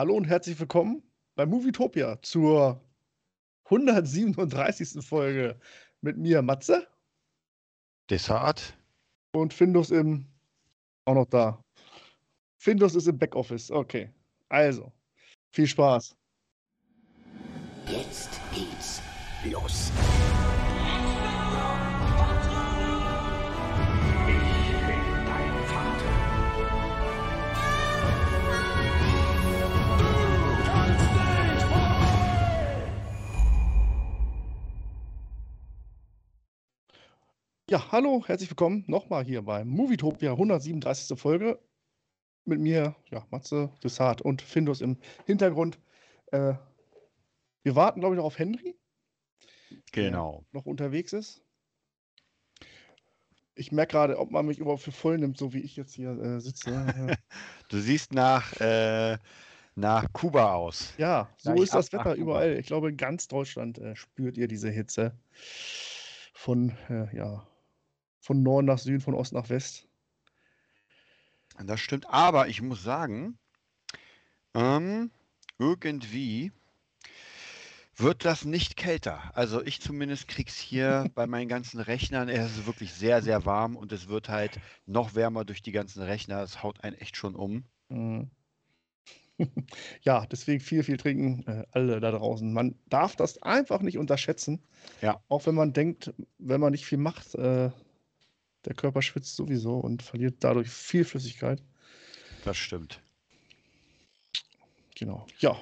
Hallo und herzlich willkommen bei Movietopia zur 137. Folge mit mir, Matze. Desart. Und Findus im auch noch da. Findus ist im Backoffice. Okay. Also, viel Spaß. Jetzt geht's los. Ja, hallo, herzlich willkommen nochmal hier bei Movietopia 137. Folge. Mit mir, ja, Matze, Desart und Findus im Hintergrund. Äh, wir warten, glaube ich, noch auf Henry, Genau. noch unterwegs ist. Ich merke gerade, ob man mich überhaupt für voll nimmt, so wie ich jetzt hier äh, sitze. Du siehst nach, äh, nach Kuba aus. ja, so Gleich ist das Wetter überall. Ich glaube, in ganz Deutschland äh, spürt ihr diese Hitze. Von, äh, ja, von Norden nach Süden, von Ost nach West. Das stimmt. Aber ich muss sagen, ähm, irgendwie wird das nicht kälter. Also ich zumindest krieg's hier bei meinen ganzen Rechnern. Es ist wirklich sehr, sehr warm und es wird halt noch wärmer durch die ganzen Rechner. Es haut einen echt schon um. Mhm. Ja, deswegen viel, viel trinken, äh, alle da draußen. Man darf das einfach nicht unterschätzen. Ja. Auch wenn man denkt, wenn man nicht viel macht, äh, der Körper schwitzt sowieso und verliert dadurch viel Flüssigkeit. Das stimmt. Genau. Ja.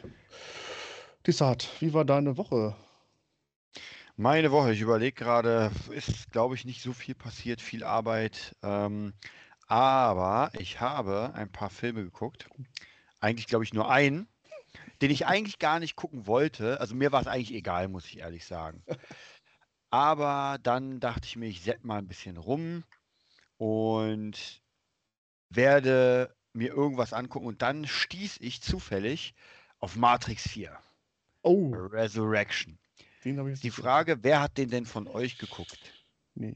Desart, wie war deine Woche? Meine Woche, ich überlege gerade, ist, glaube ich, nicht so viel passiert, viel Arbeit. Ähm, aber ich habe ein paar Filme geguckt. Eigentlich, glaube ich, nur einen, den ich eigentlich gar nicht gucken wollte. Also mir war es eigentlich egal, muss ich ehrlich sagen. Aber dann dachte ich mir, ich setze mal ein bisschen rum und werde mir irgendwas angucken. Und dann stieß ich zufällig auf Matrix 4, Oh, Resurrection. Die Frage, wer hat den denn von euch geguckt? Nee.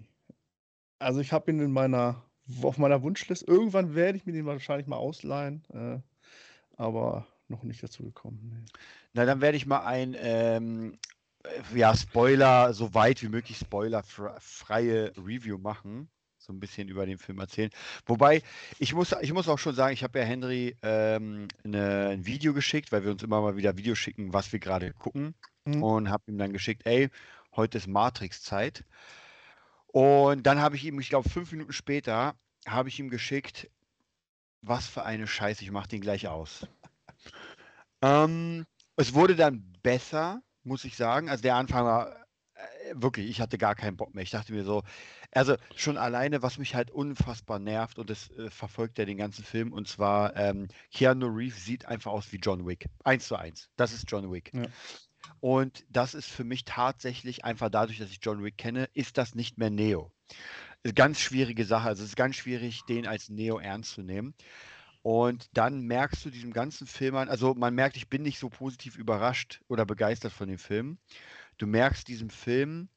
Also ich habe ihn in meiner, auf meiner Wunschliste. Irgendwann werde ich mir den wahrscheinlich mal ausleihen, äh, aber noch nicht dazu gekommen. Nee. Na, dann werde ich mal ein, ähm, äh, ja, Spoiler, so weit wie möglich spoilerfreie Review machen. So ein bisschen über den Film erzählen. Wobei, ich muss, ich muss auch schon sagen, ich habe ja Henry ähm, eine, ein Video geschickt, weil wir uns immer mal wieder Videos schicken, was wir gerade gucken. Mhm. Und habe ihm dann geschickt, ey, heute ist Matrix-Zeit. Und dann habe ich ihm, ich glaube, fünf Minuten später, habe ich ihm geschickt, was für eine Scheiße, ich mache den gleich aus. ähm, es wurde dann besser, muss ich sagen. Also der Anfang war äh, wirklich, ich hatte gar keinen Bock mehr. Ich dachte mir so, also schon alleine, was mich halt unfassbar nervt und das äh, verfolgt ja den ganzen Film und zwar ähm, Keanu Reeves sieht einfach aus wie John Wick. Eins zu eins. Das ist John Wick. Ja. Und das ist für mich tatsächlich einfach dadurch, dass ich John Wick kenne, ist das nicht mehr Neo. Ganz schwierige Sache. Also es ist ganz schwierig, den als Neo ernst zu nehmen. Und dann merkst du diesem ganzen Film an, also man merkt, ich bin nicht so positiv überrascht oder begeistert von dem Film. Du merkst diesem Film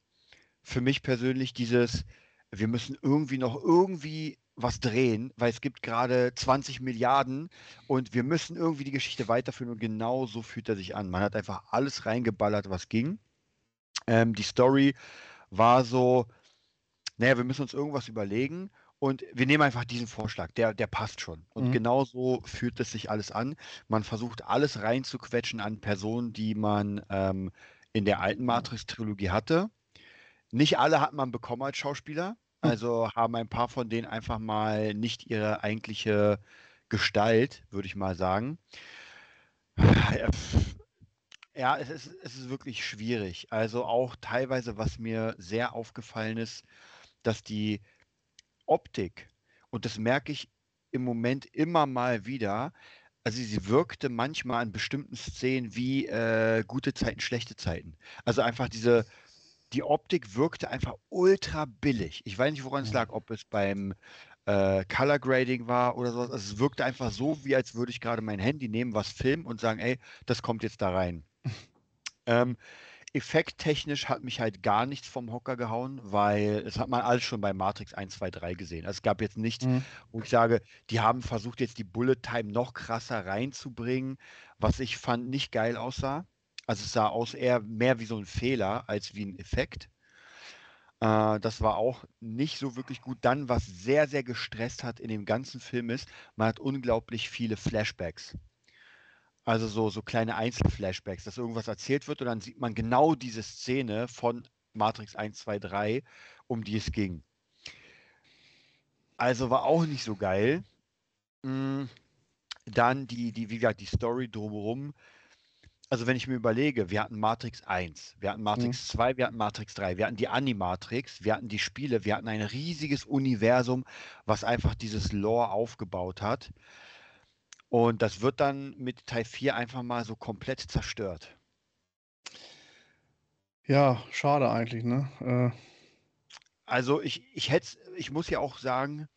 für mich persönlich dieses, wir müssen irgendwie noch irgendwie was drehen, weil es gibt gerade 20 Milliarden und wir müssen irgendwie die Geschichte weiterführen und genau so fühlt er sich an. Man hat einfach alles reingeballert, was ging. Ähm, die Story war so, naja, wir müssen uns irgendwas überlegen und wir nehmen einfach diesen Vorschlag, der, der passt schon. Und Mhm. genau so fühlt es sich alles an. Man versucht alles reinzuquetschen an Personen, die man ähm, in der alten Matrix-Trilogie hatte. Nicht alle hat man bekommen als Schauspieler. Hm. Also haben ein paar von denen einfach mal nicht ihre eigentliche Gestalt, würde ich mal sagen. Ja, es ist, es ist wirklich schwierig. Also auch teilweise, was mir sehr aufgefallen ist, dass die Optik, und das merke ich im Moment immer mal wieder, also sie wirkte manchmal an bestimmten Szenen wie äh, gute Zeiten, schlechte Zeiten. Also einfach diese, die Optik wirkte einfach ultra billig. Ich weiß nicht, woran es lag, ob es beim äh, Color Grading war oder sowas. Also es wirkte einfach so, wie als würde ich gerade mein Handy nehmen, was filmen und sagen, ey, das kommt jetzt da rein. ähm, effekttechnisch hat mich halt gar nichts vom Hocker gehauen, weil es hat man alles schon bei Matrix 1, 2, 3 gesehen. Also es gab jetzt nichts, Mhm. wo ich sage, die haben versucht, jetzt die Bullet Time noch krasser reinzubringen, was ich fand nicht geil aussah. Also es sah aus eher mehr wie so ein Fehler als wie ein Effekt. Äh, das war auch nicht so wirklich gut. Dann, was sehr, sehr gestresst hat in dem ganzen Film ist, man hat unglaublich viele Flashbacks. Also so, so kleine Einzelflashbacks, dass irgendwas erzählt wird und dann sieht man genau diese Szene von Matrix 1, 2, 3, um die es ging. Also war auch nicht so geil. Mm, Dann die, die, wie gesagt, die Story drumherum. Also wenn ich mir überlege, wir hatten Matrix 1, wir hatten Matrix 2, wir hatten Matrix 3, wir hatten die Animatrix, wir hatten die Spiele, wir hatten ein riesiges Universum, was einfach dieses Lore aufgebaut hat. Und das wird dann mit Teil 4 einfach mal so komplett zerstört. Ja, schade eigentlich, ne? Äh, Also ich, ich hätte, ich muss ja auch sagen,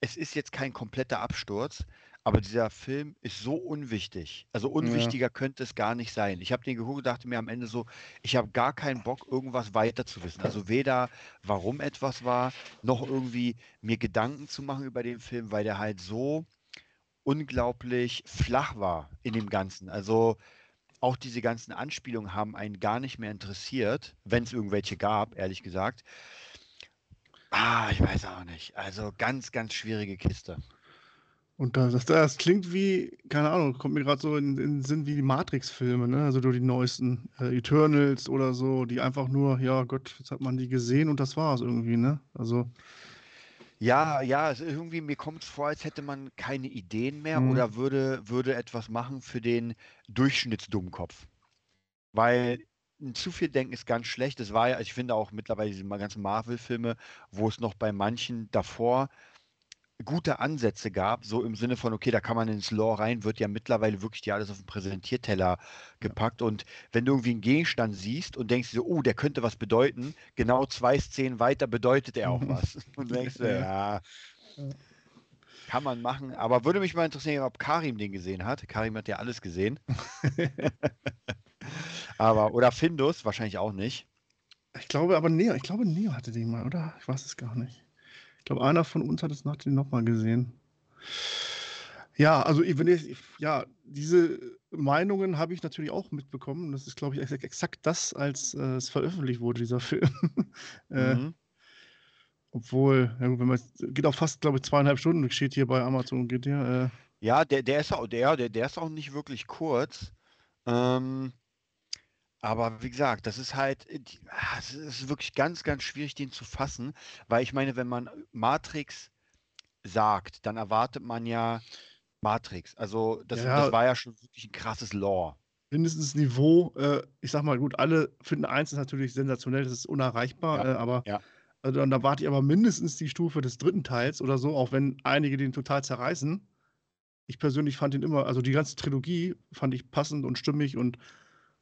es ist jetzt kein kompletter Absturz, aber dieser Film ist so unwichtig. Also unwichtiger könnte es gar nicht sein. Ich habe den geguckt und dachte mir am Ende so, ich habe gar keinen Bock, irgendwas weiter zu wissen. Also weder warum etwas war, noch irgendwie mir Gedanken zu machen über den Film, weil der halt so unglaublich flach war in dem Ganzen. Also auch diese ganzen Anspielungen haben einen gar nicht mehr interessiert, wenn es irgendwelche gab, ehrlich gesagt. Ah, ich weiß auch nicht. Also ganz, ganz schwierige Kiste. Und das, das, das klingt wie, keine Ahnung, kommt mir gerade so in, den Sinn wie die Matrix-Filme, ne? Also die neuesten äh, Eternals oder so, die einfach nur, ja Gott, jetzt hat man die gesehen und das war's irgendwie, ne? Also, Ja, ja, es ist irgendwie, mir kommt es vor, als hätte man keine Ideen mehr Mhm. oder würde, würde etwas machen für den Durchschnittsdummkopf. Weil zu viel Denken ist ganz schlecht. Das war ja, ich finde auch mittlerweile diese ganzen Marvel-Filme, wo es noch bei manchen davor gute Ansätze gab, so im Sinne von, okay, da kann man ins Lore rein, wird ja mittlerweile wirklich dir alles auf den Präsentierteller gepackt. Und wenn du irgendwie einen Gegenstand siehst und denkst so, oh, der könnte was bedeuten, genau zwei Szenen weiter bedeutet er auch was. Und du denkst, ja, Ja. kann man machen. Aber würde mich mal interessieren, ob Karim den gesehen hat. Karim hat ja alles gesehen. Aber, oder Findus, wahrscheinlich auch nicht. ich glaube aber Neo, ich glaube Neo hatte den mal, oder? Ich weiß es gar nicht. Ich glaube, einer von uns hat es nach den nochmal gesehen. Ja, also ich- wenn ich, ja, diese Meinungen habe ich natürlich auch mitbekommen. Das ist, glaube ich, ex- exakt das, als äh, es veröffentlicht wurde, dieser Film. äh, Mhm. Obwohl, ja gut, wenn man geht auch fast, glaube ich, zweieinhalb Stunden, steht hier bei Amazon geht ja. Äh, Ja, der, der ist auch, der, der, der ist auch nicht wirklich kurz. Ähm, aber wie gesagt, das ist halt, äh, ah, es ist wirklich ganz, ganz schwierig, den zu fassen, weil ich meine, wenn man Matrix sagt, dann erwartet man ja Matrix. Also das, Ja. das war ja schon wirklich ein krasses Lore. mindestens Niveau, äh, ich sag mal, gut, alle finden eins ist natürlich sensationell, das ist unerreichbar, Ja, äh, aber ja. also dann erwarte ich aber mindestens die Stufe des dritten Teils oder so, auch wenn einige den total zerreißen. Ich persönlich fand ihn immer, also die ganze Trilogie fand ich passend und stimmig und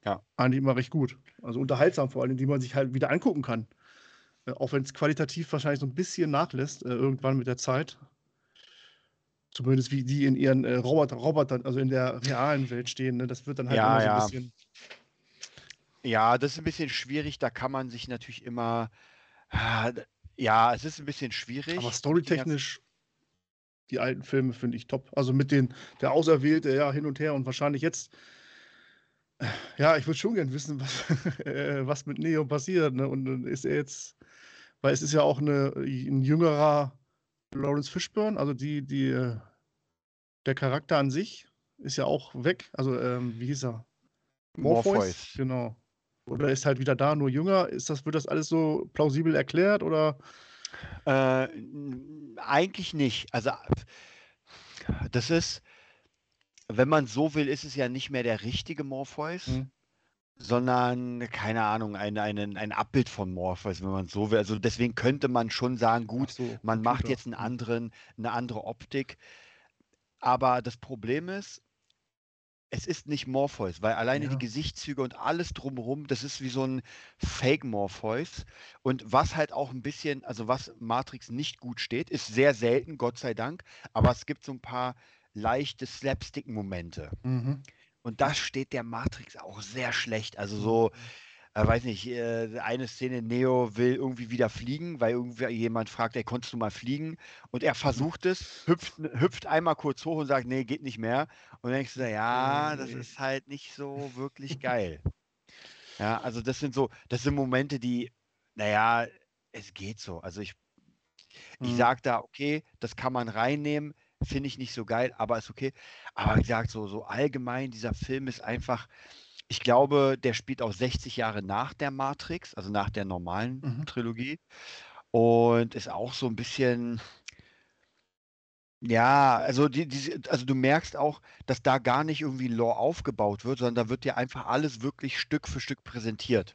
Ja. eigentlich immer recht gut. Also unterhaltsam vor allem, die man sich halt wieder angucken kann. Äh, auch wenn es qualitativ wahrscheinlich so ein bisschen nachlässt, äh, irgendwann mit der Zeit. Zumindest wie die in ihren äh, Roboter, Robotern, also in der realen Welt stehen. Ne? Das wird dann halt Ja, immer so ja. ein bisschen. Ja, das ist ein bisschen schwierig. Da kann man sich natürlich immer. d- Ja, es ist ein bisschen schwierig. Aber storytechnisch, die alten Filme finde ich top. Also mit den, der Auserwählte, ja, hin und her und wahrscheinlich jetzt. Äh, Ja, ich würde schon gern wissen, was, äh, was mit Neo passiert. Ne? Und dann ist er jetzt, weil es ist ja auch eine, ein jüngerer Lawrence Fishburne, also die, die, äh, der Charakter an sich ist ja auch weg. Also, ähm, wie hieß er? Morpheus. Genau. Oder ist halt wieder da, nur jünger? Ist das, wird das alles so plausibel erklärt oder? Äh, eigentlich nicht. Also das ist, wenn man so will, ist es ja nicht mehr der richtige Morpheus, Hm. sondern, keine Ahnung, ein, ein, ein Abbild von Morpheus, wenn man so will. Also deswegen könnte man schon sagen, gut, so, man macht Computer. jetzt einen anderen, eine andere Optik. Aber das Problem ist, es ist nicht Morpheus, weil alleine die Ja. Gesichtszüge und alles drumherum, das ist wie so ein Fake Morpheus. Und was halt auch ein bisschen, also was Matrix nicht gut steht, ist sehr selten, Gott sei Dank, aber es gibt so ein paar leichte Slapstick-Momente. Mhm. Und das steht der Matrix auch sehr schlecht. Also so, äh, weiß nicht, äh, eine Szene, Neo will irgendwie wieder fliegen, weil irgendwie jemand fragt, ey, konntest du mal fliegen? Und er versucht es, hüpft, hüpft einmal kurz hoch und sagt, nee, geht nicht mehr. Und dann denkst du, ja, das ist halt nicht so wirklich geil. Ja, also das sind so, das sind Momente, die, naja, es geht so. Also ich, ich Mhm. sage da, okay, das kann man reinnehmen, finde ich nicht so geil, aber ist okay. Aber wie gesagt, so, so allgemein, dieser Film ist einfach, ich glaube, der spielt auch 60 Jahre nach der Matrix, also nach der normalen Mhm. Trilogie. Und ist auch so ein bisschen, ja, also, die, diese, also du merkst auch, dass da gar nicht irgendwie ein Lore aufgebaut wird, sondern da wird dir einfach alles wirklich Stück für Stück präsentiert.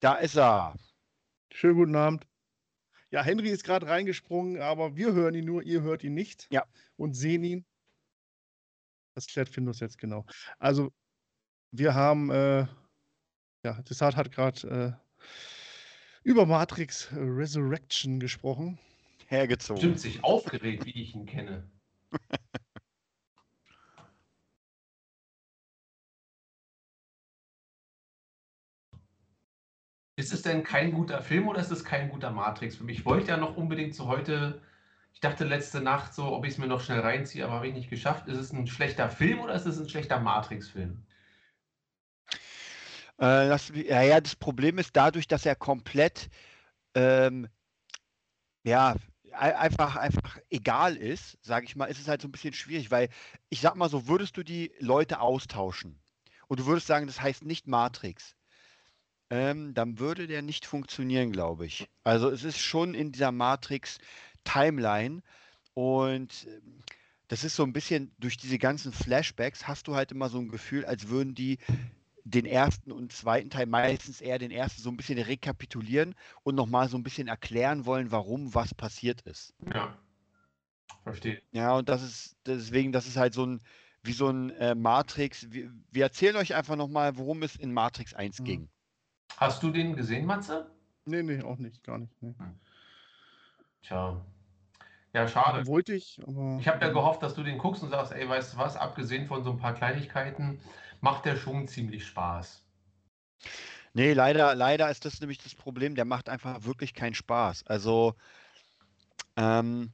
Da ist er. Schönen guten Abend. Ja, Henry ist gerade reingesprungen, aber wir hören ihn nur, ihr hört ihn nicht. Ja. Und sehen ihn. Das klärt Findus jetzt genau. Also, wir haben, äh, ja, Desart hat gerade äh, über Matrix Resurrection gesprochen. Hergezogen. Stimmt sich aufgeregt, wie ich ihn kenne. Ist es denn kein guter Film oder ist es kein guter Matrix-Film? Ich wollte ja noch unbedingt so heute, ich dachte letzte Nacht so, ob ich es mir noch schnell reinziehe, aber habe ich nicht geschafft. Ist es ein schlechter Film oder ist es ein schlechter Matrix-Film? Äh, das, ja, ja, das Problem ist dadurch, dass er komplett ähm, ja, ei- einfach, einfach egal ist, sage ich mal, ist es halt so ein bisschen schwierig, weil ich sag mal so, würdest du die Leute austauschen und du würdest sagen, das heißt nicht Matrix, ähm, dann würde der nicht funktionieren, glaube ich. Also es ist schon in dieser Matrix-Timeline und ähm, das ist so ein bisschen, durch diese ganzen Flashbacks hast du halt immer so ein Gefühl, als würden die den ersten und zweiten Teil, meistens eher den ersten, so ein bisschen rekapitulieren und nochmal so ein bisschen erklären wollen, warum was passiert ist. Ja. Verstehe. Ja, und das ist deswegen, das ist halt so ein, wie so ein äh, Matrix. Wir, wir erzählen euch einfach nochmal, worum es in Matrix 1 Mhm. ging. Hast du den gesehen, Matze? Nee, nee, auch nicht, gar nicht. Nee. Tja. Ja, schade. Wollte ich, aber. Ich habe ja gehofft, dass du den guckst und sagst, ey, weißt du was, abgesehen von so ein paar Kleinigkeiten, macht der schon ziemlich Spaß. Nee, leider, leider ist das nämlich das Problem, der macht einfach wirklich keinen Spaß. Also, ähm,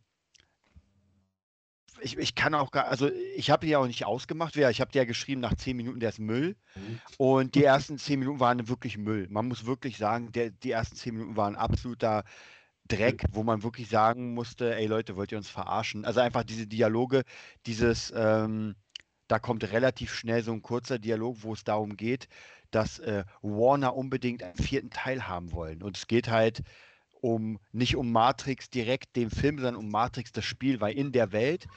ich, ich kann auch gar, also ich habe die ja auch nicht ausgemacht. Wer, ich habe ja geschrieben, nach 10 Minuten, der ist Müll. Und die ersten 10 Minuten waren wirklich Müll. Man muss wirklich sagen, der, die ersten 10 Minuten waren absoluter Dreck, wo man wirklich sagen musste, ey Leute, wollt ihr uns verarschen? Also einfach diese Dialoge, dieses, ähm, da kommt relativ schnell so ein kurzer Dialog, wo es darum geht, dass äh, Warner unbedingt einen vierten Teil haben wollen. Und es geht halt um nicht um Matrix direkt den Film, sondern um Matrix das Spiel, weil in der Welt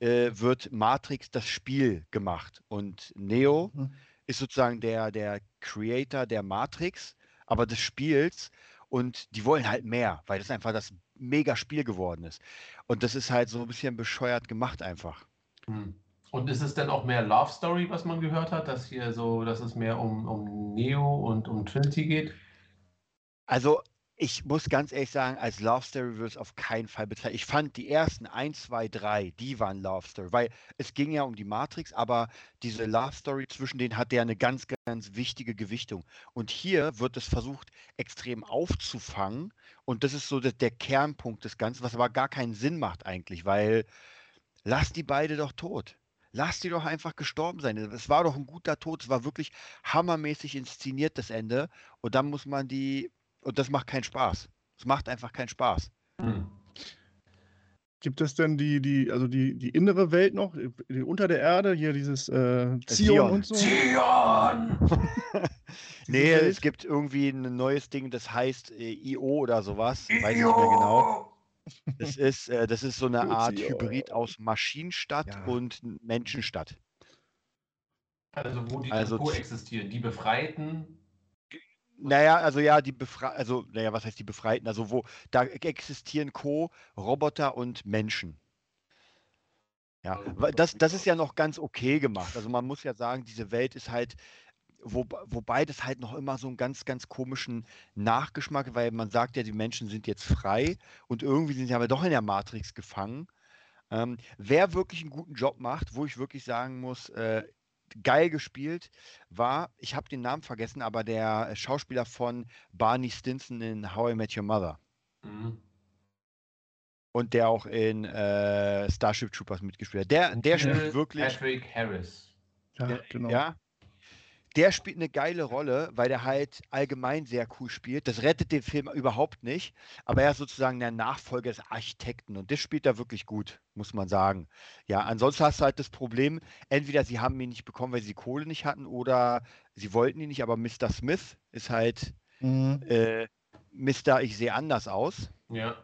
äh, wird Matrix das Spiel gemacht. Und Neo Mhm. ist sozusagen der, der Creator der Matrix, aber des Spiels. Und die wollen halt mehr, weil das einfach das mega Spiel geworden ist. Und das ist halt so ein bisschen bescheuert gemacht einfach. Hm. Und ist es denn auch mehr Love Story, was man gehört hat, dass hier so, dass es mehr um, um Neo und um Trinity geht? Also, ich muss ganz ehrlich sagen, als Love Story würde es auf keinen Fall bezeichnen. Ich fand die ersten 1, 2, 3, die waren Love Story, weil es ging ja um die Matrix, aber diese Love Story zwischen denen hatte ja eine ganz, ganz wichtige Gewichtung. Und hier wird es versucht, extrem aufzufangen. Und das ist so der, der Kernpunkt des Ganzen, was aber gar keinen Sinn macht eigentlich, weil lass die beide doch tot. Lass die doch einfach gestorben sein. Es war doch ein guter Tod. Es war wirklich hammermäßig inszeniert, das Ende. Und dann muss man die und das macht keinen Spaß. Es macht einfach keinen Spaß. Hm. Gibt es denn die, die, also die, die innere Welt noch, die, unter der Erde, hier dieses äh, Zion Zion. und so? Zion! Nee, Welt? es gibt irgendwie ein neues Ding, das heißt äh, IO oder sowas. Weiß ich nicht mehr genau. Das ist, äh, das ist so eine Art Zion. Hybrid aus Maschinenstadt Ja. und Menschenstadt. Also wo die Also koexistieren. Die Befreiten. Naja, also ja, die Befre also, naja, was heißt die Befreiten? Also wo, da existieren Co, Roboter und Menschen. Ja, weil das, das ist ja noch ganz okay gemacht. Also man muss ja sagen, diese Welt ist halt, wo, wobei das halt noch immer so einen ganz, ganz komischen Nachgeschmack, weil man sagt ja, die Menschen sind jetzt frei und irgendwie sind sie aber doch in der Matrix gefangen. Ähm, wer wirklich einen guten Job macht, wo ich wirklich sagen muss, äh, geil gespielt war, ich habe den Namen vergessen, aber der Schauspieler von Barney Stinson in How I Met Your Mother. Mhm. Und der auch in äh, Starship Troopers mitgespielt hat. Der, der spielt wirklich. Patrick Harris. Ja, Ja, genau. Ja. Der spielt eine geile Rolle, weil der halt allgemein sehr cool spielt. Das rettet den Film überhaupt nicht, aber er ist sozusagen der Nachfolger des Architekten und das spielt er wirklich gut, muss man sagen. Ja, ansonsten hast du halt das Problem, entweder sie haben ihn nicht bekommen, weil sie Kohle nicht hatten oder sie wollten ihn nicht, aber Mr. Smith ist halt Mhm. äh, Mr. Ich sehe anders aus. Ja.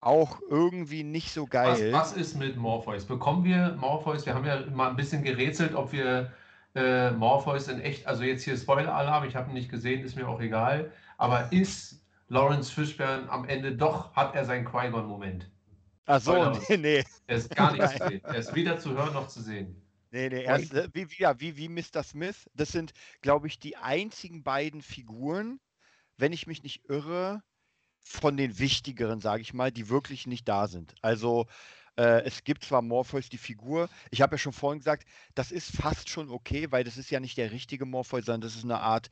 Auch irgendwie nicht so Was, geil. was ist mit Morpheus? Bekommen wir Morpheus? Wir haben ja mal ein bisschen gerätselt, ob wir äh, Morpheus in echt, also jetzt hier Spoiler-Alarm, ich habe ihn nicht gesehen, ist mir auch egal. Aber ist Lawrence Fishburne am Ende doch, hat er seinen Qui-Gon-Moment? Ach so, nee, nee. Er ist gar nicht zu sehen. Er ist weder zu hören noch zu sehen. Nee, nee, er ist, äh, wie, wie, ja, wie, wie Mr. Smith. Das sind, glaube ich, die einzigen beiden Figuren, wenn ich mich nicht irre, von den wichtigeren, sage ich mal, die wirklich nicht da sind. Also äh, es gibt zwar Morpheus die Figur, ich habe ja schon vorhin gesagt, das ist fast schon okay, weil das ist ja nicht der richtige Morpheus, sondern das ist eine Art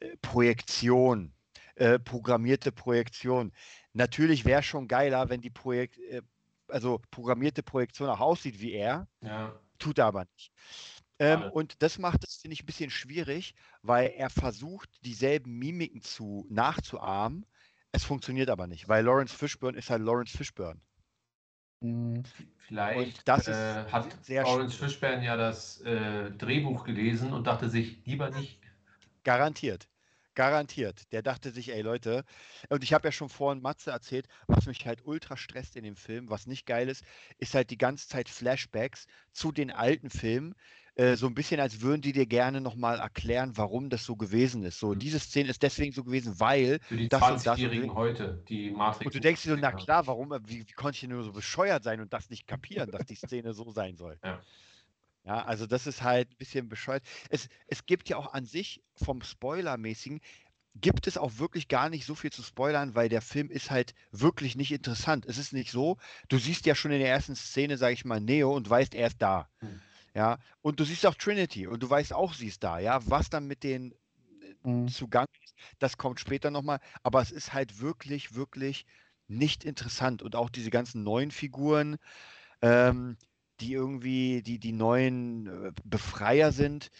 äh, Projektion, äh, programmierte Projektion. Natürlich wäre schon geiler, wenn die Projekt, äh, also programmierte Projektion auch aussieht wie er, Ja. tut er aber nicht. Ähm, und das macht es, finde ich, ein bisschen schwierig, weil er versucht, dieselben Mimiken zu nachzuahmen. Es funktioniert aber nicht, weil Lawrence Fishburne ist halt Lawrence Fishburne. Mhm. Vielleicht Und das äh, hat sehr Lawrence. Fishburne ja das äh, Drehbuch gelesen und dachte sich, lieber nicht. Garantiert. Garantiert. Der dachte sich, ey Leute, und ich habe ja schon vorhin Matze erzählt, was mich halt ultra stresst in dem Film, was nicht geil ist, ist halt die ganze Zeit Flashbacks zu den alten Filmen. Äh, so ein bisschen, als würden die dir gerne nochmal erklären, warum das so gewesen ist. So, Mhm. diese Szene ist deswegen so gewesen, weil Für die das und das und 20-Jährigen das- heute, die Matrix. Und du denkst dir so, na klar, warum, äh, wie, wie konnte ich denn nur so bescheuert sein und das nicht kapieren, dass die Szene so sein soll? Ja. Ja, also das ist halt ein bisschen bescheuert. Es, es gibt ja auch an sich vom Spoilermäßigen, gibt es auch wirklich gar nicht so viel zu spoilern, weil der Film ist halt wirklich nicht interessant. Es ist nicht so, du siehst ja schon in der ersten Szene, sage ich mal, Neo und weißt, er ist da. Hm. Ja, und du siehst auch Trinity und du weißt auch, sie ist da. Ja, was dann mit den Mhm. zugang ist, das kommt später nochmal. Aber es ist halt wirklich, wirklich nicht interessant. Und auch diese ganzen neuen Figuren, ähm, die irgendwie die, die neuen äh, Befreier sind,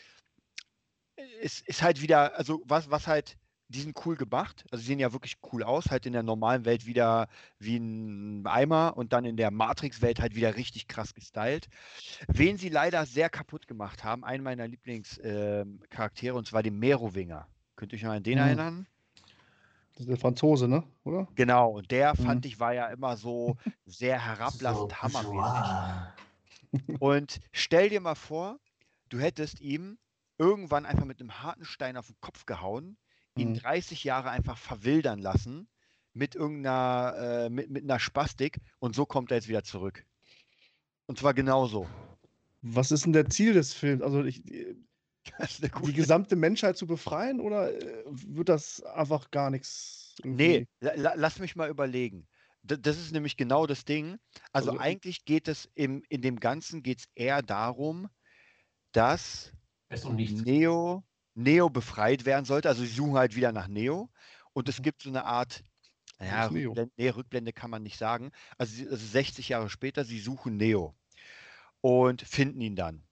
es ist halt wieder, also was, was halt, die sind cool gemacht, also sie sehen ja wirklich cool aus, halt in der normalen Welt wieder wie ein Eimer und dann in der Matrix-Welt halt wieder richtig krass gestylt. Wen sie leider sehr kaputt gemacht haben, einen meiner Lieblingscharaktere, und zwar den Merowinger. Könnt ihr euch noch an den Mhm. erinnern? Das ist der Franzose, ne? Oder? Genau, und der Mhm. fand ich war ja immer so sehr herablassend, So, hammermäßig. Und stell dir mal vor, du hättest ihm irgendwann einfach mit einem harten Stein auf den Kopf gehauen, ihn Mhm. 30 Jahre einfach verwildern lassen mit irgendeiner, äh, mit, mit einer Spastik und so kommt er jetzt wieder zurück. Und zwar genauso. Was ist denn der Ziel des Films? Also ich, die eine die gesamte Menschheit zu befreien oder äh, wird das einfach gar nichts? Nee, la, la, lass mich mal überlegen. D das ist nämlich genau das Ding. Also, Also- eigentlich geht es im, in dem Ganzen geht es eher darum, dass um. Neo, Neo befreit werden sollte. Also sie suchen halt wieder nach Neo. Und es gibt so eine Art, Neo? Rückblende, nee, Rückblende kann man nicht sagen. Also, also 60 Jahre später, sie suchen Neo und finden ihn dann.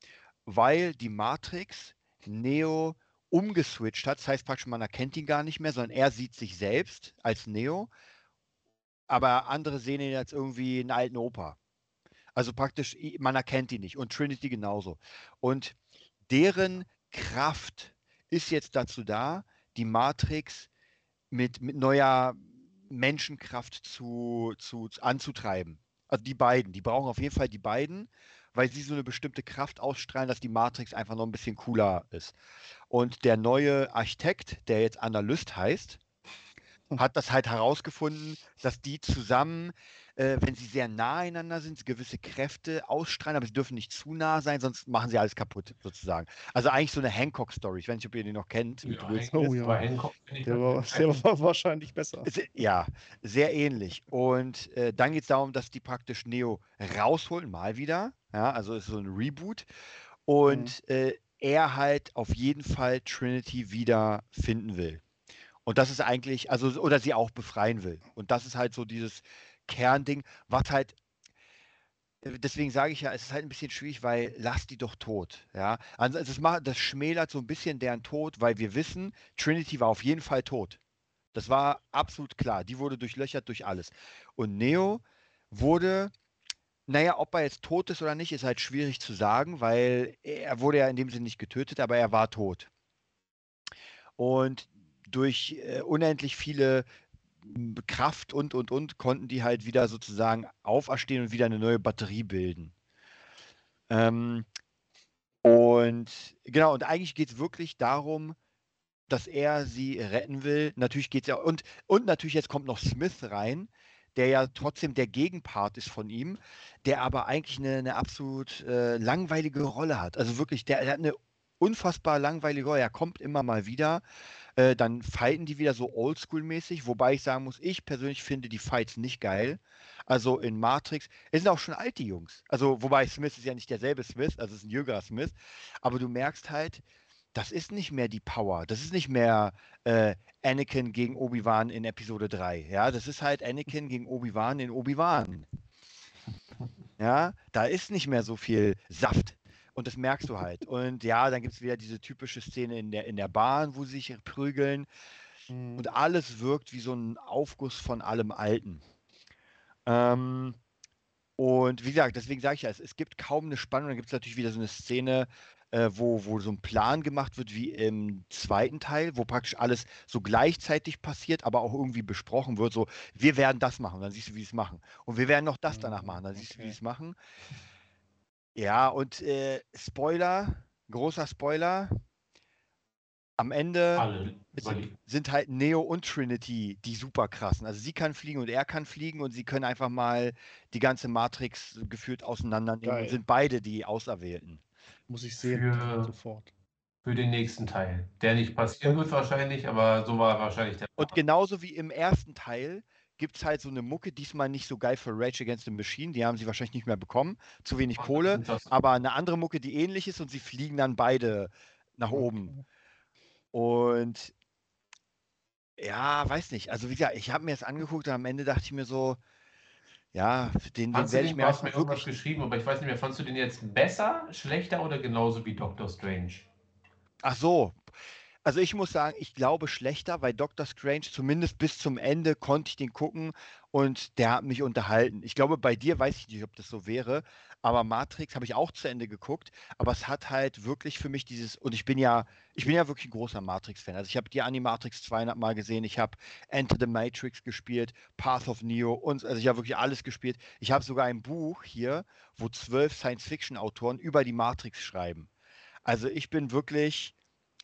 Weil die Matrix Neo umgeswitcht hat. Das heißt praktisch, man erkennt ihn gar nicht mehr, sondern er sieht sich selbst als Neo. Aber andere sehen ihn als irgendwie einen alten Opa. Also praktisch, man erkennt ihn nicht. Und Trinity genauso. Und deren Kraft ist jetzt dazu da, die Matrix mit, mit neuer Menschenkraft zu, zu, zu anzutreiben. Also die beiden, die brauchen auf jeden Fall die beiden, weil sie so eine bestimmte Kraft ausstrahlen, dass die Matrix einfach noch ein bisschen cooler ist. Und der neue Architekt, der jetzt Analyst heißt, hat das halt herausgefunden, dass die zusammen, äh, wenn sie sehr nah einander sind, gewisse Kräfte ausstrahlen, aber sie dürfen nicht zu nah sein, sonst machen sie alles kaputt, sozusagen. Also eigentlich so eine Hancock-Story. Ich weiß nicht, ob ihr die noch kennt. mit Ja. Oh ja. bei Hancock Der war, der war wahrscheinlich besser. Se- Ja, sehr ähnlich. Und äh, dann geht es darum, dass die praktisch Neo rausholen, mal wieder. Ja, also ist so ein Reboot. Und äh, er halt auf jeden Fall Trinity wieder finden will. Und das ist eigentlich, also, oder sie auch befreien will. Und das ist halt so dieses Kernding, was halt, äh, deswegen sage ich ja, es ist halt ein bisschen schwierig, weil lass die doch tot. Ja, also das, macht, das schmälert so ein bisschen deren Tod, weil wir wissen, Trinity war auf jeden Fall tot. Das war absolut klar. Die wurde durchlöchert durch alles. Und Neo wurde, naja, ob er jetzt tot ist oder nicht, ist halt schwierig zu sagen, weil er wurde ja in dem Sinne nicht getötet, aber er war tot. Und durch äh, unendlich viele Kraft und, und, und, konnten die halt wieder sozusagen auferstehen und wieder eine neue Batterie bilden. Ähm, und genau, und eigentlich geht es wirklich darum, dass er sie retten will. Natürlich geht es ja, und, und natürlich jetzt kommt noch Smith rein, der ja trotzdem der Gegenpart ist von ihm, der aber eigentlich eine, eine absolut äh, langweilige Rolle hat. Also wirklich, der, der hat eine unfassbar langweilige Rolle. Er kommt immer mal wieder. Äh, dann fighten die wieder so oldschool-mäßig, wobei ich sagen muss, ich persönlich finde die Fights nicht geil. Also in Matrix, es sind auch schon alte Jungs. Also, wobei Smith ist ja nicht derselbe Smith, also es ist ein jüngerer Smith. Aber du merkst halt, das ist nicht mehr die Power. Das ist nicht mehr äh, Anakin gegen Obi-Wan in Episode 3. Ja, das ist halt Anakin gegen Obi-Wan in Obi-Wan. Ja, da ist nicht mehr so viel Saft. Und das merkst du halt. Und ja, dann gibt es wieder diese typische Szene in der, in der Bahn, wo sie sich prügeln. Mhm. Und alles wirkt wie so ein Aufguss von allem Alten. Ähm, und wie gesagt, deswegen sage ich ja, es, es gibt kaum eine Spannung. Dann gibt es natürlich wieder so eine Szene, äh, wo, wo so ein Plan gemacht wird wie im zweiten Teil, wo praktisch alles so gleichzeitig passiert, aber auch irgendwie besprochen wird. So, wir werden das machen, dann siehst du, wie sie es machen. Und wir werden noch das danach machen, dann siehst du, wie sie es machen. Ja, und äh, Spoiler, großer Spoiler. Am Ende sind, sind, halt Neo und Trinity die super krassen. Also sie kann fliegen und er kann fliegen und sie können einfach mal die ganze Matrix gefühlt auseinandernehmen Geil. und sind beide die Auserwählten. Muss ich sehen, für, sofort. Für den nächsten Teil. Der nicht passieren wird wahrscheinlich, aber so war wahrscheinlich der. Und genauso wie im ersten Teil gibt es halt so eine Mucke, diesmal nicht so geil für Rage Against the Machine, die haben sie wahrscheinlich nicht mehr bekommen, zu wenig Ach, Kohle, aber eine andere Mucke, die ähnlich ist und sie fliegen dann beide nach oben. Und ja, weiß nicht. Also wie gesagt, ich habe mir das angeguckt und am Ende dachte ich mir so, ja, den, den werde ich mir hast mir irgendwas geschrieben, aber ich weiß nicht mehr, fandest du den jetzt besser, schlechter oder genauso wie Doctor Strange? Ach so. Also ich muss sagen, ich glaube schlechter, weil Doctor Strange zumindest bis zum Ende konnte ich den gucken und der hat mich unterhalten. Ich glaube, bei dir weiß ich nicht, ob das so wäre, aber Matrix habe ich auch zu Ende geguckt, aber es hat halt wirklich für mich dieses, und ich bin ja, ich bin ja wirklich ein großer Matrix-Fan. Also ich habe die Animatrix 200 Mal gesehen, ich habe Enter the Matrix gespielt, Path of Neo und also ich habe wirklich alles gespielt. Ich habe sogar ein Buch hier, wo zwölf Science-Fiction-Autoren über die Matrix schreiben. Also ich bin wirklich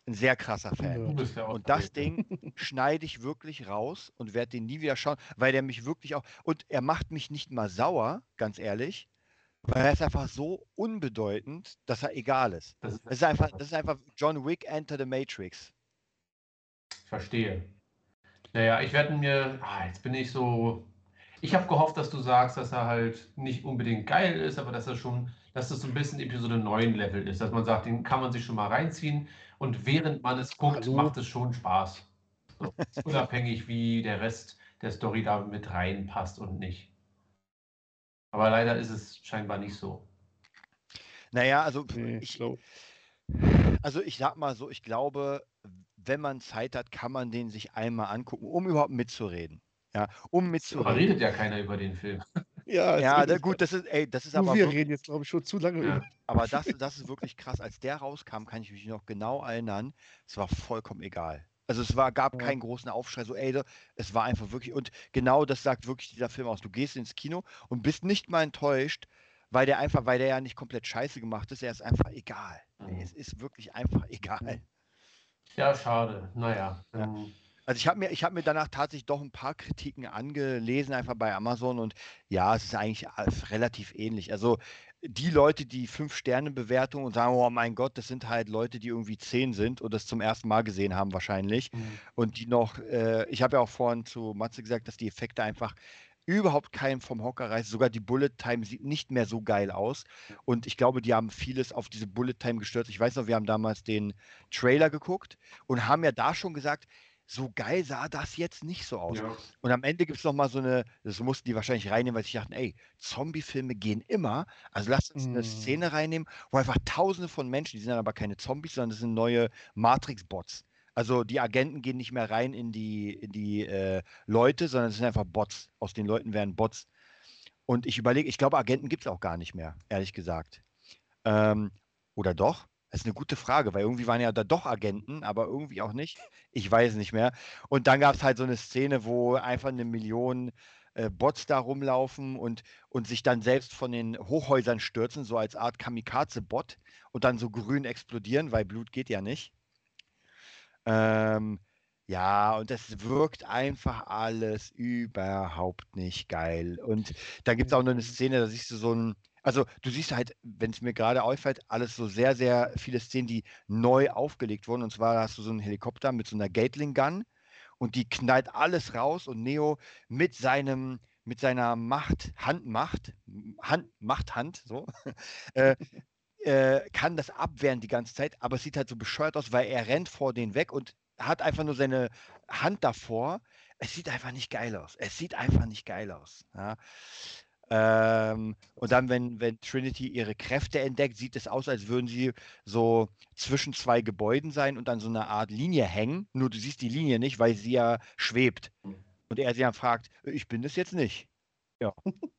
ein sehr krasser Fan. Ja und das Ding schneide ich wirklich raus und werde den nie wieder schauen, weil der mich wirklich auch. Und er macht mich nicht mal sauer, ganz ehrlich, weil er ist einfach so unbedeutend, dass er egal ist. Das ist, das ist einfach, das ist einfach John Wick Enter the Matrix. Verstehe. Naja, ich werde mir. Ah, jetzt bin ich so. Ich habe gehofft, dass du sagst, dass er halt nicht unbedingt geil ist, aber dass er schon, dass das so ein bisschen Episode 9 Level ist, dass man sagt, den kann man sich schon mal reinziehen und während man es guckt, Hallo. macht es schon Spaß. So, unabhängig, wie der Rest der Story da mit reinpasst und nicht. Aber leider ist es scheinbar nicht so. Naja, also nee, ich, also ich sag mal so, ich glaube, wenn man Zeit hat, kann man den sich einmal angucken, um überhaupt mitzureden. Ja, um mitzureden. Aber redet ja keiner über den Film. Ja, ja da, gut, das ist, ey, das ist aber. Wir reden jetzt, glaube ich, schon zu lange ja. Aber das, das ist wirklich krass. Als der rauskam, kann ich mich noch genau erinnern. Es war vollkommen egal. Also es war, gab ja. keinen großen Aufschrei, so ey, es war einfach wirklich, und genau das sagt wirklich dieser Film aus. Du gehst ins Kino und bist nicht mal enttäuscht, weil der einfach, weil der ja nicht komplett scheiße gemacht ist, er ist einfach egal. Mhm. Es ist wirklich einfach egal. Ja, schade. Naja. Ja. Ähm, also ich habe mir, hab mir danach tatsächlich doch ein paar Kritiken angelesen, einfach bei Amazon und ja, es ist eigentlich relativ ähnlich. Also die Leute, die fünf Sterne Bewertung und sagen, oh mein Gott, das sind halt Leute, die irgendwie zehn sind und das zum ersten Mal gesehen haben wahrscheinlich. Mhm. Und die noch, äh, ich habe ja auch vorhin zu Matze gesagt, dass die Effekte einfach überhaupt keinen vom Hocker reißt. Sogar die Bullet Time sieht nicht mehr so geil aus. Und ich glaube, die haben vieles auf diese Bullet Time gestürzt. Ich weiß noch, wir haben damals den Trailer geguckt und haben ja da schon gesagt, so geil sah das jetzt nicht so aus. Ja. Und am Ende gibt es nochmal so eine, das mussten die wahrscheinlich reinnehmen, weil sie dachten, ey, Zombie-Filme gehen immer. Also lasst uns eine Mm. Szene reinnehmen, wo einfach tausende von Menschen, die sind dann aber keine Zombies, sondern das sind neue Matrix-Bots. Also die Agenten gehen nicht mehr rein in die, in die äh, Leute, sondern es sind einfach Bots. Aus den Leuten werden Bots. Und ich überlege, ich glaube, Agenten gibt es auch gar nicht mehr, ehrlich gesagt. Ähm, oder doch? Das ist eine gute Frage, weil irgendwie waren ja da doch Agenten, aber irgendwie auch nicht. Ich weiß nicht mehr. Und dann gab es halt so eine Szene, wo einfach eine Million äh, Bots da rumlaufen und, und sich dann selbst von den Hochhäusern stürzen, so als Art Kamikaze-Bot und dann so grün explodieren, weil Blut geht ja nicht. Ähm, ja, und das wirkt einfach alles überhaupt nicht geil. Und dann gibt es auch noch eine Szene, da siehst du so ein, also du siehst halt, wenn es mir gerade auffällt, alles so sehr, sehr viele Szenen, die neu aufgelegt wurden. Und zwar hast du so einen Helikopter mit so einer Gatling Gun und die knallt alles raus und Neo mit seinem, mit seiner Macht, Handmacht, Hand, Machthand, so, äh, äh, kann das abwehren die ganze Zeit, aber es sieht halt so bescheuert aus, weil er rennt vor denen weg und hat einfach nur seine Hand davor. Es sieht einfach nicht geil aus. Es sieht einfach nicht geil aus. Ja. Ähm, und dann, wenn, wenn Trinity ihre Kräfte entdeckt, sieht es aus, als würden sie so zwischen zwei Gebäuden sein und an so einer Art Linie hängen. Nur du siehst die Linie nicht, weil sie ja schwebt. Und er sie dann fragt, ich bin das jetzt nicht. Ja.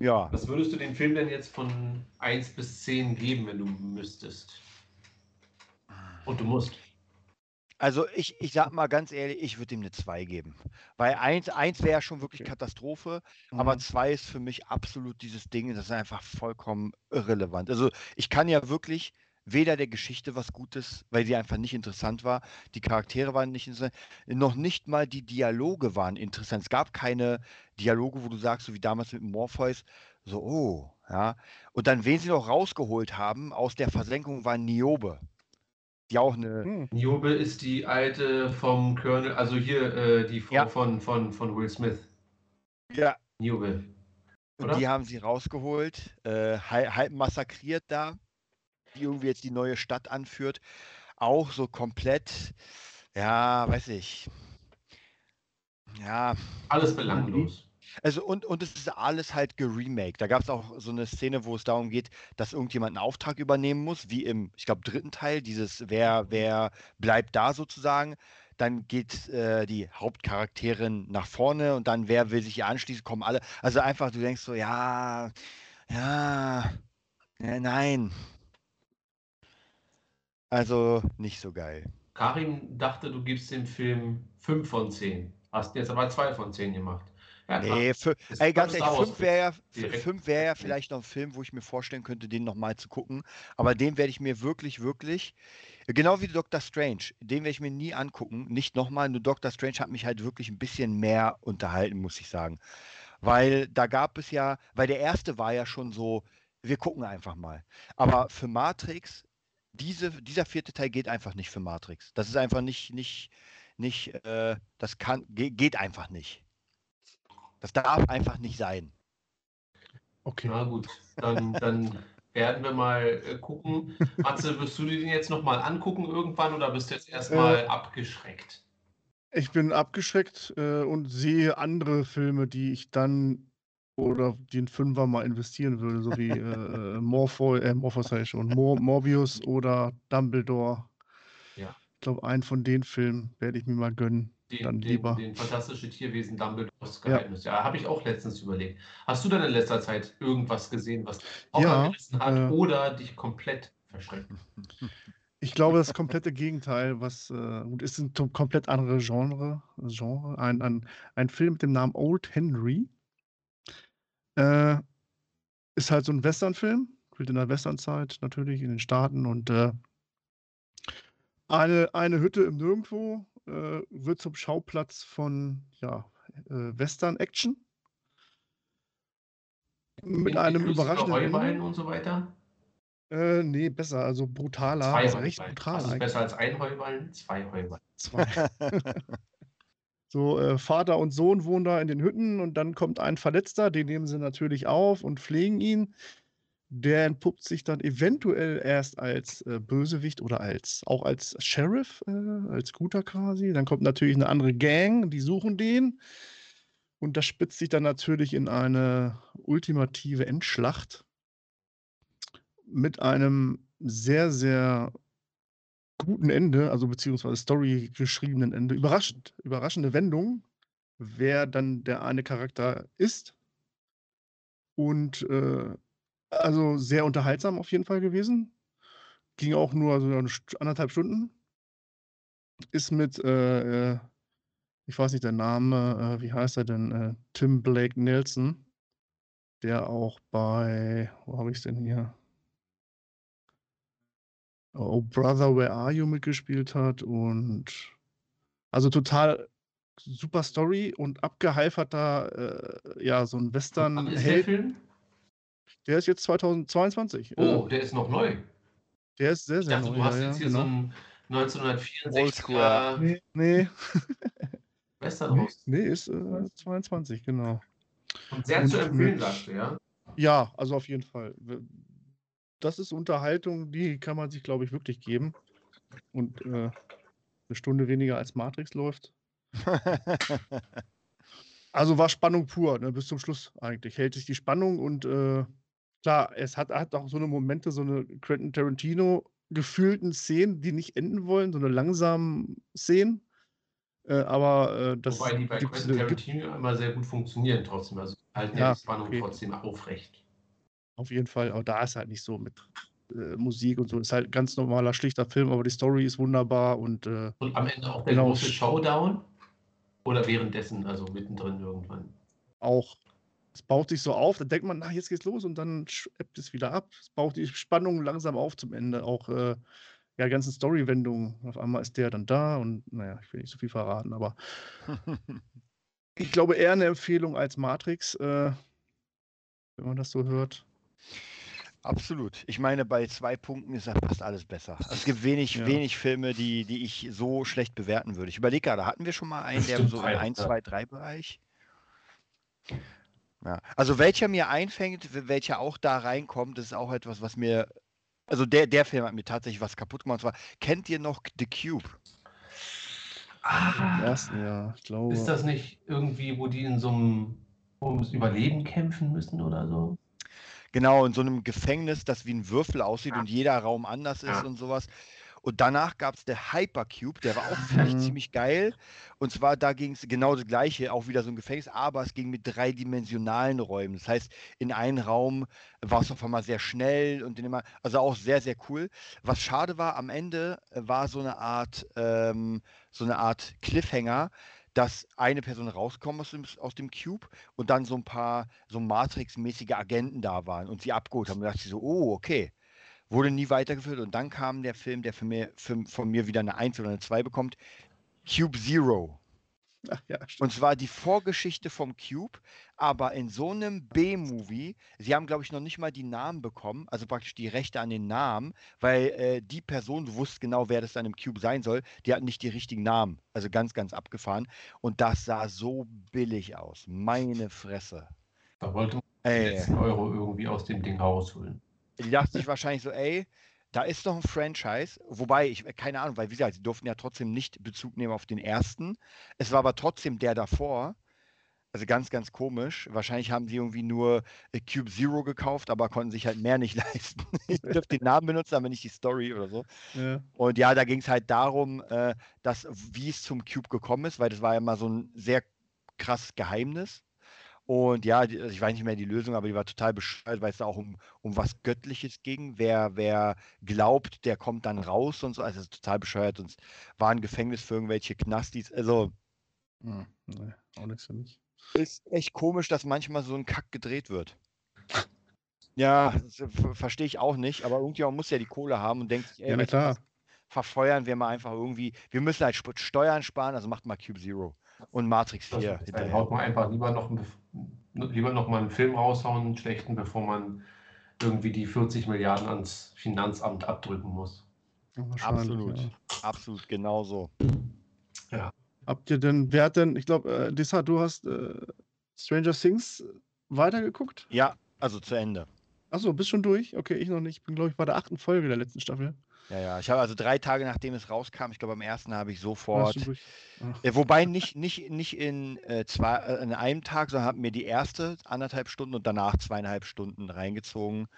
Ja. Was würdest du dem Film denn jetzt von 1 bis 10 geben, wenn du müsstest? Und du musst. Also ich, ich sag mal ganz ehrlich, ich würde ihm eine 2 geben. Weil 1, eins wäre schon wirklich. Katastrophe, aber Mhm. 2 ist für mich absolut dieses Ding, das ist einfach vollkommen irrelevant. Also ich kann ja wirklich weder der Geschichte was Gutes, weil sie einfach nicht interessant war, die Charaktere waren nicht interessant, noch nicht mal die Dialoge waren interessant. Es gab keine Dialoge, wo du sagst, so wie damals mit Morpheus, so, oh, ja. Und dann, wen sie noch rausgeholt haben aus der Versenkung, war Niobe. Die auch eine, Hm. Niobe ist die alte vom Colonel, also hier äh, die Frau Ja. von, von, von Will Smith. ja, Niobe. Und die haben sie rausgeholt, äh, halb, halb massakriert da, die irgendwie jetzt die neue Stadt anführt. Auch so komplett, ja, weiß ich. Ja, Alles belanglos. Also und, und es ist alles halt geremaked. Da gab es auch so eine Szene, wo es darum geht, dass irgendjemand einen Auftrag übernehmen muss, wie im, ich glaube, dritten Teil, dieses Wer, wer bleibt da sozusagen. Dann geht äh, die Hauptcharakterin nach vorne und dann wer will sich ihr anschließen, kommen alle. Also einfach, du denkst so, ja, ja, ja nein. Also nicht so geil. Karin dachte, du gibst dem Film 5 von 10. Hast jetzt aber 2 von 10 gemacht. Ja. Nee, für, ey, ganz ehrlich, Star Wars fünf wäre ja, wär ja vielleicht noch ein Film, wo ich mir vorstellen könnte, den nochmal zu gucken. Aber den werde ich mir wirklich, wirklich, genau wie Doctor Strange, den werde ich mir nie angucken. Nicht nochmal, nur Doctor Strange hat mich halt wirklich ein bisschen mehr unterhalten, muss ich sagen. Weil da gab es ja, weil der erste war ja schon so, wir gucken einfach mal. Aber für Matrix, diese, dieser vierte Teil geht einfach nicht für Matrix. Das ist einfach nicht, nicht, nicht, äh, das kann, ge geht einfach nicht. Das darf einfach nicht sein. Okay. Na gut, dann, dann werden wir mal äh, gucken. Matze, wirst du dir den jetzt nochmal angucken irgendwann oder bist du jetzt erstmal Äh, abgeschreckt? Ich bin abgeschreckt äh, und sehe andere Filme, die ich dann oder den Fünfer mal investieren würde, so wie äh, äh, Morpheus, äh, Morpheus sag ich schon, Mor Morbius oder Dumbledore. Ja. Ich glaube, einen von den Filmen werde ich mir mal gönnen. Den, dann den, lieber. den fantastische Tierwesen Dumbledores Ja. Geheimnis. Ja, habe ich auch letztens überlegt. Hast du denn in letzter Zeit irgendwas gesehen, was dich Ja, hat äh, oder dich komplett verschreckt? Ich glaube, das komplette Gegenteil, was äh, gut ist, ein komplett andere Genre. Genre. Ein, ein, ein Film mit dem Namen Old Henry. Äh, ist halt so ein Westernfilm, spielt in der Westernzeit natürlich in den Staaten und äh, eine, eine Hütte im Nirgendwo äh, wird zum Schauplatz von ja, äh, Western-Action. Mit In- einem überraschenden Ende. und so weiter? Äh, nee, besser, also brutaler. Zwei also recht brutal eigentlich. besser als ein Heuballen? Zwei Heuballen. Zwei. So, äh, Vater und Sohn wohnen da in den Hütten und dann kommt ein Verletzter, den nehmen sie natürlich auf und pflegen ihn. Der entpuppt sich dann eventuell erst als äh, Bösewicht oder als auch als Sheriff, äh, als Guter quasi. Dann kommt natürlich eine andere Gang, die suchen den. Und das spitzt sich dann natürlich in eine ultimative Endschlacht mit einem sehr, sehr guten Ende, also beziehungsweise Story geschriebenen Ende. Überraschend, überraschende Wendung, wer dann der eine Charakter ist. Und äh, also sehr unterhaltsam auf jeden Fall gewesen. Ging auch nur so eine St anderthalb Stunden. Ist mit, äh, äh, ich weiß nicht der Name, äh, wie heißt er denn? Äh, Tim Blake Nelson, der auch bei, wo habe ich es denn hier? Oh Brother, Where Are You mitgespielt hat und also total super Story und abgehalferter, äh, ja, so ein Wann Western ist der. Film? Der ist jetzt 2022. Oh, Äh, der ist noch neu. der ist sehr, Ich sehr dachte, neu. du hast ja, jetzt hier so genau. einen 1964er Oldschool. Nee, nee, Western nee, nee ist äh, 22, genau. Und sehr Und zu empfehlen, sagst du, ja? Ja, also auf jeden Fall. Das ist Unterhaltung, die kann man sich, glaube ich, wirklich geben. Und äh, eine Stunde weniger als Matrix läuft. Also war Spannung pur, ne, bis zum Schluss eigentlich. Hält sich die Spannung und äh, klar, es hat, hat auch so eine Momente, so eine Quentin Tarantino gefühlten Szenen, die nicht enden wollen, so eine langsamen Szenen. Äh, aber äh, das Wobei die bei Quentin äh, Tarantino immer sehr gut funktionieren trotzdem. Also halten ja, die Spannung okay. trotzdem aufrecht. auf jeden Fall. Aber da ist halt nicht so mit äh, Musik und so. Ist halt ein ganz normaler, schlichter Film, aber die Story ist wunderbar und äh, Und am Ende auch der Genau. große Showdown? Oder währenddessen, also mittendrin irgendwann? auch, es baut sich so auf, dann denkt man, na, jetzt geht's los und dann ebbt es wieder ab. Es baut die Spannung langsam auf zum Ende. Auch äh, ja, ganzen Story-Wendungen. Auf einmal ist der dann da und naja, ich will nicht so viel verraten, aber ich glaube eher eine Empfehlung als Matrix, äh, wenn man das so hört. Absolut. Ich meine, bei zwei Punkten ist ja fast alles besser. Also es gibt wenig, Ja. wenig Filme, die, die ich so schlecht bewerten würde. Ich überlege gerade, hatten wir schon mal einen, der so im einen, 1, ja. 2, 3 Bereich? Ja. Also welcher mir einfängt, welcher auch da reinkommt, das ist auch etwas, was mir. Also der, der Film hat mir tatsächlich was kaputt gemacht. Und zwar, kennt ihr noch The Cube? Im Ah, ersten Jahr, ich glaube. ist das nicht irgendwie, wo die in so einem ums Überleben kämpfen müssen oder so? Genau, in so einem Gefängnis, das wie ein Würfel aussieht und jeder Raum anders ist Ja. und sowas. Und danach gab es der Hypercube, der war auch vielleicht Mhm. ziemlich geil. Und zwar, da ging es genau das gleiche, auch wieder so ein Gefängnis, aber es ging mit dreidimensionalen Räumen. Das heißt, in einem Raum war es auf einmal sehr schnell und in immer, also auch sehr, sehr cool. Was schade war, am Ende war so eine Art, ähm, so eine Art Cliffhanger, dass eine Person rauskommt aus dem, aus dem Cube und dann so ein paar so Matrix-mäßige Agenten da waren und sie abgeholt haben. Und da dachte ich so, oh, okay. Wurde nie weitergeführt und dann kam der Film, der für mir, für, von mir wieder eine 1 oder eine 2 bekommt, Cube Zero. Ach, ja. Und zwar die Vorgeschichte vom Cube, aber in so einem B-Movie, sie haben, glaube ich, noch nicht mal die Namen bekommen, also praktisch die Rechte an den Namen, weil äh, die Person, du wusst genau, wer das dann im Cube sein soll, die hat nicht die richtigen Namen. Also ganz, ganz abgefahren. Und das sah so billig aus. Meine Fresse. Da wollte man die Ey, letzten Euro irgendwie aus dem Ding rausholen. die dachten sich wahrscheinlich so, ey, da ist doch ein Franchise, wobei ich, keine Ahnung, weil wie gesagt, sie durften ja trotzdem nicht Bezug nehmen auf den ersten. Es war aber trotzdem der davor. Also ganz, ganz komisch. Wahrscheinlich haben sie irgendwie nur äh, Cube Zero gekauft, aber konnten sich halt mehr nicht leisten. Ich dürfte den Namen benutzen, aber nicht die Story oder so. Ja. Und ja, da ging es halt darum, äh, dass, wie es zum Cube gekommen ist, weil das war ja mal so ein sehr krasses Geheimnis. Und ja, also ich weiß nicht mehr die Lösung, aber die war total bescheuert, weil es da auch um, um was Göttliches ging. Wer, wer glaubt, der kommt dann raus und so. Also es ist total bescheuert. Und es war ein Gefängnis für irgendwelche Knastis. Also Hm, nee, auch nichts für mich. ist echt komisch, dass manchmal so ein Kack gedreht wird. Ja, das, äh, ver- verstehe ich auch nicht, aber irgendjemand muss ja die Kohle haben und denkt sich, ey, Ja, klar. verfeuern wir mal einfach irgendwie. Wir müssen halt Steuern sparen, also macht mal Cube Zero und Matrix 4 Dann haut man einfach lieber noch, lieber noch mal einen Film raushauen, einen schlechten, bevor man irgendwie die 40 Milliarden ans Finanzamt abdrücken muss. Ja, Absolut. Ja. Absolut, genau so. Habt ihr denn, wer hat denn, ich glaube, äh, Dissa, du hast äh, Stranger Things weitergeguckt? Ja, also zu Ende. Achso, bist schon durch? Okay, ich noch nicht. Ich bin, glaube ich, bei der achten Folge der letzten Staffel. Ja, ja. Ich habe also drei Tage nachdem es rauskam, ich glaube am ersten habe ich sofort. Äh, wobei nicht, nicht, nicht in, äh, zwei, äh, in einem Tag, sondern habe mir die erste anderthalb Stunden und danach zweieinhalb Stunden reingezogen.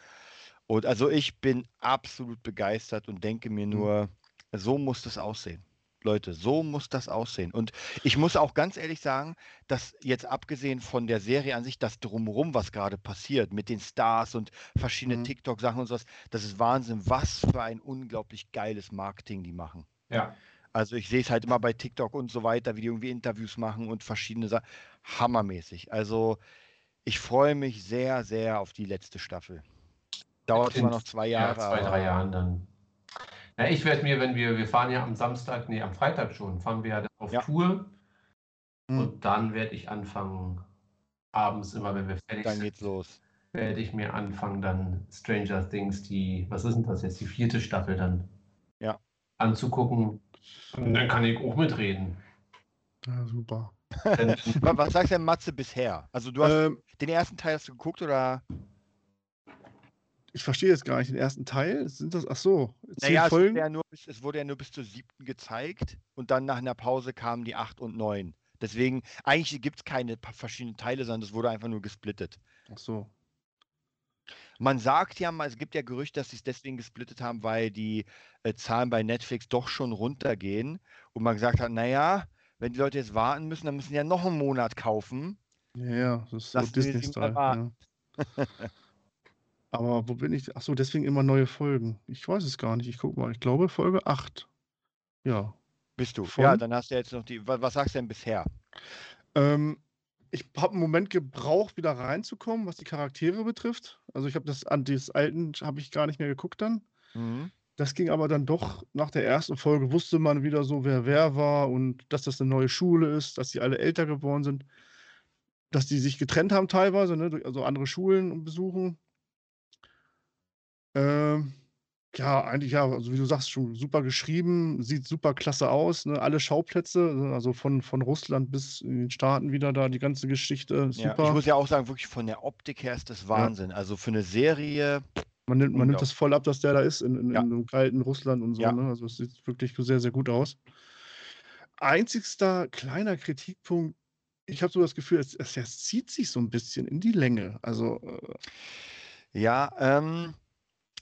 Und also ich bin absolut begeistert und denke mir Mhm. nur, so muss das aussehen. Leute, so muss das aussehen. Und ich muss auch ganz ehrlich sagen, dass jetzt abgesehen von der Serie an sich, das drumherum, was gerade passiert, mit den Stars und verschiedenen Mhm. TikTok-Sachen und sowas, das ist Wahnsinn, was für ein unglaublich geiles Marketing die machen. Ja. Also ich sehe es halt immer bei TikTok und so weiter, wie die irgendwie Interviews machen und verschiedene Sachen. Hammermäßig. Also ich freue mich sehr, sehr auf die letzte Staffel. Dauert zwar noch zwei Ja, Jahre. zwei, aber- drei Jahren dann. Ja, ich werde mir, wenn wir, wir fahren ja am Samstag, nee, am Freitag schon, fahren wir ja dann auf Ja. Tour. hm. Und dann werde ich anfangen, abends immer, wenn wir fertig Dann sind, geht's los. werde ich mir anfangen, dann Stranger Things, die, was ist denn das jetzt, die vierte Staffel dann Ja. anzugucken. Und dann kann ich auch mitreden. Ja, super. Was sagst du denn, Matze, bisher? Also du hast Ähm, den ersten Teil hast du geguckt oder? Ich verstehe jetzt gar nicht den ersten Teil. Sind das, ach so, zehn Naja, es Folgen? ja nur es wurde ja nur bis zur siebten gezeigt und dann nach einer Pause kamen die acht und neun. Deswegen, eigentlich gibt es keine verschiedenen Teile, sondern es wurde einfach nur gesplittet. Ach so. Man sagt ja mal, es gibt ja Gerüchte, dass sie es deswegen gesplittet haben, weil die äh, Zahlen bei Netflix doch schon runtergehen und man gesagt hat, naja, wenn die Leute jetzt warten müssen, dann müssen die ja noch einen Monat kaufen. Ja, ja, das ist so sie Disney-Style. Ja. Aber wo bin ich? Ach so, deswegen immer neue Folgen. Ich weiß es gar nicht. Ich guck mal. Ich glaube Folge 8. Ja. Bist du. Ja, Von? dann hast du jetzt noch die. Was, was sagst du denn bisher? Ähm, ich habe einen Moment gebraucht, wieder reinzukommen, was die Charaktere betrifft. Also ich habe das an des alten habe ich gar nicht mehr geguckt dann. Mhm. Das ging aber dann doch nach der ersten Folge wusste man wieder so, wer wer war und dass das eine neue Schule ist, dass die alle älter geworden sind, dass die sich getrennt haben teilweise, ne, also andere Schulen besuchen. Ähm, ja, eigentlich ja, also wie du sagst, schon super geschrieben, sieht super klasse aus, ne? Alle Schauplätze, ne, also von, von Russland bis in den Staaten wieder da, die ganze Geschichte, Ja, ich super. muss ja auch sagen, wirklich von der Optik her ist das Wahnsinn. Also für eine Serie, Man nimmt, man nimmt das voll ab, dass der da ist in, in, Ja. in einem kalten Russland und so. Ja. Ne? Also es sieht wirklich sehr, sehr gut aus. Einzigster kleiner Kritikpunkt, ich habe so das Gefühl, es, es, es zieht sich so ein bisschen in die Länge. Also äh, ja, ähm,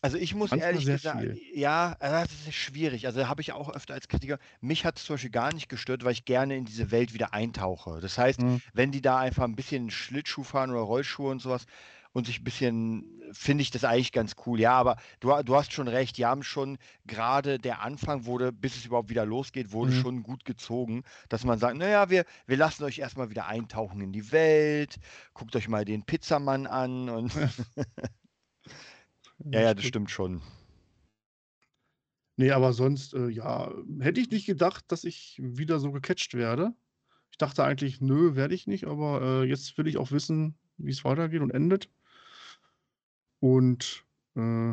also ich muss Manchmal ehrlich gesagt, viel. ja, äh, das ist schwierig. Also habe ich auch öfter als Kritiker, mich hat es zum Beispiel gar nicht gestört, weil ich gerne in diese Welt wieder eintauche. Das heißt, mh, wenn die da einfach ein bisschen Schlittschuh fahren oder Rollschuhe und sowas und sich ein bisschen, finde ich das eigentlich ganz cool. Ja, aber du, du hast schon recht, die haben schon gerade der Anfang wurde, bis es überhaupt wieder losgeht, wurde Mhm. schon gut gezogen, dass man sagt, naja, wir, wir lassen euch erstmal wieder eintauchen in die Welt, guckt euch mal den Pizzamann an und ja, ja, das stimmt schon. Nee, aber sonst, äh, ja, hätte ich nicht gedacht, dass ich wieder so gecatcht werde. Ich dachte eigentlich, nö, werde ich nicht, aber äh, jetzt will ich auch wissen, wie es weitergeht und endet. Und äh,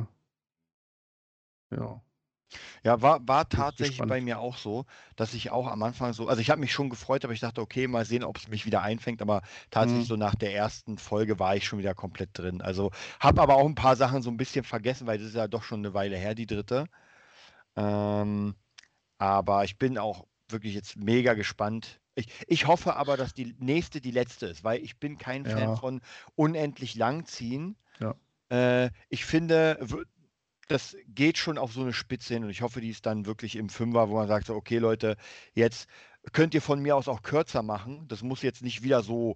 ja. Ja, war, war tatsächlich bei mir auch so, dass ich auch am Anfang so, also ich habe mich schon gefreut, aber ich dachte, okay, mal sehen, ob es mich wieder einfängt. Aber tatsächlich Mhm. so nach der ersten Folge war ich schon wieder komplett drin. Also habe aber auch ein paar Sachen so ein bisschen vergessen, weil das ist ja doch schon eine Weile her, die dritte. Ähm, aber ich bin auch wirklich jetzt mega gespannt. Ich, ich hoffe aber, dass die nächste die letzte ist, weil ich bin kein Fan Ja. von unendlich langziehen. Ja. Äh, ich finde, das geht schon auf so eine Spitze hin und ich hoffe, die ist dann wirklich im Fünfer, wo man sagt, so, okay Leute, jetzt könnt ihr von mir aus auch kürzer machen. Das muss jetzt nicht wieder so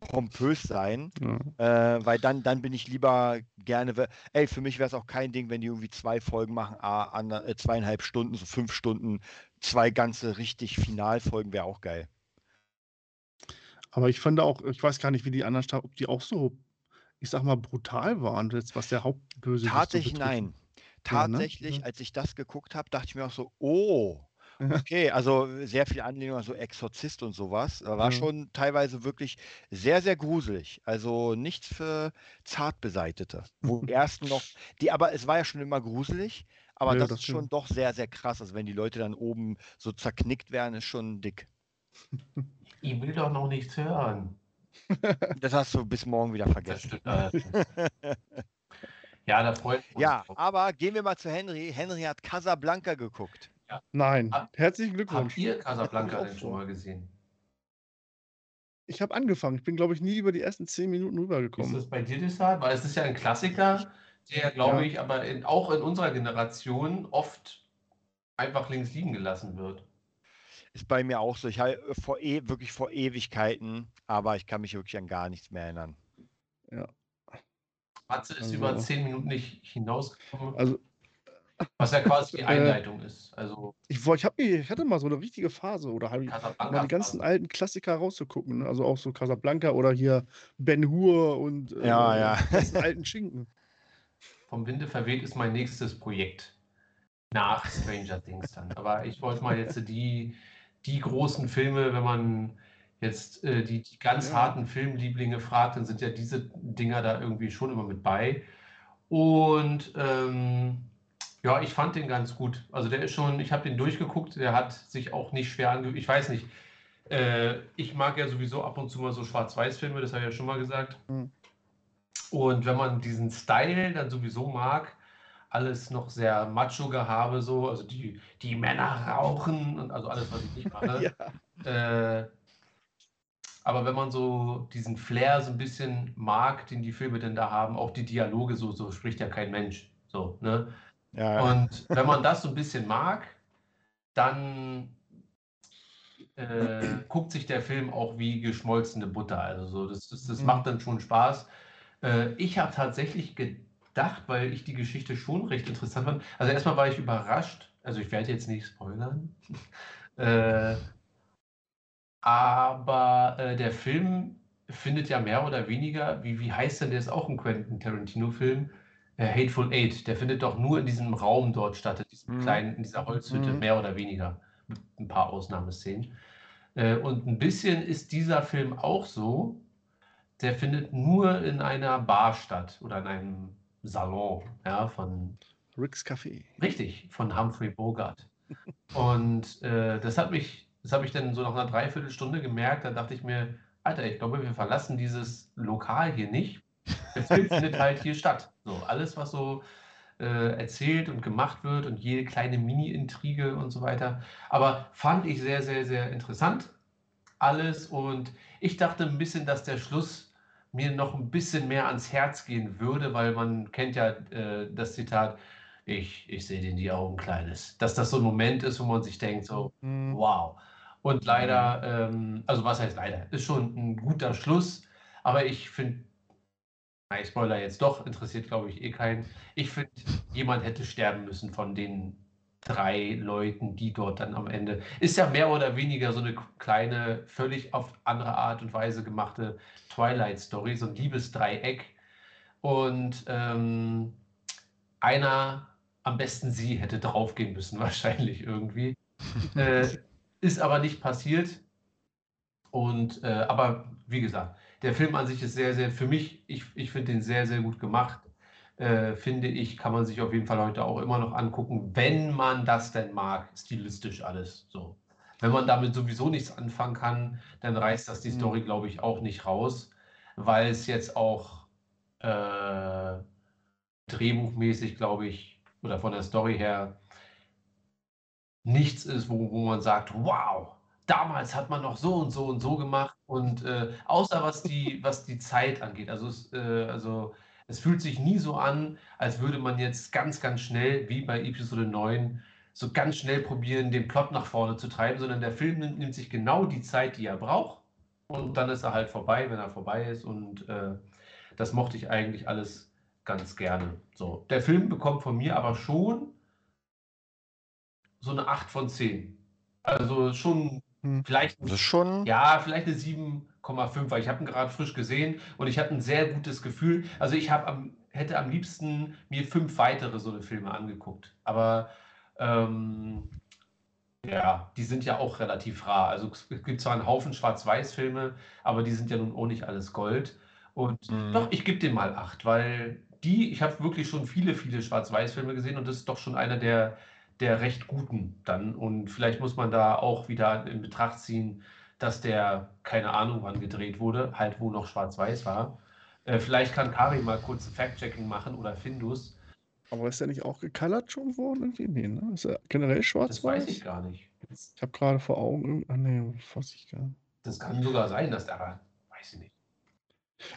pompös sein, ja. äh, weil dann, dann bin ich lieber gerne, ey, für mich wäre es auch kein Ding, wenn die irgendwie zwei Folgen machen, ah, ander- äh, zweieinhalb Stunden, so fünf Stunden, zwei ganze richtig Finalfolgen wäre auch geil. Aber ich fand auch, ich weiß gar nicht, wie die anderen Staffeln, ob die auch so, ich sag mal, brutal waren, jetzt, was der Hauptböse Tatsächlich nein. Ja, ne? Tatsächlich, Ja. als ich das geguckt habe, dachte ich mir auch so, oh, okay, also sehr viel Anlehnung an so Exorzist und sowas. Da War Ja. schon teilweise wirklich sehr, sehr gruselig. Also nichts für Zartbeseitete. Wo die ersten noch, die, aber es war ja schon immer gruselig, aber Ja, das, das ist schon doch sehr, sehr krass. Also wenn die Leute dann oben so zerknickt werden, ist schon dick. Ich will doch noch nichts hören. Das hast du bis morgen wieder Das vergessen. ja, da freut man Ja, aber gehen wir mal zu Henry. Henry hat Casablanca geguckt. Nein, Ah, herzlichen Glückwunsch. Habt ihr Casablanca Hab denn schon mal gesehen? Ich habe angefangen. Ich bin, glaube ich, nie über die ersten zehn Minuten Ist rübergekommen. das bei dir deshalb? Weil es ist ja ein Klassiker, der, glaube Ja. ich, aber in, auch in unserer Generation oft einfach links liegen gelassen wird. Ist bei mir auch so. Ich habe vor e wirklich vor Ewigkeiten, aber ich kann mich wirklich an gar nichts mehr erinnern. Matze ist Also- über zehn Minuten nicht hinausgekommen, Also, was ja quasi die Äh, Einleitung ist. Also ich, woll- ich, hab, ich hatte mal so eine richtige Phase oder habe ich mal die ganzen alten Klassiker rauszugucken. Ne? Also auch so Casablanca oder hier Ben Hur und äh, Ja, ja. die alten Schinken. Vom Winde verweht ist mein nächstes Projekt. Nach Stranger Things dann. Aber ich wollte mal jetzt die, die großen Filme, wenn man jetzt äh, die, die ganz Ja. harten Filmlieblinge fragt, dann sind ja diese Dinger da irgendwie schon immer mit bei. Und ähm, ja, ich fand den ganz gut. Also der ist schon, ich habe den durchgeguckt, der hat sich auch nicht schwer angefühlt. Ich weiß nicht. Äh, ich mag ja sowieso ab und zu mal so Schwarz-Weiß-Filme, das habe ich ja schon mal gesagt. Mhm. Und wenn man diesen Style dann sowieso mag, alles noch sehr Macho-Gehabe, so, also die, die Männer rauchen und also alles, was ich nicht mache. Ja. Äh, aber wenn man so diesen Flair so ein bisschen mag, den die Filme denn da haben, auch die Dialoge, so, so spricht ja kein Mensch. So, ne? Ja, Und wenn man das so ein bisschen mag, dann äh, guckt sich der Film auch wie geschmolzene Butter. Also so, das, das, das Mhm. macht dann schon Spaß. Äh, ich habe tatsächlich gedacht, weil ich die Geschichte schon recht interessant fand. Also erstmal war ich überrascht. Also ich werde jetzt nicht spoilern. äh, aber äh, der Film findet ja mehr oder weniger, wie, wie heißt denn der, ist auch ein Quentin Tarantino-Film, äh, Hateful Eight, der findet doch nur in diesem Raum dort statt, in diesem Mhm. kleinen, in dieser Holzhütte, Mhm. mehr oder weniger, mit ein paar Ausnahmeszenen. Äh, und ein bisschen ist dieser Film auch so, der findet nur in einer Bar statt oder in einem Salon, ja, von Rick's Café. Richtig, von Humphrey Bogart. Und äh, das hat mich, das habe ich dann so nach einer Dreiviertelstunde gemerkt. Da dachte ich mir, Alter, ich glaube, wir verlassen dieses Lokal hier nicht. Film findet halt hier statt. So, alles, was so äh, erzählt und gemacht wird und jede kleine Mini-Intrige und so weiter. Aber fand ich sehr, sehr, sehr interessant. Alles. Und ich dachte ein bisschen, dass der Schluss mir noch ein bisschen mehr ans Herz gehen würde, weil man kennt ja äh, das Zitat, ich, ich sehe dir in die Augen, Kleines. Dass das so ein Moment ist, wo man sich denkt, so, Mhm. wow. Und leider, ähm, also was heißt leider, ist schon ein guter Schluss, aber ich finde, ich spoiler jetzt doch, interessiert glaube ich eh keinen. Ich finde, jemand hätte sterben müssen von den drei Leuten, die dort dann am Ende, ist ja mehr oder weniger so eine kleine, völlig auf andere Art und Weise gemachte Twilight-Story, so ein Liebesdreieck. Und ähm, einer, am besten sie, hätte draufgehen müssen, wahrscheinlich irgendwie. äh, ist aber nicht passiert. Und äh, aber wie gesagt, der Film an sich ist sehr, sehr, für mich, ich, ich finde den sehr, sehr gut gemacht. Äh, finde ich, kann man sich auf jeden Fall heute auch immer noch angucken, wenn man das denn mag, stilistisch alles so. Wenn man damit sowieso nichts anfangen kann, dann reißt das die Mhm. Story, glaube ich, auch nicht raus, weil es jetzt auch äh, drehbuchmäßig, glaube ich, oder von der Story her nichts ist, wo, wo man sagt, wow, damals hat man noch so und so und so gemacht und äh, außer was die, was die Zeit angeht. Also äh, also es fühlt sich nie so an, als würde man jetzt ganz, ganz schnell, wie bei Episode 9, so ganz schnell probieren, den Plot nach vorne zu treiben, sondern der Film nimmt, nimmt sich genau die Zeit, die er braucht und dann ist er halt vorbei, wenn er vorbei ist und äh, das mochte ich eigentlich alles ganz gerne. So, der Film bekommt von mir aber schon so eine 8 von 10. Also schon Hm. vielleicht das ist schon. ja, vielleicht eine 7,5, weil ich habe ihn gerade frisch gesehen und ich hatte ein sehr gutes Gefühl. Also ich habe am, hätte am liebsten mir fünf weitere so eine Filme angeguckt. Aber ähm, ja, die sind ja auch relativ rar. Also es gibt zwar einen Haufen Schwarz-Weiß-Filme, aber die sind ja nun auch nicht alles Gold. Und Mhm. doch, ich gebe dem mal acht, weil die, ich habe wirklich schon viele, viele Schwarz-Weiß-Filme gesehen und das ist doch schon einer der, der recht guten dann. Und vielleicht muss man da auch wieder in Betracht ziehen, dass der, keine Ahnung wann gedreht wurde, halt wo noch schwarz-weiß war. Äh, vielleicht kann Kari mal kurz Fact-Checking machen oder Findus. Aber ist der nicht auch gecolored schon worden? Irgendwie? Nee, ne? Ist er generell Das schwarz-weiß? weiß ich gar nicht. Ich habe gerade vor Augen. Ah, nee, weiß ich gar nicht. Das kann sogar sein, dass der, aber weiß ich nicht.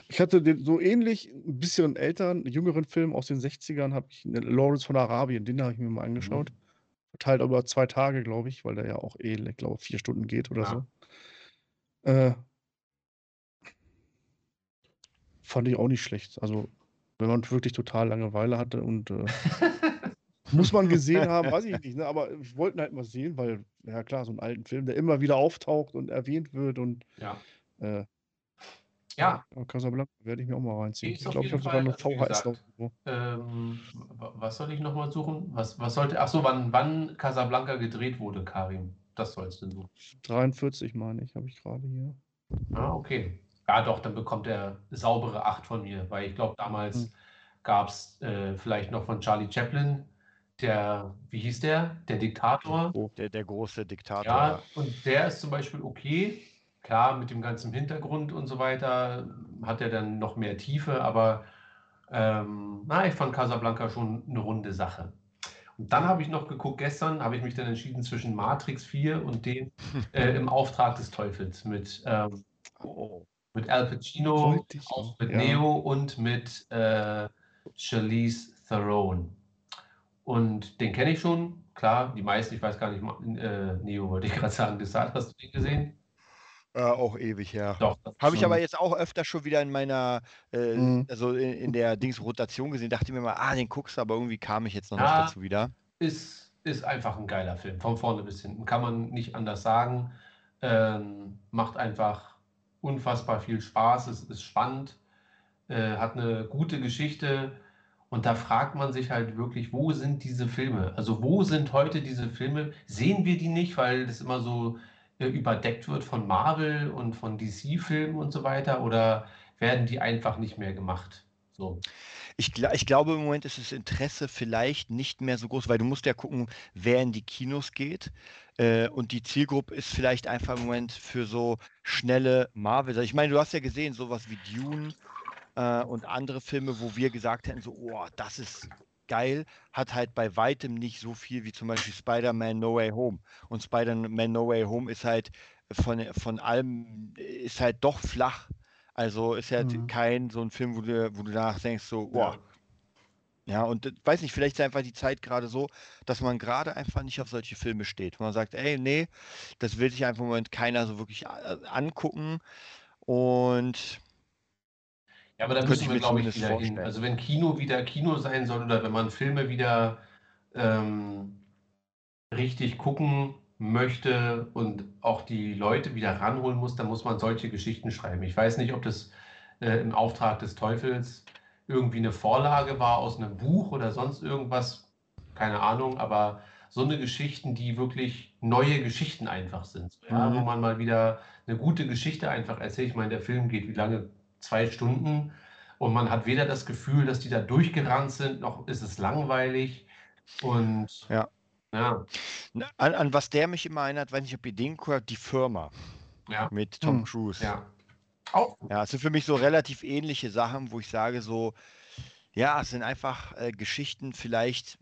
Ich hatte den, so ähnlich, ein bisschen älteren, jüngeren Film aus den 60ern, habe ich ne, Lawrence von Arabien, den habe ich mir mal angeschaut. Verteilt über zwei Tage, glaube ich, weil der ja auch eh, ich glaube, vier Stunden geht oder Ja. so. Äh, fand ich auch nicht schlecht. Also, wenn man wirklich total Langeweile hatte und äh, muss man gesehen haben, weiß ich nicht, ne? aber ich wollte ihn halt mal sehen, weil, ja klar, so einen alten Film, der immer wieder auftaucht und erwähnt wird und Ja. äh, Ja, ja, Casablanca werde ich mir auch mal reinziehen. Ich glaube, ich habe sogar eine also VHS noch gesagt, irgendwo. ähm, wa- was soll ich nochmal suchen? Was, was sollte, ach so, wann, wann Casablanca gedreht wurde, Karim? Das sollst du suchen. 43 meine ich, habe ich gerade hier. Ah, okay. Ja, doch, dann bekommt er saubere 8 von mir, weil ich glaube, damals Hm. gab es äh, vielleicht noch von Charlie Chaplin, der, wie hieß der? Der Diktator. Der, der große Diktator. Ja, und der ist zum Beispiel okay. Klar, mit dem ganzen Hintergrund und so weiter hat er dann noch mehr Tiefe, aber ähm, na, ich fand Casablanca schon eine runde Sache. Und dann habe ich noch geguckt, gestern habe ich mich dann entschieden zwischen Matrix 4 und den äh, im Auftrag des Teufels mit, ähm, Oh. mit Al Pacino, auch mit ja. Neo und mit äh, Charlize Theron. Und den kenne ich schon, klar, die meisten, ich weiß gar nicht, äh, Neo wollte ich gerade sagen, Desart, hast du den gesehen? Äh, auch ewig her. Doch. das ist Habe ich aber jetzt auch öfter schon wieder in meiner, äh, Mhm. also in, in der Dings-Rotation gesehen. Dachte mir mal, ah, den guckst du, aber irgendwie kam ich jetzt noch Ja. nicht dazu wieder. ist, ist einfach ein geiler Film, von vorne bis hinten. Kann man nicht anders sagen. Ähm, macht einfach unfassbar viel Spaß, es ist spannend, äh, hat eine gute Geschichte. Und da fragt man sich halt wirklich, wo sind diese Filme? Also wo sind heute diese Filme? Sehen wir die nicht, weil das immer so überdeckt wird von Marvel und von DC-Filmen und so weiter? Oder werden die einfach nicht mehr gemacht? So. Ich, ich glaube, im Moment ist das Interesse vielleicht nicht mehr so groß, weil du musst ja gucken, wer in die Kinos geht. Äh, und die Zielgruppe ist vielleicht einfach im Moment für so schnelle Marvel. Ich meine, du hast ja gesehen, sowas wie Dune äh, und andere Filme, wo wir gesagt hätten, so, oh, das ist geil, hat halt bei weitem nicht so viel wie zum Beispiel Spider-Man No Way Home. Und Spider-Man No Way Home ist halt von, von allem, ist halt doch flach. Also ist halt Mhm. kein so ein Film, wo du, wo du danach denkst, so, boah, ja, und äh, weiß nicht, vielleicht ist einfach die Zeit gerade so, dass man gerade einfach nicht auf solche Filme steht. Man sagt, ey, nee, das will sich einfach im Moment keiner so wirklich a- angucken. Und Ja, aber da müssen wir, glaube ich, wieder hin. vorstellen. Also wenn Kino wieder Kino sein soll oder wenn man Filme wieder ähm, richtig gucken möchte und auch die Leute wieder ranholen muss, dann muss man solche Geschichten schreiben. Ich weiß nicht, ob das äh, im Auftrag des Teufels irgendwie eine Vorlage war aus einem Buch oder sonst irgendwas, keine Ahnung, aber so eine Geschichten, die wirklich neue Geschichten einfach sind. Ja, Mhm. wo man mal wieder eine gute Geschichte einfach erzählt. Ich meine, der Film geht wie lange? Zwei Stunden. Und man hat weder das Gefühl, dass die da durchgerannt sind, noch ist es langweilig. Und Ja. ja, an, an was der mich immer erinnert, weiß nicht, ob ihr den gehört, die Firma ja, mit Tom Hm, Cruise. ja. Auch. Ja, es sind für mich so relativ ähnliche Sachen, wo ich sage so, ja, es sind einfach äh, Geschichten vielleicht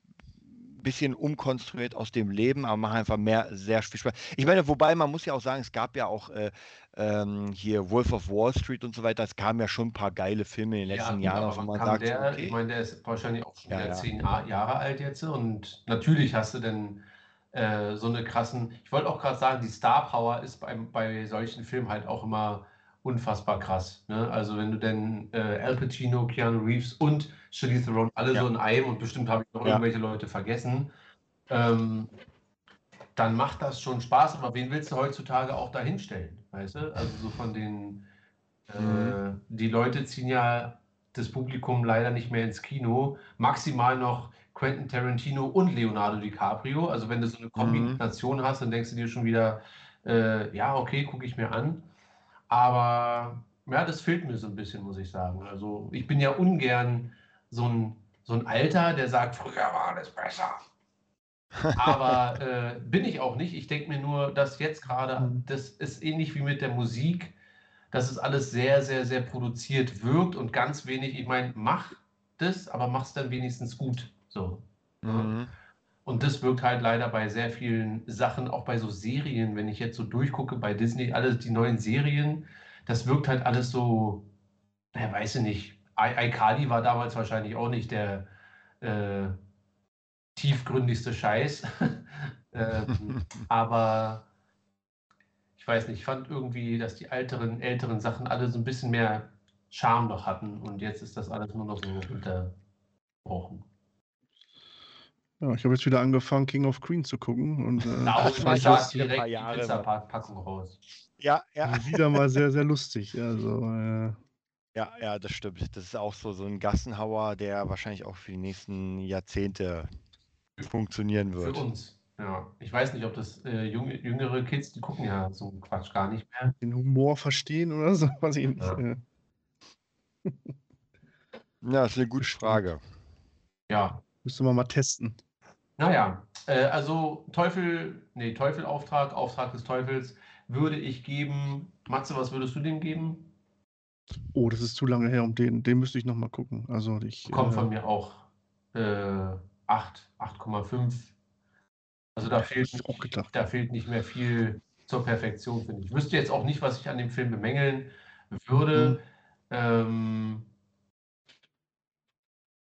bisschen umkonstruiert aus dem Leben, aber machen einfach mehr sehr viel Spaß. Ich meine, wobei man muss ja auch sagen, es gab ja auch äh, ähm, hier Wolf of Wall Street und so weiter, es kamen ja schon ein paar geile Filme in den Ja, letzten gut, Jahren, wo man sagt, der, okay. ich meine, der ist wahrscheinlich auch schon Ja, ja. zehn Jahre alt jetzt. Und natürlich hast du dann äh, so eine krassen, ich wollte auch gerade sagen, die Star Power ist beim, bei solchen Filmen halt auch immer unfassbar krass. Ne? Also wenn du denn äh, Al Pacino, Keanu Reeves und Charlize Theron alle Ja. so in einem und bestimmt habe ich noch Ja. irgendwelche Leute vergessen, ähm, dann macht das schon Spaß. Aber wen willst du heutzutage auch da hinstellen? Weißt du? Also so von den, äh, Mhm. die Leute ziehen ja das Publikum leider nicht mehr ins Kino. Maximal noch Quentin Tarantino und Leonardo DiCaprio. Also wenn du so eine Kombination hast, dann denkst du dir schon wieder, äh, ja, okay, gucke ich mir an. Aber ja, das fehlt mir so ein bisschen, muss ich sagen. Also ich bin ja ungern so ein, so ein Alter, der sagt, früher war alles besser. Aber äh, bin ich auch nicht. Ich denke mir nur, dass jetzt gerade, Mhm. das ist ähnlich wie mit der Musik, dass es alles sehr, sehr, sehr produziert wirkt und ganz wenig, ich meine, mach das, aber mach es dann wenigstens gut. So. Mhm. Und das wirkt halt leider bei sehr vielen Sachen, auch bei so Serien, wenn ich jetzt so durchgucke bei Disney, alle die neuen Serien, das wirkt halt alles so, naja, weiß ich nicht. I- iCarly war damals wahrscheinlich auch nicht der äh, tiefgründigste Scheiß. ähm, aber ich weiß nicht, ich fand irgendwie, dass die älteren, älteren Sachen alle so ein bisschen mehr Charme noch hatten und jetzt ist das alles nur noch so unterbrochen. Ja, ich habe jetzt wieder angefangen, King of Queens zu gucken und äh, fand man ich da das direkt die Pizzapackung raus. Ja, ja. wieder mal sehr, sehr lustig. Also, äh, Ja, ja, das stimmt. Das ist auch so, so ein Gassenhauer, der wahrscheinlich auch für die nächsten Jahrzehnte funktionieren Für wird. uns. Ja. Ich weiß nicht, ob das äh, junge, jüngere Kids, die gucken ja so einen Quatsch gar nicht mehr. den Humor verstehen oder so, weiß ich nicht. Ja. Äh, Ja, das ist eine gute. Frage. Ja. müsste man mal testen. Naja, äh, also Teufel, nee, Teufelauftrag, Auftrag des Teufels würde ich geben. Matze, was würdest du dem geben? Oh, das ist zu lange her, um den, den müsste ich nochmal gucken. Also ich. Kommt äh, von mir auch äh, 8, 8,5. Also da fehlt, gedacht. da fehlt nicht mehr viel zur Perfektion, finde ich. Ich wüsste jetzt auch nicht, was ich an dem Film bemängeln würde. Ähm,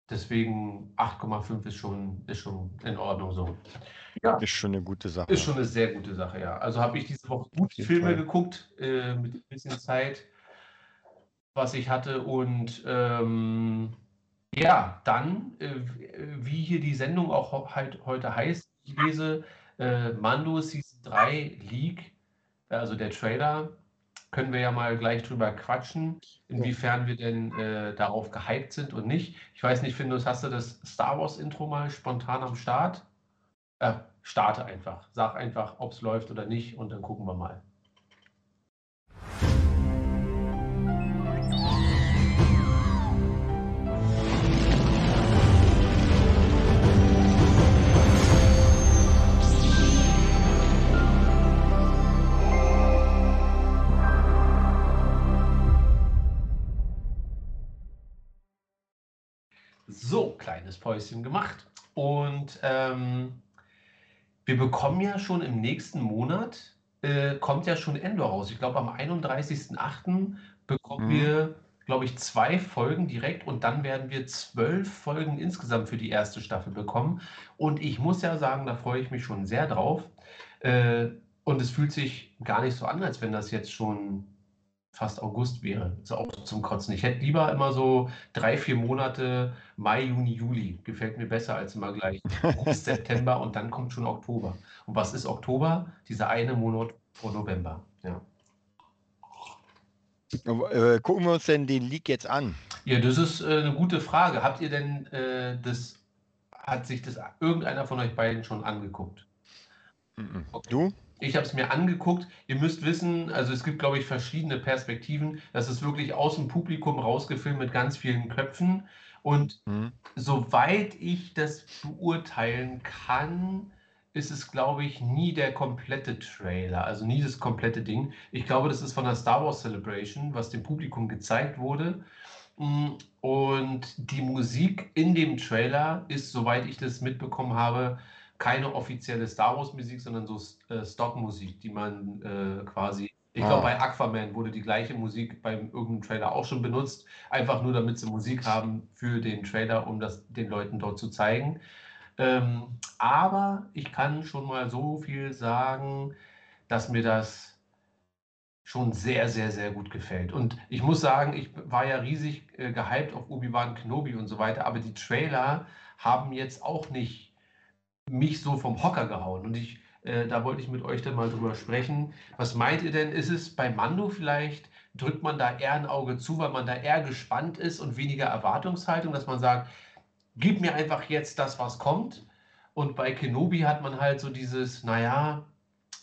deswegen 8,5 ist schon, ist schon in Ordnung so. Ja, Ist schon eine gute Sache. ist schon eine sehr gute Sache, ja. Also habe ich diese Woche gut Filme Fall. geguckt, äh, mit ein bisschen Zeit, was ich hatte. Und ähm, ja, dann, äh, wie hier die Sendung auch halt heute heißt, ich lese äh, Mando Season 3 Leak, also der Trailer, können wir ja mal gleich drüber quatschen, inwiefern wir denn äh, darauf gehypt sind und nicht. Ich weiß nicht, Findus, hast du das Star Wars Intro mal spontan am Start? Äh, starte einfach. Sag einfach, ob es läuft oder nicht und dann gucken wir mal. So, kleines Päuschen gemacht. Und ähm, wir bekommen ja schon im nächsten Monat, äh, kommt ja schon Endor raus. Ich glaube, am 31.08. bekommen Mhm. wir, glaube ich, zwei Folgen direkt und dann werden wir zwölf Folgen insgesamt für die erste Staffel bekommen. Und ich muss ja sagen, da freue ich mich schon sehr drauf. Äh, und es fühlt sich gar nicht so an, als wenn das jetzt schon fast August wäre. Ist auch zum Kotzen. Ich hätte lieber immer so drei, vier Monate Mai, Juni, Juli. Gefällt mir besser als immer gleich September und dann kommt schon Oktober. Und was ist Oktober? Dieser eine Monat vor November. Ja. Äh, gucken wir uns denn den Leak jetzt an? Ja, das ist äh, eine gute Frage. Habt ihr denn äh, das, hat sich das irgendeiner von euch beiden schon angeguckt? Mhm. Okay. Du? Ich habe es mir angeguckt. Ihr müsst wissen, also es gibt, glaube ich, verschiedene Perspektiven. Das ist wirklich aus dem Publikum rausgefilmt mit ganz vielen Köpfen. Und Mhm. soweit ich das beurteilen kann, ist es, glaube ich, nie der komplette Trailer, also nie das komplette Ding. Ich glaube, das ist von der Star Wars Celebration, was dem Publikum gezeigt wurde. Und die Musik in dem Trailer ist, soweit ich das mitbekommen habe, keine offizielle Star Wars Musik, sondern so äh, Stockmusik, die man äh, quasi. Ich glaube, Ah. bei Aquaman wurde die gleiche Musik beim irgendeinem Trailer auch schon benutzt, einfach nur damit sie Musik haben für den Trailer, um das den Leuten dort zu zeigen. Ähm, aber ich kann schon mal so viel sagen, dass mir das schon sehr, sehr, sehr gut gefällt. Und ich muss sagen, ich war ja riesig äh, gehypt auf Obi-Wan Kenobi und so weiter, aber die Trailer haben jetzt auch nicht mich so vom Hocker gehauen. Und ich, äh, da wollte ich mit euch dann mal drüber sprechen. Was meint ihr denn? Ist es bei Mando vielleicht, drückt man da eher ein Auge zu, weil man da eher gespannt ist und weniger Erwartungshaltung, dass man sagt, gib mir einfach jetzt das, was kommt. Und bei Kenobi hat man halt so dieses, naja,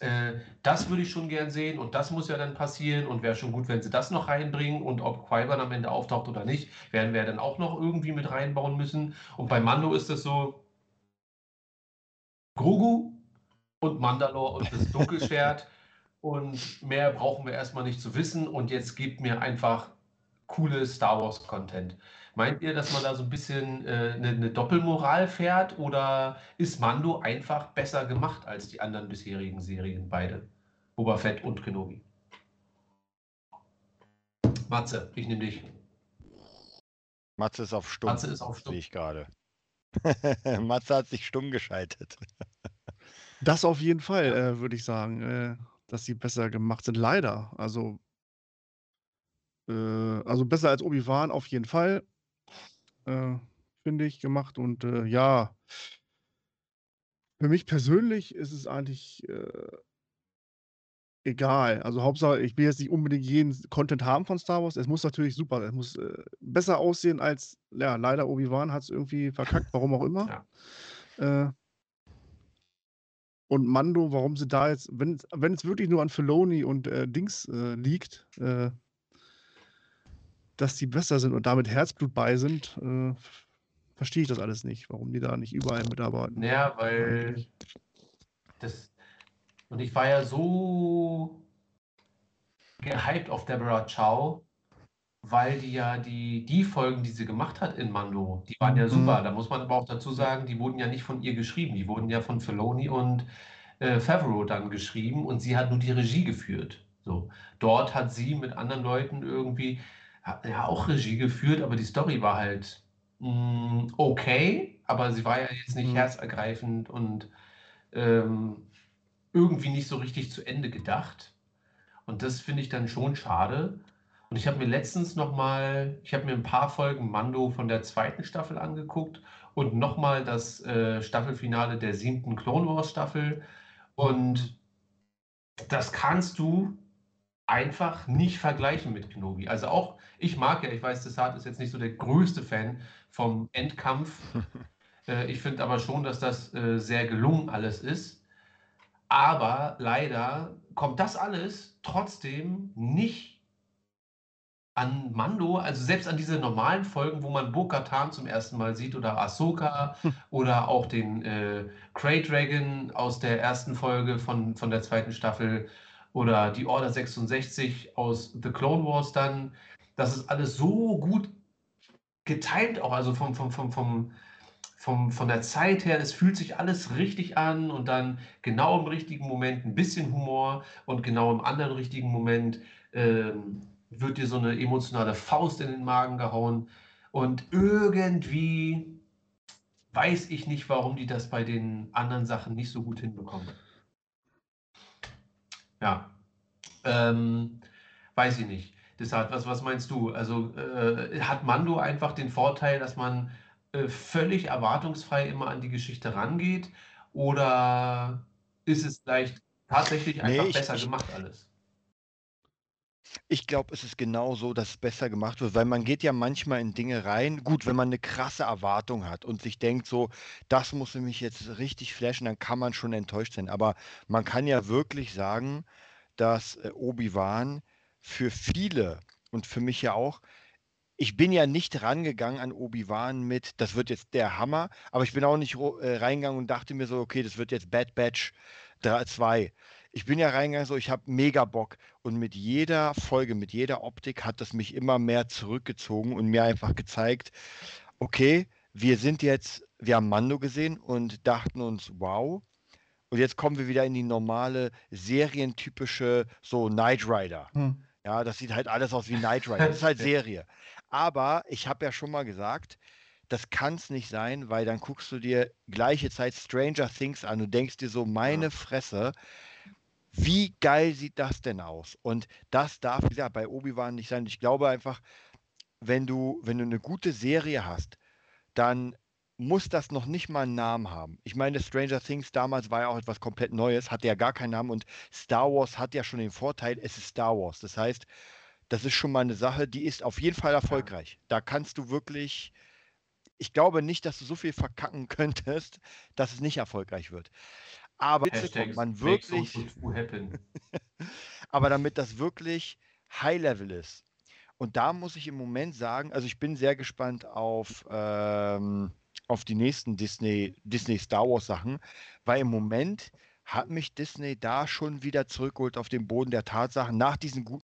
äh, das würde ich schon gern sehen und das muss ja dann passieren und wäre schon gut, wenn sie das noch reinbringen und ob Qui-Gon am Ende auftaucht oder nicht, werden wir dann auch noch irgendwie mit reinbauen müssen. Und bei Mando ist es so, Grogu und Mandalore und das Dunkelschwert. und mehr brauchen wir erstmal nicht zu wissen. Und jetzt gibt mir einfach coole Star Wars Content. Meint ihr, dass man da so ein bisschen äh, eine, eine Doppelmoral fährt oder ist Mando einfach besser gemacht als die anderen bisherigen Serien, beide? Boba Fett und Kenobi. Matze, ich nehme dich. Matze ist auf stumm. Matze ist auf stumm. Sehe ich gerade. Matze hat sich stumm geschaltet. Das auf jeden Fall, äh, würde ich sagen, äh, dass sie besser gemacht sind. Leider. Also, äh, also besser als Obi-Wan auf jeden Fall, äh, finde ich, gemacht. Und äh, ja, für mich persönlich ist es eigentlich äh, egal. Also Hauptsache, ich will jetzt nicht unbedingt jeden Content haben von Star Wars. Es muss natürlich super, es muss äh, besser aussehen als, ja, leider Obi-Wan hat es irgendwie verkackt, warum auch immer. Ja. Äh, und Mando, warum sie da jetzt, wenn, wenn es wirklich nur an Filoni und äh, Dings äh, liegt, äh, dass die besser sind und damit Herzblut bei sind, äh, verstehe ich das alles nicht, warum die da nicht überall mitarbeiten. Ja, weil das. Und ich war ja so gehypt auf Deborah Chow, weil die ja die, die Folgen, die sie gemacht hat in Mando, die waren ja Mhm. super. Da muss man aber auch dazu sagen, die wurden ja nicht von ihr geschrieben, die wurden ja von Filoni und äh, Favreau dann geschrieben und sie hat nur die Regie geführt. So. Dort hat sie mit anderen Leuten irgendwie ja auch Regie geführt, aber die Story war halt mh, okay, aber sie war ja jetzt nicht Mhm. herzergreifend und ähm, irgendwie nicht so richtig zu Ende gedacht. Und das finde ich dann schon schade. Und ich habe mir letztens noch mal, ich habe mir ein paar Folgen Mando von der zweiten Staffel angeguckt und noch mal das äh, Staffelfinale der siebten Clone Wars Staffel. Und das kannst du einfach nicht vergleichen mit Kenobi. Also auch, ich mag ja, ich weiß, Desart ist jetzt nicht so der größte Fan vom Endkampf. äh, ich finde aber schon, dass das äh, sehr gelungen alles ist. Aber leider kommt das alles trotzdem nicht an Mando, also selbst an diese normalen Folgen, wo man Bo-Katan zum ersten Mal sieht oder Ahsoka oder auch den äh, Grey Dragon aus der ersten Folge von, von der zweiten Staffel oder die Order 66 aus The Clone Wars dann. Das ist alles so gut getimt auch, also vom, vom, vom, vom, vom, von der Zeit her, es fühlt sich alles richtig an und dann genau im richtigen Moment ein bisschen Humor und genau im anderen richtigen Moment ähm, wird dir so eine emotionale Faust in den Magen gehauen. Und irgendwie weiß ich nicht, warum die das bei den anderen Sachen nicht so gut hinbekommen. Ja, ähm, weiß ich nicht. Deshalb, was, was meinst du? Also äh, hat Mando einfach den Vorteil, dass man äh, völlig erwartungsfrei immer an die Geschichte rangeht? Oder ist es vielleicht tatsächlich Nee, einfach ich- besser ich- gemacht alles? Ich glaube, es ist genau so, dass es besser gemacht wird, weil man geht ja manchmal in Dinge rein. Gut, wenn man eine krasse Erwartung hat und sich denkt, so, das muss mich jetzt richtig flashen, dann kann man schon enttäuscht sein. Aber man kann ja wirklich sagen, dass äh, Obi-Wan für viele und für mich ja auch, ich bin ja nicht rangegangen an Obi-Wan mit, das wird jetzt der Hammer, aber ich bin auch nicht äh, reingegangen und dachte mir so, okay, das wird jetzt Bad Batch 2. Ich bin ja reingegangen, so, ich habe mega Bock. Und mit jeder Folge, mit jeder Optik hat das mich immer mehr zurückgezogen und mir einfach gezeigt, okay, wir sind jetzt, wir haben Mando gesehen und dachten uns, wow. Und jetzt kommen wir wieder in die normale, serientypische, so Knight Rider. Hm. Ja, das sieht halt alles aus wie Knight Rider. Das ist halt Serie. Aber ich habe ja schon mal gesagt, das kann es nicht sein, weil dann guckst du dir gleiche Zeit Stranger Things an und denkst dir so, meine Fresse, wie geil sieht das denn aus? Und das darf, wie gesagt, bei Obi-Wan nicht sein. Ich glaube einfach, wenn du, wenn du eine gute Serie hast, dann muss das noch nicht mal einen Namen haben. Ich meine, Stranger Things damals war ja auch etwas komplett Neues, hatte ja gar keinen Namen und Star Wars hat ja schon den Vorteil, es ist Star Wars. Das heißt, das ist schon mal eine Sache, die ist auf jeden Fall erfolgreich. Da kannst du wirklich, ich glaube nicht, dass du so viel verkacken könntest, dass es nicht erfolgreich wird. Aber bitte Hashtag kommt man wirklich, aber damit das wirklich High-Level ist. Und da muss ich im Moment sagen, also ich bin sehr gespannt auf ähm, auf die nächsten Disney, Disney Star Wars Sachen, weil im Moment hat mich Disney da schon wieder zurückgeholt auf den Boden der Tatsachen nach diesem guten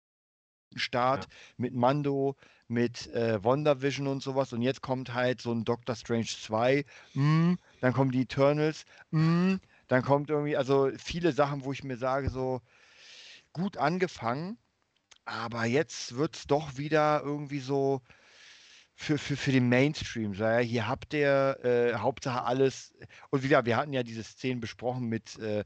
Start ja. mit Mando, mit äh, WandaVision und sowas und jetzt kommt halt so ein Doctor Strange 2, mm, dann kommen die Eternals, mm, dann kommt irgendwie, also viele Sachen, wo ich mir sage, so gut angefangen, aber jetzt wird es doch wieder irgendwie so, für, für, für den Mainstream. So, ja, hier habt ihr äh, Hauptsache alles. Und wieder, wir hatten ja diese Szenen besprochen mit äh,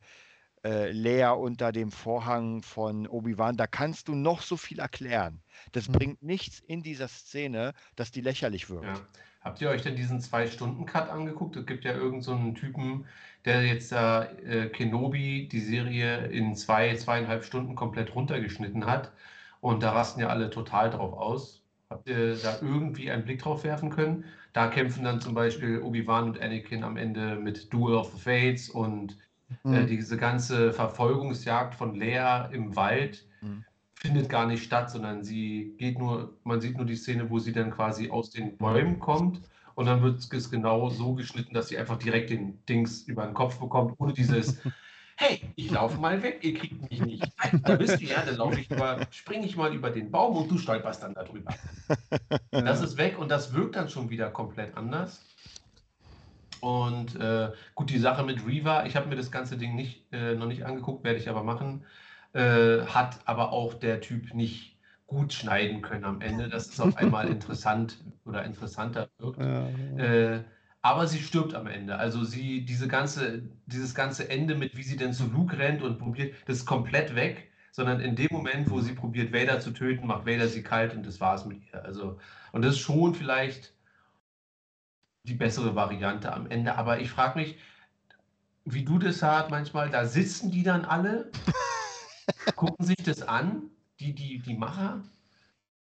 äh, Lea unter dem Vorhang von Obi-Wan. Da kannst du noch so viel erklären. Das mhm. bringt nichts in dieser Szene, dass die lächerlich wird. Ja. Habt ihr euch denn diesen Zwei-Stunden-Cut angeguckt? Es gibt ja irgendeinen so Typen, der jetzt da äh, Kenobi, die Serie, in zwei, zweieinhalb Stunden komplett runtergeschnitten hat. Und da rasten ja alle total drauf aus. Habt ihr da irgendwie einen Blick drauf werfen können? Da kämpfen dann zum Beispiel Obi-Wan und Anakin am Ende mit Duel of the Fates und mhm. äh, diese ganze Verfolgungsjagd von Leia im Wald mhm. findet gar nicht statt, sondern sie geht nur, man sieht nur die Szene, wo sie dann quasi aus den Bäumen kommt und dann wird es genau so geschnitten, dass sie einfach direkt den Dings über den Kopf bekommt, ohne dieses hey, ich laufe mal weg, ihr kriegt mich nicht. Da bist du ja, dann laufe ich über, springe ich mal über den Baum und du stolperst dann darüber. Das ist weg und das wirkt dann schon wieder komplett anders. Und äh, gut, die Sache mit Reaver, ich habe mir das ganze Ding nicht, äh, noch nicht angeguckt, werde ich aber machen, äh, hat aber auch der Typ nicht gut schneiden können am Ende, dass es auf einmal interessant oder interessanter wirkt. Ja, ja. Äh, aber sie stirbt am Ende. Also sie, diese ganze, dieses ganze Ende mit, wie sie denn zu Luke rennt und probiert, das ist komplett weg. Sondern in dem Moment, wo sie probiert, Vader zu töten, macht Vader sie kalt und das war's mit ihr. Also, und das ist schon vielleicht die bessere Variante am Ende. Aber ich frage mich, wie du das hast manchmal, da sitzen die dann alle, gucken sich das an, die, die, die Macher.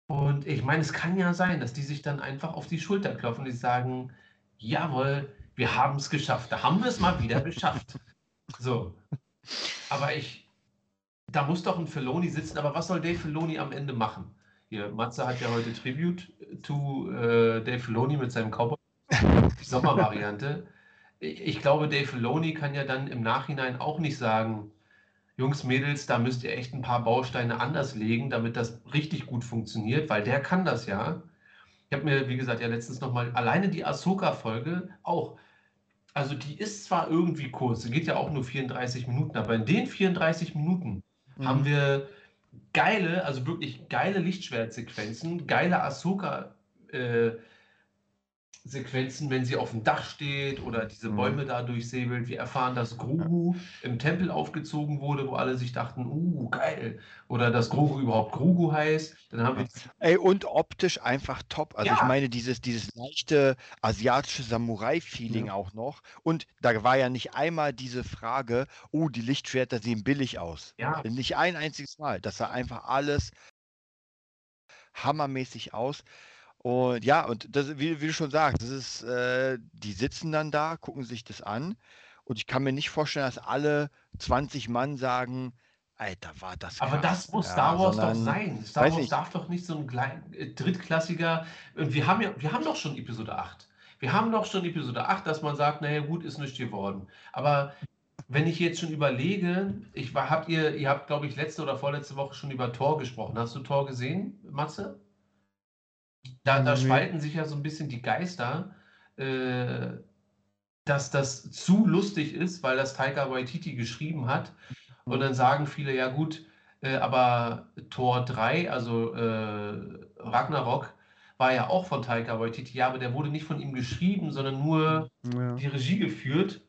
Und ich meine, es kann ja sein, dass die sich dann einfach auf die Schulter klopfen und die sagen, jawohl, wir haben es geschafft. Da haben wir es mal wieder geschafft. So. Aber ich, da muss doch ein Filoni sitzen. Aber was soll Dave Filoni am Ende machen? Hier, Matze hat ja heute Tribute to äh, Dave Filoni mit seinem Cowboy. Sommervariante. Ich, ich glaube, Dave Filoni kann ja dann im Nachhinein auch nicht sagen, Jungs, Mädels, da müsst ihr echt ein paar Bausteine anders legen, damit das richtig gut funktioniert, weil der kann das ja. Ich habe mir, wie gesagt, ja letztens nochmal alleine die Ahsoka-Folge auch. Also die ist zwar irgendwie kurz, sie geht ja auch nur 34 Minuten, aber in den 34 Minuten mhm. haben wir geile, also wirklich geile Lichtschwertsequenzen, geile Ahsoka äh, Sequenzen, wenn sie auf dem Dach steht oder diese mhm. Bäume da durchsäbelt. Wir erfahren, dass Grogu im Tempel aufgezogen wurde, wo alle sich dachten, uh, geil. Oder dass Grogu überhaupt Grogu heißt. Dann haben wir Ey, und optisch einfach top. Also ja. ich meine, dieses, dieses leichte asiatische Samurai-Feeling ja. auch noch. Und da war ja nicht einmal diese Frage, oh, die Lichtschwerter sehen billig aus. Ja. Nicht ein einziges Mal. Das sah einfach alles hammermäßig aus. Und ja, und das, wie, wie du schon sagst, das ist, äh, die sitzen dann da, gucken sich das an. Und ich kann mir nicht vorstellen, dass alle 20 Mann sagen, Alter, war das Aber das muss ja, Star Wars sondern, doch sein. Star Wars nicht. darf doch nicht so ein klein, äh, drittklassiger. Und wir haben ja, wir haben doch schon Episode 8. Wir haben doch schon Episode 8, dass man sagt, naja, gut, ist nicht geworden. Aber wenn ich jetzt schon überlege, ich war, habt ihr, ihr habt, glaube ich, letzte oder vorletzte Woche schon über Tor gesprochen. Hast du Tor gesehen, Matze? Da, da spalten sich ja so ein bisschen die Geister, äh, dass das zu lustig ist, weil das Taika Waititi geschrieben hat. Und dann sagen viele, ja gut, äh, aber Tor 3, also äh, Ragnarok, war ja auch von Taika Waititi. Ja, aber der wurde nicht von ihm geschrieben, sondern nur ja. die Regie geführt.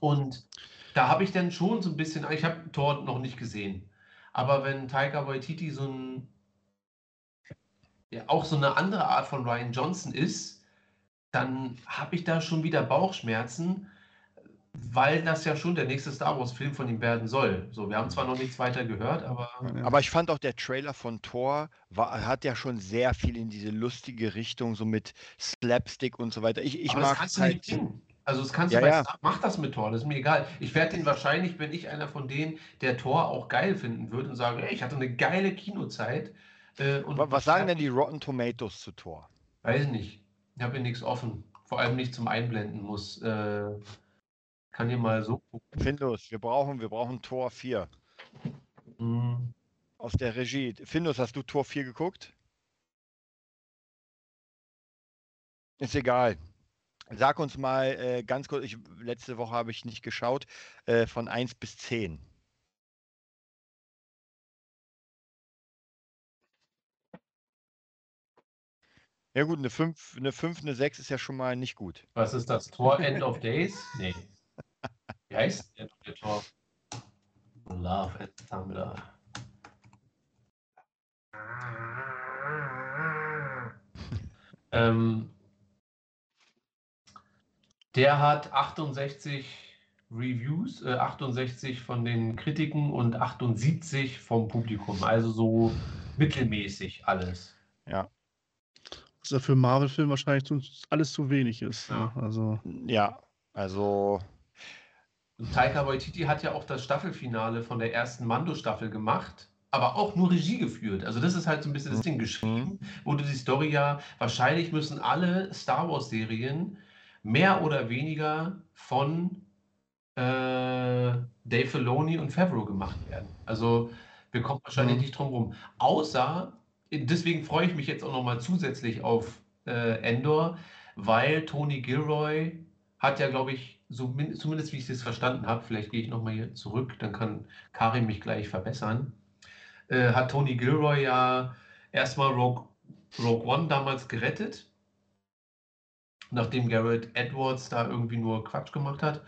Und da habe ich dann schon so ein bisschen, ich habe Tor noch nicht gesehen. Aber wenn Taika Waititi so ein ja auch so eine andere Art von Ryan Johnson ist, dann habe ich da schon wieder Bauchschmerzen, weil das ja schon der nächste Star Wars-Film von ihm werden soll. So, wir haben zwar noch nichts weiter gehört, aber. Aber ich fand auch der Trailer von Thor war, hat ja schon sehr viel in diese lustige Richtung, so mit Slapstick und so weiter. Ich, ich aber mag das kannst halt, du nicht Also das kannst du ja, ja. mach das mit Thor, das ist mir egal. Ich werde den wahrscheinlich, wenn ich einer von denen, der Thor auch geil finden würde und sage, hey, ich hatte eine geile Kinozeit, äh, was sagen denn die Rotten Tomatoes zu Tor? Weiß nicht. Ich habe hier nichts offen. Vor allem nicht zum Einblenden muss. Äh, kann hier mal so gucken. Findus, wir brauchen, wir brauchen Tor 4 Hm, aus der Regie. Findus, hast du Tor 4 geguckt? Ist egal. Sag uns mal äh, ganz kurz, ich, letzte Woche habe ich nicht geschaut, äh, von 1 bis 10. Ja gut, eine 5, eine 5, eine 6 ist ja schon mal nicht gut. Was ist das? Tor End of Days? Nee. Wie heißt denn der Tor? Love and Thunder. ähm, der hat 68 Reviews, äh, 68 von den Kritiken und 78 vom Publikum. Also so mittelmäßig alles. Was ja für einen Marvel-Film wahrscheinlich zu, alles zu wenig ist. Ja. Ne? Also, Ja, also Und Taika Waititi hat ja auch das Staffelfinale von der ersten Mando-Staffel gemacht, aber auch nur Regie geführt. Also das ist halt so ein bisschen das Ding geschrieben, wurde die Story ja, wahrscheinlich müssen alle Star Wars-Serien mehr oder weniger von äh, Dave Filoni und Favreau gemacht werden. Also wir kommen wahrscheinlich Mhm. nicht drum rum. Außer, deswegen freue ich mich jetzt auch nochmal zusätzlich auf äh, Endor, weil Tony Gilroy hat ja, glaube ich, so, min- zumindest wie ich es verstanden habe, vielleicht gehe ich nochmal hier zurück, dann kann Karim mich gleich verbessern, äh, hat Tony Gilroy ja erstmal Rogue, Rogue One damals gerettet, nachdem Garrett Edwards da irgendwie nur Quatsch gemacht hat.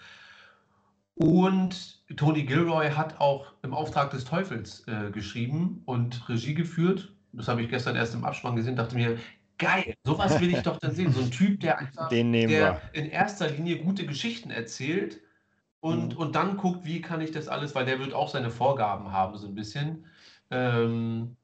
Und Tony Gilroy hat auch im Auftrag des Teufels äh, geschrieben und Regie geführt. Das habe ich gestern erst im Abspann gesehen, dachte mir, geil, sowas will ich doch dann sehen. So ein Typ, der einfach der wir. in erster Linie gute Geschichten erzählt und, Mhm. und dann guckt, wie kann ich das alles, weil der wird auch seine Vorgaben haben, so ein bisschen. Ähm,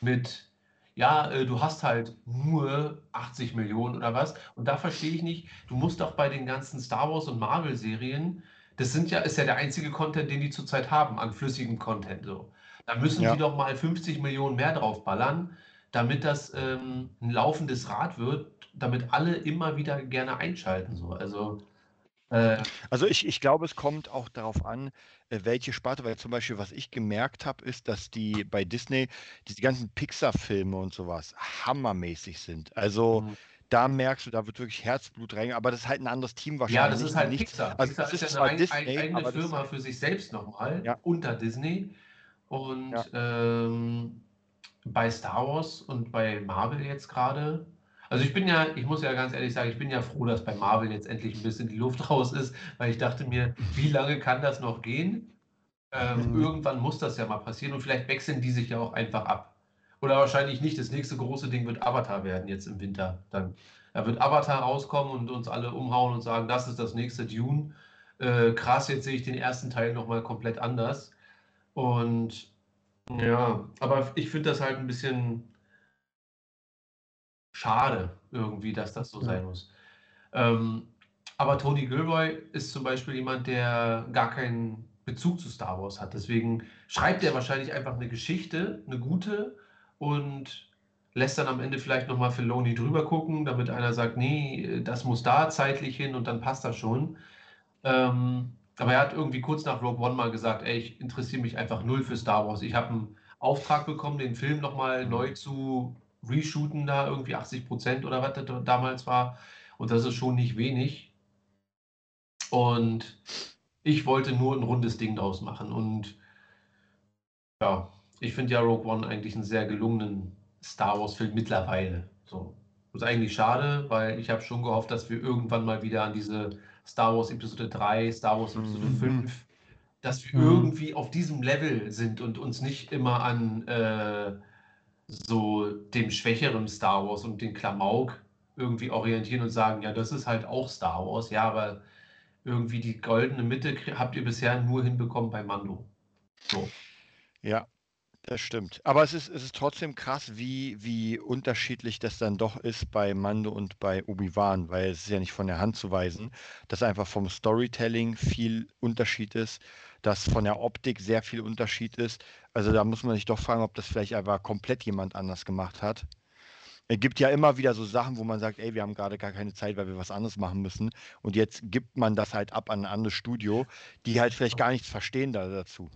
mit, ja, äh, du hast halt nur 80 Millionen oder was. Und da verstehe ich nicht, du musst doch bei den ganzen Star Wars und Marvel-Serien, das sind ja, ist ja der einzige Content, den die zurzeit haben, an flüssigem Content. So. Da müssen Ja. die doch mal 50 Millionen mehr draufballern, damit das ähm, ein laufendes Rad wird, damit alle immer wieder gerne einschalten. So. Also, äh, Also ich, ich glaube, es kommt auch darauf an, äh, welche Sparte, weil zum Beispiel, was ich gemerkt habe, ist, dass die bei Disney diese ganzen Pixar-Filme und sowas hammermäßig sind. Also Mhm. da merkst du, da wird wirklich Herzblut rein, aber das ist halt ein anderes Team wahrscheinlich. ja, das ist halt nicht, Pixar. also Pixar ist ist ja eine eig Disney, eigene Firma für sich selbst nochmal, Ja. unter Disney. Und ähm, bei Star Wars und bei Marvel jetzt gerade. Also ich bin ja, ich muss ja ganz ehrlich sagen, ich bin ja froh, dass bei Marvel jetzt endlich ein bisschen die Luft raus ist, weil ich dachte mir, wie lange kann das noch gehen? Ähm, Mhm. Irgendwann muss das ja mal passieren und vielleicht wechseln die sich ja auch einfach ab. Oder wahrscheinlich nicht. Das nächste große Ding wird Avatar werden jetzt im Winter. Dann da wird Avatar rauskommen und uns alle umhauen und sagen, das ist das nächste Dune. Äh, krass, jetzt sehe ich den ersten Teil nochmal komplett anders. Und ja, aber ich finde das halt ein bisschen schade irgendwie, dass das so sein muss. Ähm, aber Tony Gilroy ist zum Beispiel jemand, der gar keinen Bezug zu Star Wars hat. Deswegen schreibt er wahrscheinlich einfach eine Geschichte, eine gute, und lässt dann am Ende vielleicht nochmal Filoni drüber gucken, damit einer sagt, nee, das muss da zeitlich hin und dann passt das schon. Ähm, aber er hat irgendwie kurz nach Rogue One mal gesagt, ey, ich interessiere mich einfach null für Star Wars. Ich habe einen Auftrag bekommen, den Film nochmal neu zu reshooten, da irgendwie 80 Prozent oder was das da damals war. Und das ist schon nicht wenig. Und ich wollte nur ein rundes Ding draus machen. Und ja, ich finde ja Rogue One eigentlich einen sehr gelungenen Star Wars-Film mittlerweile. So. Das ist eigentlich schade, weil ich habe schon gehofft, dass wir irgendwann mal wieder an diese Star Wars Episode 3, Star Wars Episode Mhm. 5, dass wir Mhm. irgendwie auf diesem Level sind und uns nicht immer an äh, so dem schwächeren Star Wars und den Klamauk irgendwie orientieren und sagen, ja, das ist halt auch Star Wars, ja, aber irgendwie die goldene Mitte habt ihr bisher nur hinbekommen bei Mando. So. Ja, das stimmt. Aber es ist, es ist trotzdem krass, wie, wie unterschiedlich das dann doch ist bei Mando und bei Obi-Wan, weil es ist ja nicht von der Hand zu weisen, dass einfach vom Storytelling viel Unterschied ist, dass von der Optik sehr viel Unterschied ist. Also da muss man sich doch fragen, ob das vielleicht einfach komplett jemand anders gemacht hat. Es gibt ja immer wieder so Sachen, wo man sagt, ey, wir haben gerade gar keine Zeit, weil wir was anderes machen müssen. Und jetzt gibt man das halt ab an ein anderes Studio, die halt vielleicht gar nichts verstehen da dazu.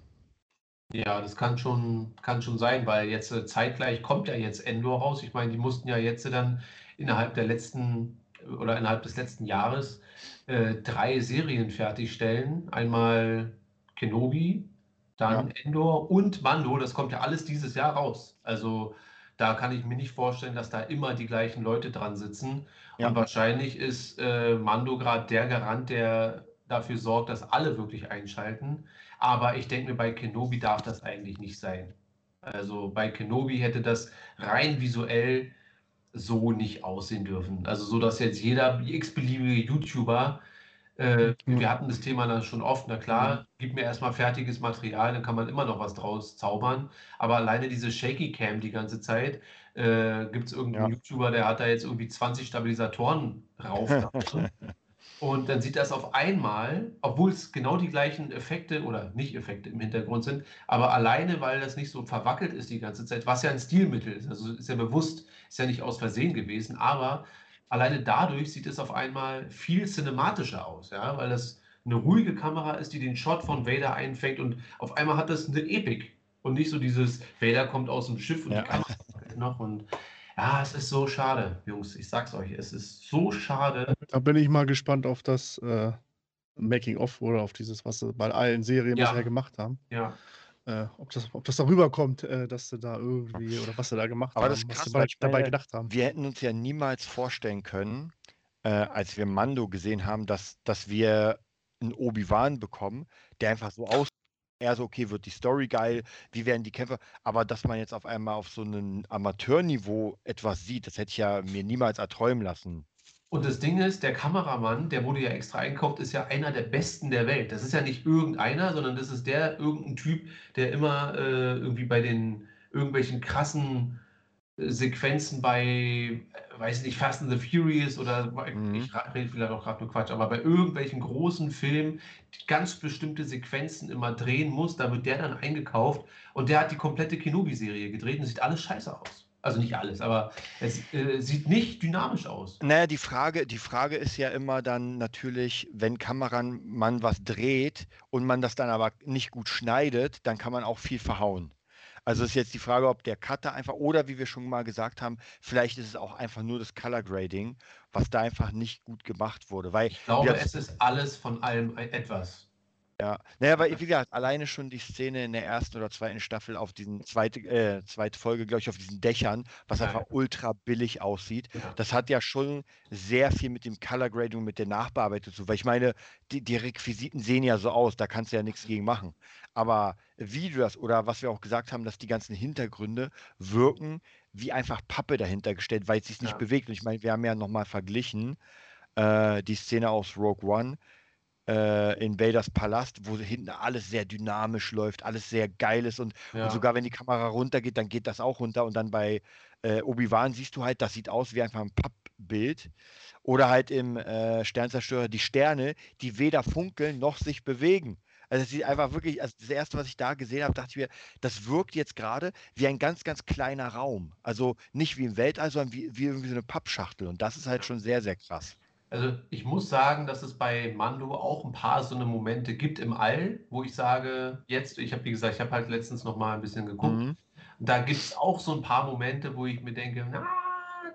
Ja, das kann schon, kann schon sein, weil jetzt äh, zeitgleich kommt ja jetzt Endor raus. Ich meine, die mussten ja jetzt dann innerhalb der letzten oder innerhalb des letzten Jahres äh, drei Serien fertigstellen. Einmal Kenobi, dann Endor und Mando. Das kommt ja alles dieses Jahr raus. Also da kann ich mir nicht vorstellen, dass da immer die gleichen Leute dran sitzen. Ja. Und wahrscheinlich ist äh, Mando gerade der Garant, der dafür sorgt, dass alle wirklich einschalten. Aber ich denke mir, bei Kenobi darf das eigentlich nicht sein. Also bei Kenobi hätte das rein visuell so nicht aussehen dürfen. Also so, dass jetzt jeder x-beliebige YouTuber, äh, wir hatten das Thema dann schon oft, na klar, gib mir erstmal fertiges Material, dann kann man immer noch was draus zaubern. Aber alleine diese Shaky Cam die ganze Zeit, äh, gibt es irgendeinen Ja. YouTuber, der hat da jetzt irgendwie 20 Stabilisatoren rauf. Und dann sieht das auf einmal, obwohl es genau die gleichen Effekte oder nicht Effekte im Hintergrund sind, aber alleine, weil das nicht so verwackelt ist die ganze Zeit, was ja ein Stilmittel ist, also ist ja bewusst, ist ja nicht aus Versehen gewesen, aber alleine dadurch sieht es auf einmal viel cinematischer aus, ja, weil das eine ruhige Kamera ist, die den Shot von Vader einfängt und auf einmal hat das eine Epik und nicht so dieses Vader kommt aus dem Schiff und Ja. die Kamera noch und ja, es ist so schade, Jungs, ich sag's euch, es ist so schade. Da bin ich mal gespannt auf das äh, Making-of oder auf dieses, was sie bei allen Serien Ja. bisher gemacht haben. Ja, Äh, ob, das, ob das darüber kommt, äh, dass sie da irgendwie oder was sie da gemacht Aber haben, das ist was krass, sie bei, dabei gedacht haben. Wir hätten uns ja niemals vorstellen können, äh, als wir Mando gesehen haben, dass, dass wir einen Obi-Wan bekommen, der einfach so aus. Er so, okay, wird die Story geil, wie werden die Kämpfe, aber dass man jetzt auf einmal auf so einem Amateurniveau etwas sieht, das hätte ich ja mir niemals erträumen lassen. Und das Ding ist, der Kameramann, der wurde ja extra eingekauft, ist ja einer der besten der Welt. Das ist ja nicht irgendeiner, sondern das ist der, irgendein Typ, der immer äh, irgendwie bei den irgendwelchen krassen Sequenzen bei, äh, weiß ich nicht, Fast and the Furious oder Mhm. ich rede vielleicht auch gerade nur Quatsch, aber bei irgendwelchen großen Filmen die ganz bestimmte Sequenzen immer drehen muss, da wird der dann eingekauft und der hat die komplette Kenobi-Serie gedreht und sieht alles scheiße aus. Also nicht alles, aber es äh, sieht nicht dynamisch aus. Naja, die Frage, die Frage ist ja immer dann natürlich, wenn Kameramann was dreht und man das dann aber nicht gut schneidet, dann kann man auch viel verhauen. Also ist jetzt die Frage, ob der Cutter einfach, oder wie wir schon mal gesagt haben, vielleicht ist es auch einfach nur das Color Grading, was da einfach nicht gut gemacht wurde. Weil, Ich glaube, es ist alles von allem ein- etwas. Ja, naja, weil, wie gesagt, alleine schon die Szene in der ersten oder zweiten Staffel auf diesen zweite, äh, zweite Folge, glaube ich, auf diesen Dächern, was Ja, einfach ultra billig aussieht. Ja. Das hat ja schon sehr viel mit dem Color Grading und mit der Nachbearbeitung zu, weil ich meine, die, die Requisiten sehen ja so aus, da kannst du ja nichts gegen machen. Aber wie du das, oder was wir auch gesagt haben, dass die ganzen Hintergründe wirken wie einfach Pappe dahinter gestellt, weil es sich nicht Ja. bewegt. Und ich meine, wir haben ja nochmal verglichen äh, die Szene aus Rogue One äh, in Vaders Palast, wo hinten alles sehr dynamisch läuft, alles sehr geil ist und Ja. und sogar wenn die Kamera runtergeht, dann geht das auch runter. Und dann bei äh, Obi-Wan siehst du halt, das sieht aus wie einfach ein Pappbild. Oder halt im äh, Sternzerstörer die Sterne, die weder funkeln noch sich bewegen. Also es sieht einfach wirklich, also das erste, was ich da gesehen habe, dachte ich mir, das wirkt jetzt gerade wie ein ganz, ganz kleiner Raum. Also nicht wie im Weltall, sondern wie, wie irgendwie so eine Pappschachtel. Und das ist halt schon sehr, sehr krass. Also ich muss sagen, dass es bei Mando auch ein paar so eine Momente gibt im All, wo ich sage, jetzt, ich habe wie gesagt, ich habe halt letztens noch mal ein bisschen geguckt. Mhm. Da gibt es auch so ein paar Momente, wo ich mir denke, na,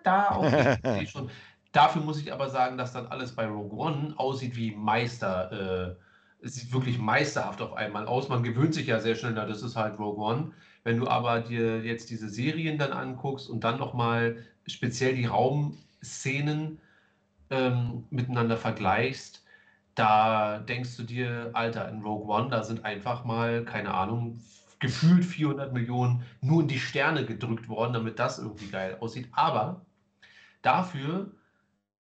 da auch schon. Dafür muss ich aber sagen, dass dann alles bei Rogue One aussieht wie Meister. Äh, es sieht wirklich meisterhaft auf einmal aus. Man gewöhnt sich ja sehr schnell, na, das ist halt Rogue One. Wenn du aber dir jetzt diese Serien dann anguckst und dann nochmal speziell die Raumszenen ähm, miteinander vergleichst, da denkst du dir, Alter, in Rogue One, da sind einfach mal, keine Ahnung, gefühlt 400 Millionen nur in die Sterne gedrückt worden, damit das irgendwie geil aussieht. Aber dafür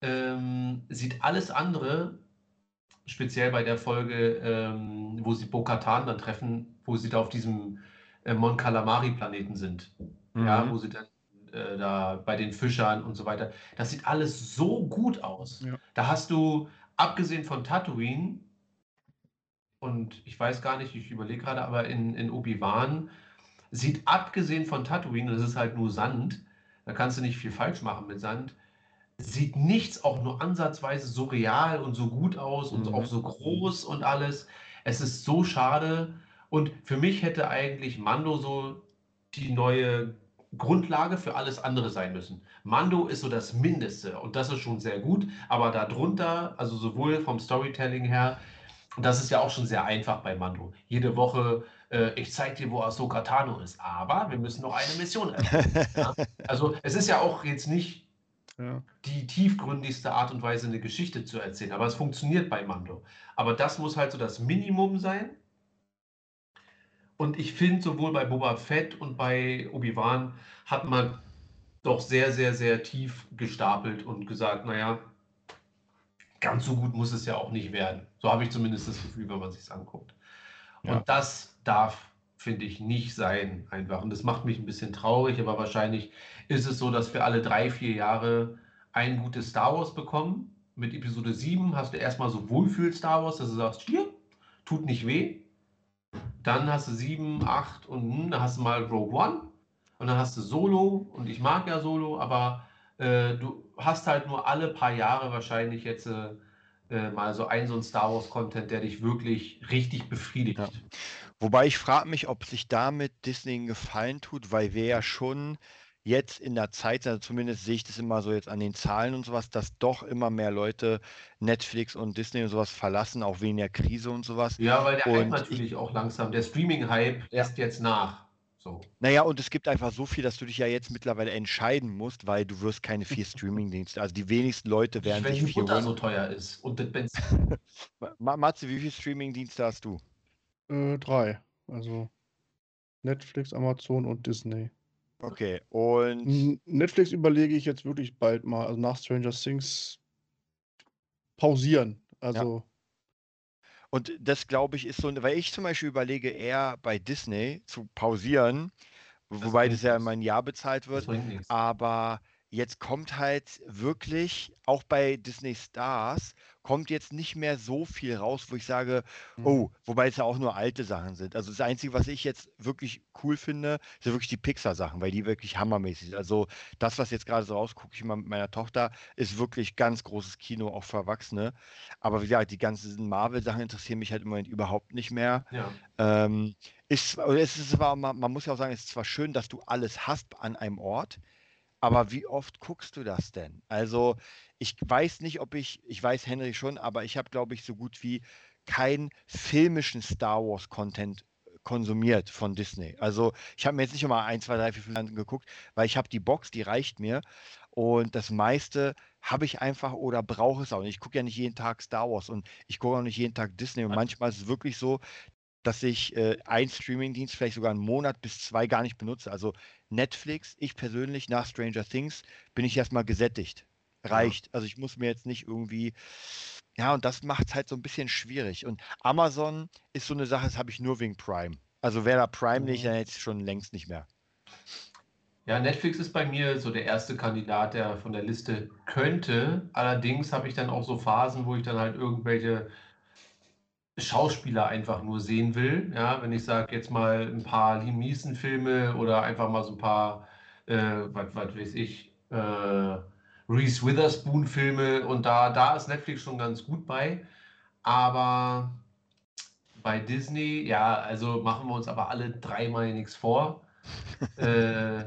ähm, sieht alles andere, speziell bei der Folge, ähm, wo sie Bo-Katan dann treffen, wo sie da auf diesem äh, Mon Calamari-Planeten sind. Ja, Mhm. wo sie dann äh, da bei den Fischern und so weiter. Das sieht alles so gut aus. Ja. Da hast du, abgesehen von Tatooine, und ich weiß gar nicht, ich überlege gerade, aber in, in Obi-Wan sieht abgesehen von Tatooine, das ist halt nur Sand, da kannst du nicht viel falsch machen mit Sand. Sieht nichts auch nur ansatzweise so real und so gut aus und Mhm. auch so groß und alles. Es ist so schade. Und für mich hätte eigentlich Mando so die neue Grundlage für alles andere sein müssen. Mando ist so das Mindeste und das ist schon sehr gut, aber darunter, also sowohl vom Storytelling her, und das ist ja auch schon sehr einfach bei Mando. Jede Woche, äh, ich zeige dir, wo Ahsoka Tano ist, aber wir müssen noch eine Mission erfüllen. ja? Also es ist ja auch jetzt nicht Ja. die tiefgründigste Art und Weise, eine Geschichte zu erzählen, aber es funktioniert bei Mando. Aber das muss halt so das Minimum sein. Und ich finde, sowohl bei Boba Fett und bei Obi-Wan hat man doch sehr, sehr, sehr tief gestapelt und gesagt, naja, ganz so gut muss es ja auch nicht werden. So habe ich zumindest das Gefühl, wenn man sich anguckt. Ja. Und das darf, finde ich, nicht sein einfach. Und das macht mich ein bisschen traurig, aber wahrscheinlich ist es so, dass wir alle drei, vier Jahre ein gutes Star Wars bekommen. Mit Episode 7 hast du erstmal so Wohlfühl-Star Wars, dass du sagst, hier, tut nicht weh. Dann hast du 7, 8 und hm, dann hast du mal Rogue One. Und dann hast du Solo. Und ich mag ja Solo, aber äh, du hast halt nur alle paar Jahre wahrscheinlich jetzt äh, äh, mal so ein so ein Star Wars-Content, der dich wirklich richtig befriedigt. Ja. Wobei ich frage mich, ob sich damit Disney einen Gefallen tut, weil wir ja schon jetzt in der Zeit, also zumindest sehe ich das immer so jetzt an den Zahlen und sowas, dass doch immer mehr Leute Netflix und Disney und sowas verlassen, auch wegen der Krise und sowas. Ja, weil der Hype Und natürlich auch langsam, der Streaming-Hype Ja. lässt jetzt nach. So. Naja, und es gibt einfach so viel, dass du dich ja jetzt mittlerweile entscheiden musst, weil du wirst keine vier Streaming-Dienste. Also die wenigsten Leute werden Wenn sich die vier Butter holen. so teuer ist und das Benzin. Ma- Matze, wie viele Streaming-Dienste hast du? Äh, drei. Also Netflix, Amazon und Disney. Okay, und Netflix überlege ich jetzt wirklich bald mal, also nach Stranger Things pausieren. Also, Und das glaube ich ist so, weil ich zum Beispiel überlege eher bei Disney zu pausieren, wobei bringt das ja immer ein Jahr bezahlt Das wird. Aber jetzt kommt halt wirklich, auch bei Disney Stars, kommt jetzt nicht mehr so viel raus, wo ich sage, Mhm. oh, wobei es ja auch nur alte Sachen sind. Also das Einzige, was ich jetzt wirklich cool finde, sind wirklich die Pixar-Sachen, weil die wirklich hammermäßig sind. Also das, was jetzt gerade so raus, gucke ich mal mit meiner Tochter, ist wirklich ganz großes Kino, auch für Erwachsene. Aber wie gesagt, die ganzen Marvel-Sachen interessieren mich halt im Moment überhaupt nicht mehr. Ja. Ähm, ist, es ist zwar, man, man muss ja auch sagen, es ist zwar schön, dass du alles hast an einem Ort, aber wie oft guckst du das denn? Also ich weiß nicht, ob ich, ich weiß Henry schon, aber ich habe, glaube ich, so gut wie keinen filmischen Star Wars-Content konsumiert von Disney. Also ich habe mir jetzt nicht immer 1, 2, 3, 4, 5 angeguckt, weil ich habe die Box, die reicht mir. Und das meiste habe ich einfach oder brauche es auch nicht. Ich gucke ja nicht jeden Tag Star Wars und ich gucke auch nicht jeden Tag Disney. Und manchmal ist es wirklich so, dass ich äh, ein Streamingdienst vielleicht sogar einen Monat bis zwei gar nicht benutze. Also Netflix, ich persönlich nach Stranger Things bin ich erstmal gesättigt. Reicht. Also ich muss mir jetzt nicht irgendwie. Ja, und das macht es halt so ein bisschen schwierig. Und Amazon ist so eine Sache, das habe ich nur wegen Prime. Also wäre da Prime nicht, Mhm. dann jetzt schon längst nicht mehr. Ja, Netflix ist bei mir so der erste Kandidat, der von der Liste könnte. Allerdings habe ich dann auch so Phasen, wo ich dann halt irgendwelche Schauspieler einfach nur sehen will. Ja, wenn ich sage, jetzt mal ein paar Liam Neeson-Filme oder einfach mal so ein paar, äh, was, weiß ich, äh, Reese Witherspoon-Filme und da, da ist Netflix schon ganz gut bei. Aber bei Disney, ja, also machen wir uns aber alle dreimal nichts vor. äh,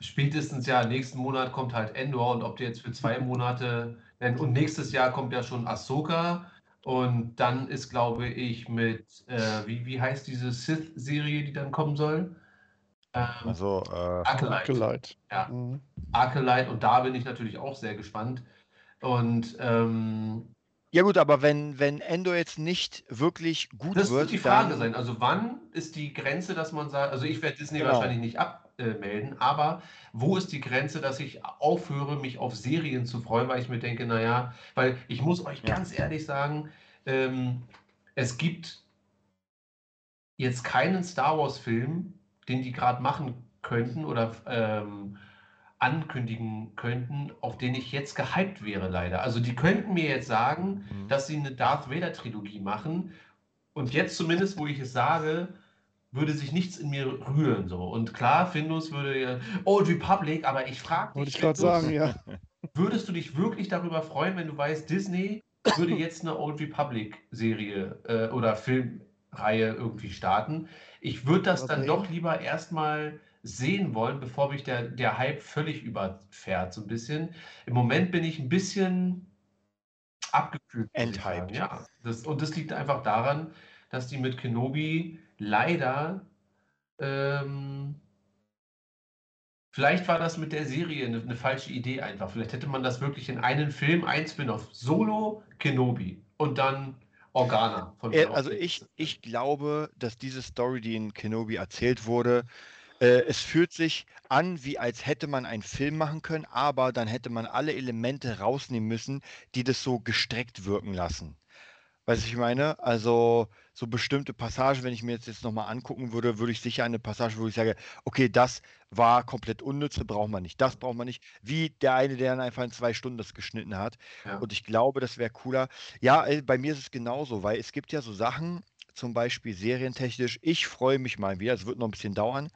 spätestens ja, nächsten Monat kommt halt Endor und ob die jetzt für zwei Monate, denn, und nächstes Jahr kommt ja schon Ahsoka und dann ist, glaube ich, mit, äh, wie, wie heißt diese Sith-Serie, die dann kommen soll? Ähm, Also, äh, Acolyte. Acolyte. Ja. Mhm. Acolyte und da bin ich natürlich auch sehr gespannt. Und ähm, ja gut, aber wenn, wenn Endo jetzt nicht wirklich gut das wird, wird die Frage dann, sein. Also wann ist die Grenze, dass man sagt, also ich werde Disney Genau. wahrscheinlich nicht abmelden, aber wo ist die Grenze, dass ich aufhöre, mich auf Serien zu freuen, weil ich mir denke, naja, weil ich muss euch ganz ehrlich sagen, ähm, es gibt jetzt keinen Star Wars-Film, den die gerade machen könnten oder ähm, ankündigen könnten, auf den ich jetzt gehypt wäre, leider. Also die könnten mir jetzt sagen, Mhm. dass sie eine Darth Vader-Trilogie machen. Und jetzt zumindest, wo ich es sage, würde sich nichts in mir rühren. So. Und klar, Findus würde ja Old Republic, aber ich frage Wollte dich, ich gerade sagen, ja. würdest du dich wirklich darüber freuen, wenn du weißt, Disney würde jetzt eine Old Republic-Serie äh, oder Filmreihe irgendwie starten? Ich würde das dann Okay. doch lieber erstmal sehen wollen, bevor mich der, der Hype völlig überfährt, so ein bisschen. Im Moment bin ich ein bisschen abgekühlt. Enthyped. Ja, das, und das liegt einfach daran, dass die mit Kenobi leider ähm, Vielleicht war das mit der Serie eine, eine falsche Idee einfach. Vielleicht hätte man das wirklich in einen Film, ein Spin-off, Solo Kenobi und dann Organa von Äh, Also ich, ich glaube, dass diese Story, die in Kenobi erzählt wurde, äh, es fühlt sich an, wie als hätte man einen Film machen können, aber dann hätte man alle Elemente rausnehmen müssen, die das so gestreckt wirken lassen. Weißt du, ich meine? Also so bestimmte Passagen, wenn ich mir jetzt, jetzt nochmal angucken würde, würde ich sicher eine Passage, wo ich sage, okay, das war komplett unnütz, das braucht man nicht, das braucht man nicht. Wie der eine, der dann einfach in zwei Stunden das geschnitten hat. Ja. Und ich glaube, das wäre cooler. Ja, äh, bei mir ist es genauso, weil es gibt ja so Sachen, zum Beispiel serientechnisch. Ich freue mich mal wieder, es wird noch ein bisschen dauern,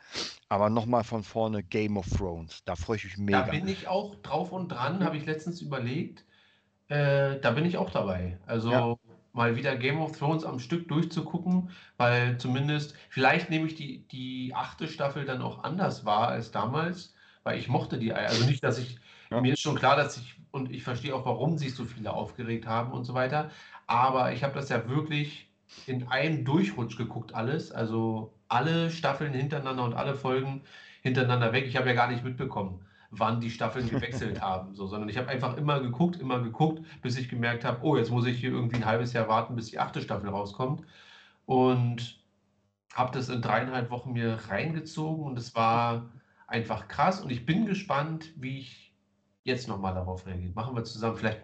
aber nochmal von vorne Game of Thrones. Da freue ich mich Da mega. bin ich auch drauf und dran, habe ich letztens überlegt. Äh, da bin ich auch dabei. Also Ja. Mal wieder Game of Thrones am Stück durchzugucken, weil zumindest, vielleicht nehme ich die, die achte Staffel dann auch anders wahr als damals, weil ich mochte die, also nicht, dass ich, Ja. mir ist schon klar, dass ich, und ich verstehe auch, warum sich so viele aufgeregt haben und so weiter, aber ich habe das ja wirklich in einem Durchrutsch geguckt, alles, also alle Staffeln hintereinander und alle Folgen hintereinander weg. Ich habe ja gar nicht mitbekommen, wann die Staffeln gewechselt haben, so, sondern ich habe einfach immer geguckt, immer geguckt, bis ich gemerkt habe, oh, jetzt muss ich hier irgendwie ein halbes Jahr warten, bis die achte Staffel rauskommt. Und habe das in dreieinhalb Wochen mir reingezogen und es war einfach krass. Und ich bin gespannt, wie ich jetzt nochmal darauf reagiere. Machen wir zusammen. Vielleicht,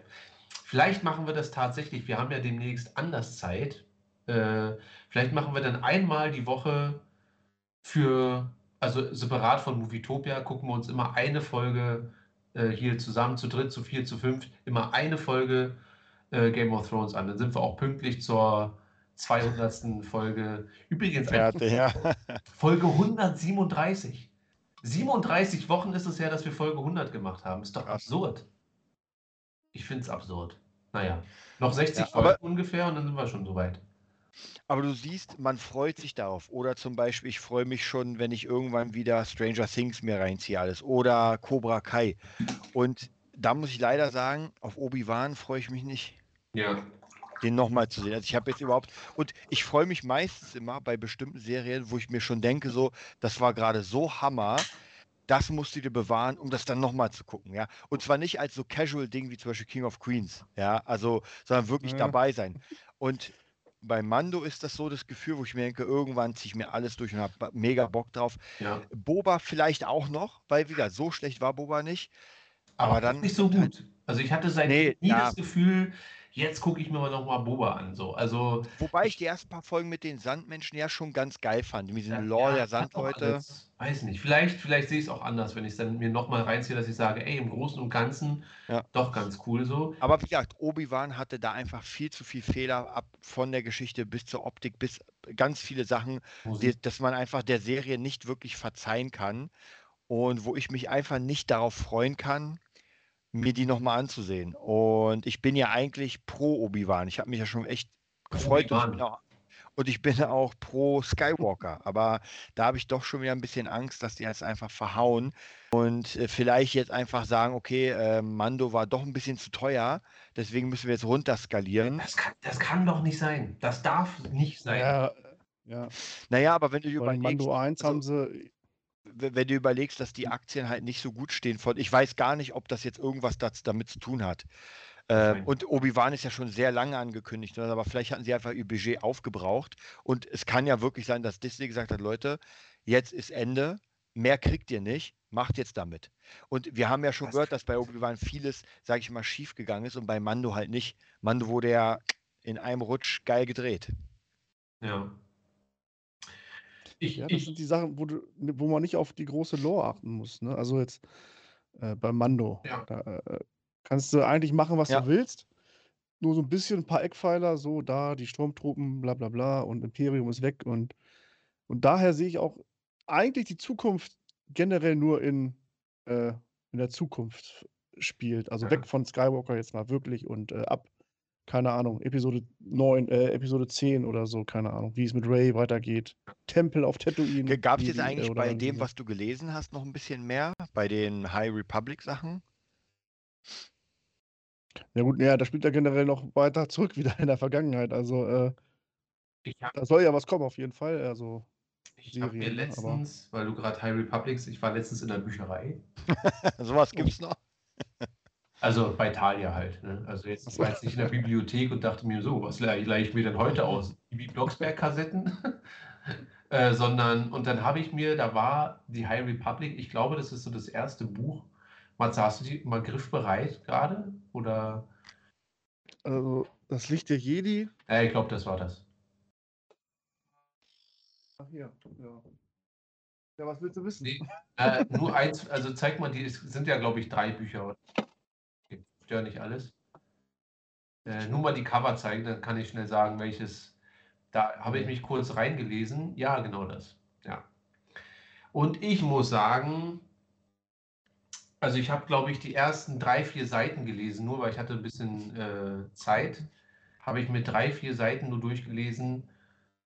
vielleicht machen wir das tatsächlich. Wir haben ja demnächst anders Zeit. Äh, vielleicht machen wir dann einmal die Woche für, also separat von Movietopia, gucken wir uns immer eine Folge äh, hier zusammen, zu dritt, zu vier, zu fünf, immer eine Folge äh, Game of Thrones an. Dann sind wir auch pünktlich zur 200. Folge. Übrigens, Fertig, ja. Folge 137. 37 Wochen ist es her, dass wir Folge 100 gemacht haben. Ist doch Krass. absurd. Ich finde es absurd. Naja, noch 60 Ja, Folgen ungefähr und dann sind wir schon soweit. Aber du siehst, man freut sich darauf. Oder zum Beispiel, ich freue mich schon, wenn ich irgendwann wieder Stranger Things mir reinziehe alles. Oder Cobra Kai. Und da muss ich leider sagen, auf Obi-Wan freue ich mich nicht. Ja. den nochmal zu sehen. Also ich habe jetzt überhaupt, und ich freue mich meistens immer bei bestimmten Serien, wo ich mir schon denke, so, das war gerade so Hammer, das musst du dir bewahren, um das dann nochmal zu gucken, ja. Und zwar nicht als so Casual-Ding wie zum Beispiel King of Queens, ja, also, sondern wirklich Ja. dabei sein. Und bei Mando ist das so das Gefühl, wo ich mir denke, irgendwann ziehe ich mir alles durch und habe mega Bock drauf. ja. Boba vielleicht auch noch, weil wieder so schlecht war Boba nicht. Aber, Aber dann- nicht so gut. Also ich hatte seitdem Nee, nie ja. das Gefühl, jetzt gucke ich mir mal nochmal Boba an. So. Also, Wobei ich die ersten paar Folgen mit den Sandmenschen ja schon ganz geil fand. Mit ja, diesem Lore der hat doch Sandleute. Weiß nicht. Vielleicht, vielleicht sehe ich es auch anders, wenn ich es dann mir nochmal reinziehe, dass ich sage, ey, im Großen und Ganzen Ja. doch ganz cool so. Aber wie gesagt, Obi-Wan hatte da einfach viel zu viel Fehler ab von der Geschichte bis zur Optik, bis ganz viele Sachen, die, dass man einfach der Serie nicht wirklich verzeihen kann und wo ich mich einfach nicht darauf freuen kann, mir die nochmal anzusehen. Und ich bin ja eigentlich pro Obi-Wan. Ich habe mich ja schon echt gefreut und ich, bin auch, und ich bin auch pro Skywalker. Aber da habe ich doch schon wieder ein bisschen Angst, dass die jetzt einfach verhauen und äh, vielleicht jetzt einfach sagen, okay, äh, Mando war doch ein bisschen zu teuer, deswegen müssen wir jetzt runterskalieren. Das kann, das kann doch nicht sein. Das darf nicht sein. Ja, ja. Naja, aber wenn du überlegst, Mando 1 also- haben sie. Wenn du überlegst, dass die Aktien halt nicht so gut stehen von, ich weiß gar nicht, ob das jetzt irgendwas das, damit zu tun hat. Äh, Nein. und Obi-Wan ist ja schon sehr lange angekündigt, ne, aber vielleicht hatten sie einfach ihr Budget aufgebraucht. Und es kann ja wirklich sein, dass Disney gesagt hat, Leute, jetzt ist Ende, mehr kriegt ihr nicht, macht jetzt damit. Und wir haben ja schon Das gehört, dass bei Obi-Wan vieles, sage ich mal, schief gegangen ist und bei Mando halt nicht. Mando wurde ja in einem Rutsch geil gedreht. Ja. Ich, Ja, das ich, sind die Sachen, wo, du, wo man nicht auf die große Lore achten muss. Ne? Also jetzt äh, bei Mando. Ja. Da äh, kannst du eigentlich machen, was Ja. du willst. Nur so ein bisschen ein paar Eckpfeiler, so da, die Sturmtruppen, bla bla bla und Imperium ist weg und Und daher sehe ich auch eigentlich die Zukunft generell nur in, äh, in der Zukunft spielt. Also Ja. weg von Skywalker jetzt mal wirklich und äh, ab, keine Ahnung, Episode 9, äh, Episode 10 oder so, keine Ahnung, wie es mit Ray weitergeht. Tempel auf Tatooine. Gab es jetzt äh, eigentlich bei dem, was du gelesen hast, noch ein bisschen mehr? Bei den High Republic Sachen? Ja gut, ja, da spielt er generell noch weiter zurück wieder in der Vergangenheit. Also äh, Ich habe da soll ja was kommen auf jeden Fall. Also ich hab mir ne, aber- letztens, weil du gerade High Republics, ich war letztens in der Bücherei. Sowas gibt's noch? Also bei Thalia halt. Ne? Also jetzt war jetzt nicht in der Bibliothek und dachte mir so, was leihe leih ich mir denn heute aus? Die Blocksberg-Kassetten? äh, sondern, und dann habe ich mir, da war die High Republic, ich glaube, das ist so das erste Buch. Matze, hast du die mal griffbereit gerade? Oder? Also, das Licht der Jedi. Äh, ich glaube, das war das. Ach hier, ja. Ja, was willst du wissen? Nee, äh, nur eins, also zeig mal, die es sind ja, glaube ich, drei Bücher. Stört nicht alles. Äh, nur mal die Cover zeigen, dann kann ich schnell sagen, welches. Da habe ich mich kurz reingelesen. Ja, genau das. Ja. Und ich muss sagen, also ich habe, glaube ich, die ersten drei, vier Seiten gelesen, nur weil ich hatte ein bisschen äh, Zeit. Habe ich mit drei, vier Seiten nur durchgelesen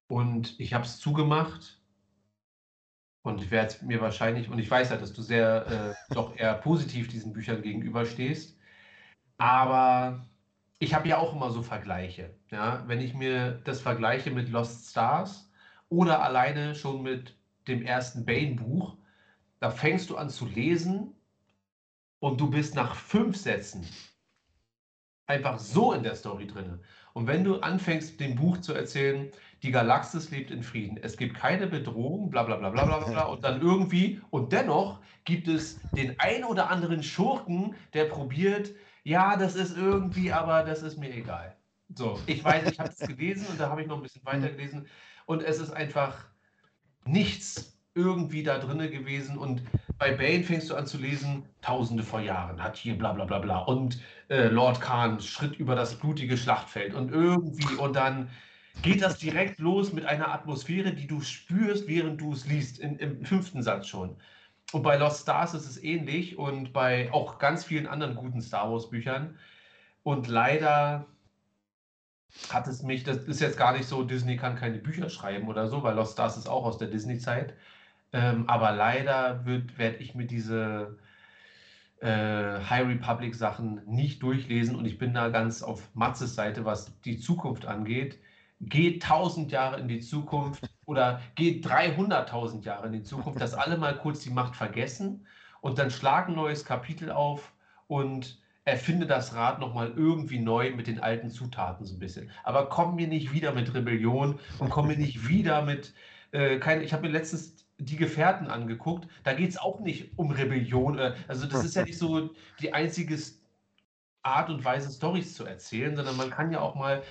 und ich habe es zugemacht. Und ich werde mir wahrscheinlich, und ich weiß ja, dass du sehr äh, doch eher positiv diesen Büchern gegenüberstehst, aber ich habe ja auch immer so Vergleiche. Ja? Wenn ich mir das vergleiche mit Lost Stars oder alleine schon mit dem ersten Bane-Buch, da fängst du an zu lesen und du bist nach fünf Sätzen einfach so in der Story drin. Und wenn du anfängst, dem Buch zu erzählen, die Galaxis lebt in Frieden, es gibt keine Bedrohung, bla bla bla bla bla bla, und dann irgendwie, und dennoch gibt es den ein oder anderen Schurken, der probiert, ja, das ist irgendwie, aber das ist mir egal. So, ich weiß, ich habe es gelesen und da habe ich noch ein bisschen weiter gelesen und es ist einfach nichts irgendwie da drinne gewesen und bei Bane fängst du an zu lesen, Tausende vor Jahren hat hier bla bla bla bla und äh, Lord Khan schritt über das blutige Schlachtfeld und irgendwie und dann geht das direkt los mit einer Atmosphäre, die du spürst, während du es liest, in, im fünften Satz schon. Und bei Lost Stars ist es ähnlich und bei auch ganz vielen anderen guten Star Wars Büchern. Und leider hat es mich, das ist jetzt gar nicht so, Disney kann keine Bücher schreiben oder so, weil Lost Stars ist auch aus der Disney-Zeit. Ähm, aber leider werde ich mir diese äh, High Republic Sachen nicht durchlesen und ich bin da ganz auf Matzes Seite, was die Zukunft angeht. Geht 1000 Jahre in die Zukunft oder geht 300.000 Jahre in die Zukunft, dass alle mal kurz die Macht vergessen und dann schlag ein neues Kapitel auf und erfinde das Rad nochmal irgendwie neu mit den alten Zutaten so ein bisschen. Aber komm mir nicht wieder mit Rebellion und komm mir nicht wieder mit, äh, keine, ich habe mir letztens die Gefährten angeguckt, da geht es auch nicht um Rebellion. Äh, also das ist ja nicht so die einzige Art und Weise, Storys zu erzählen, sondern man kann ja auch mal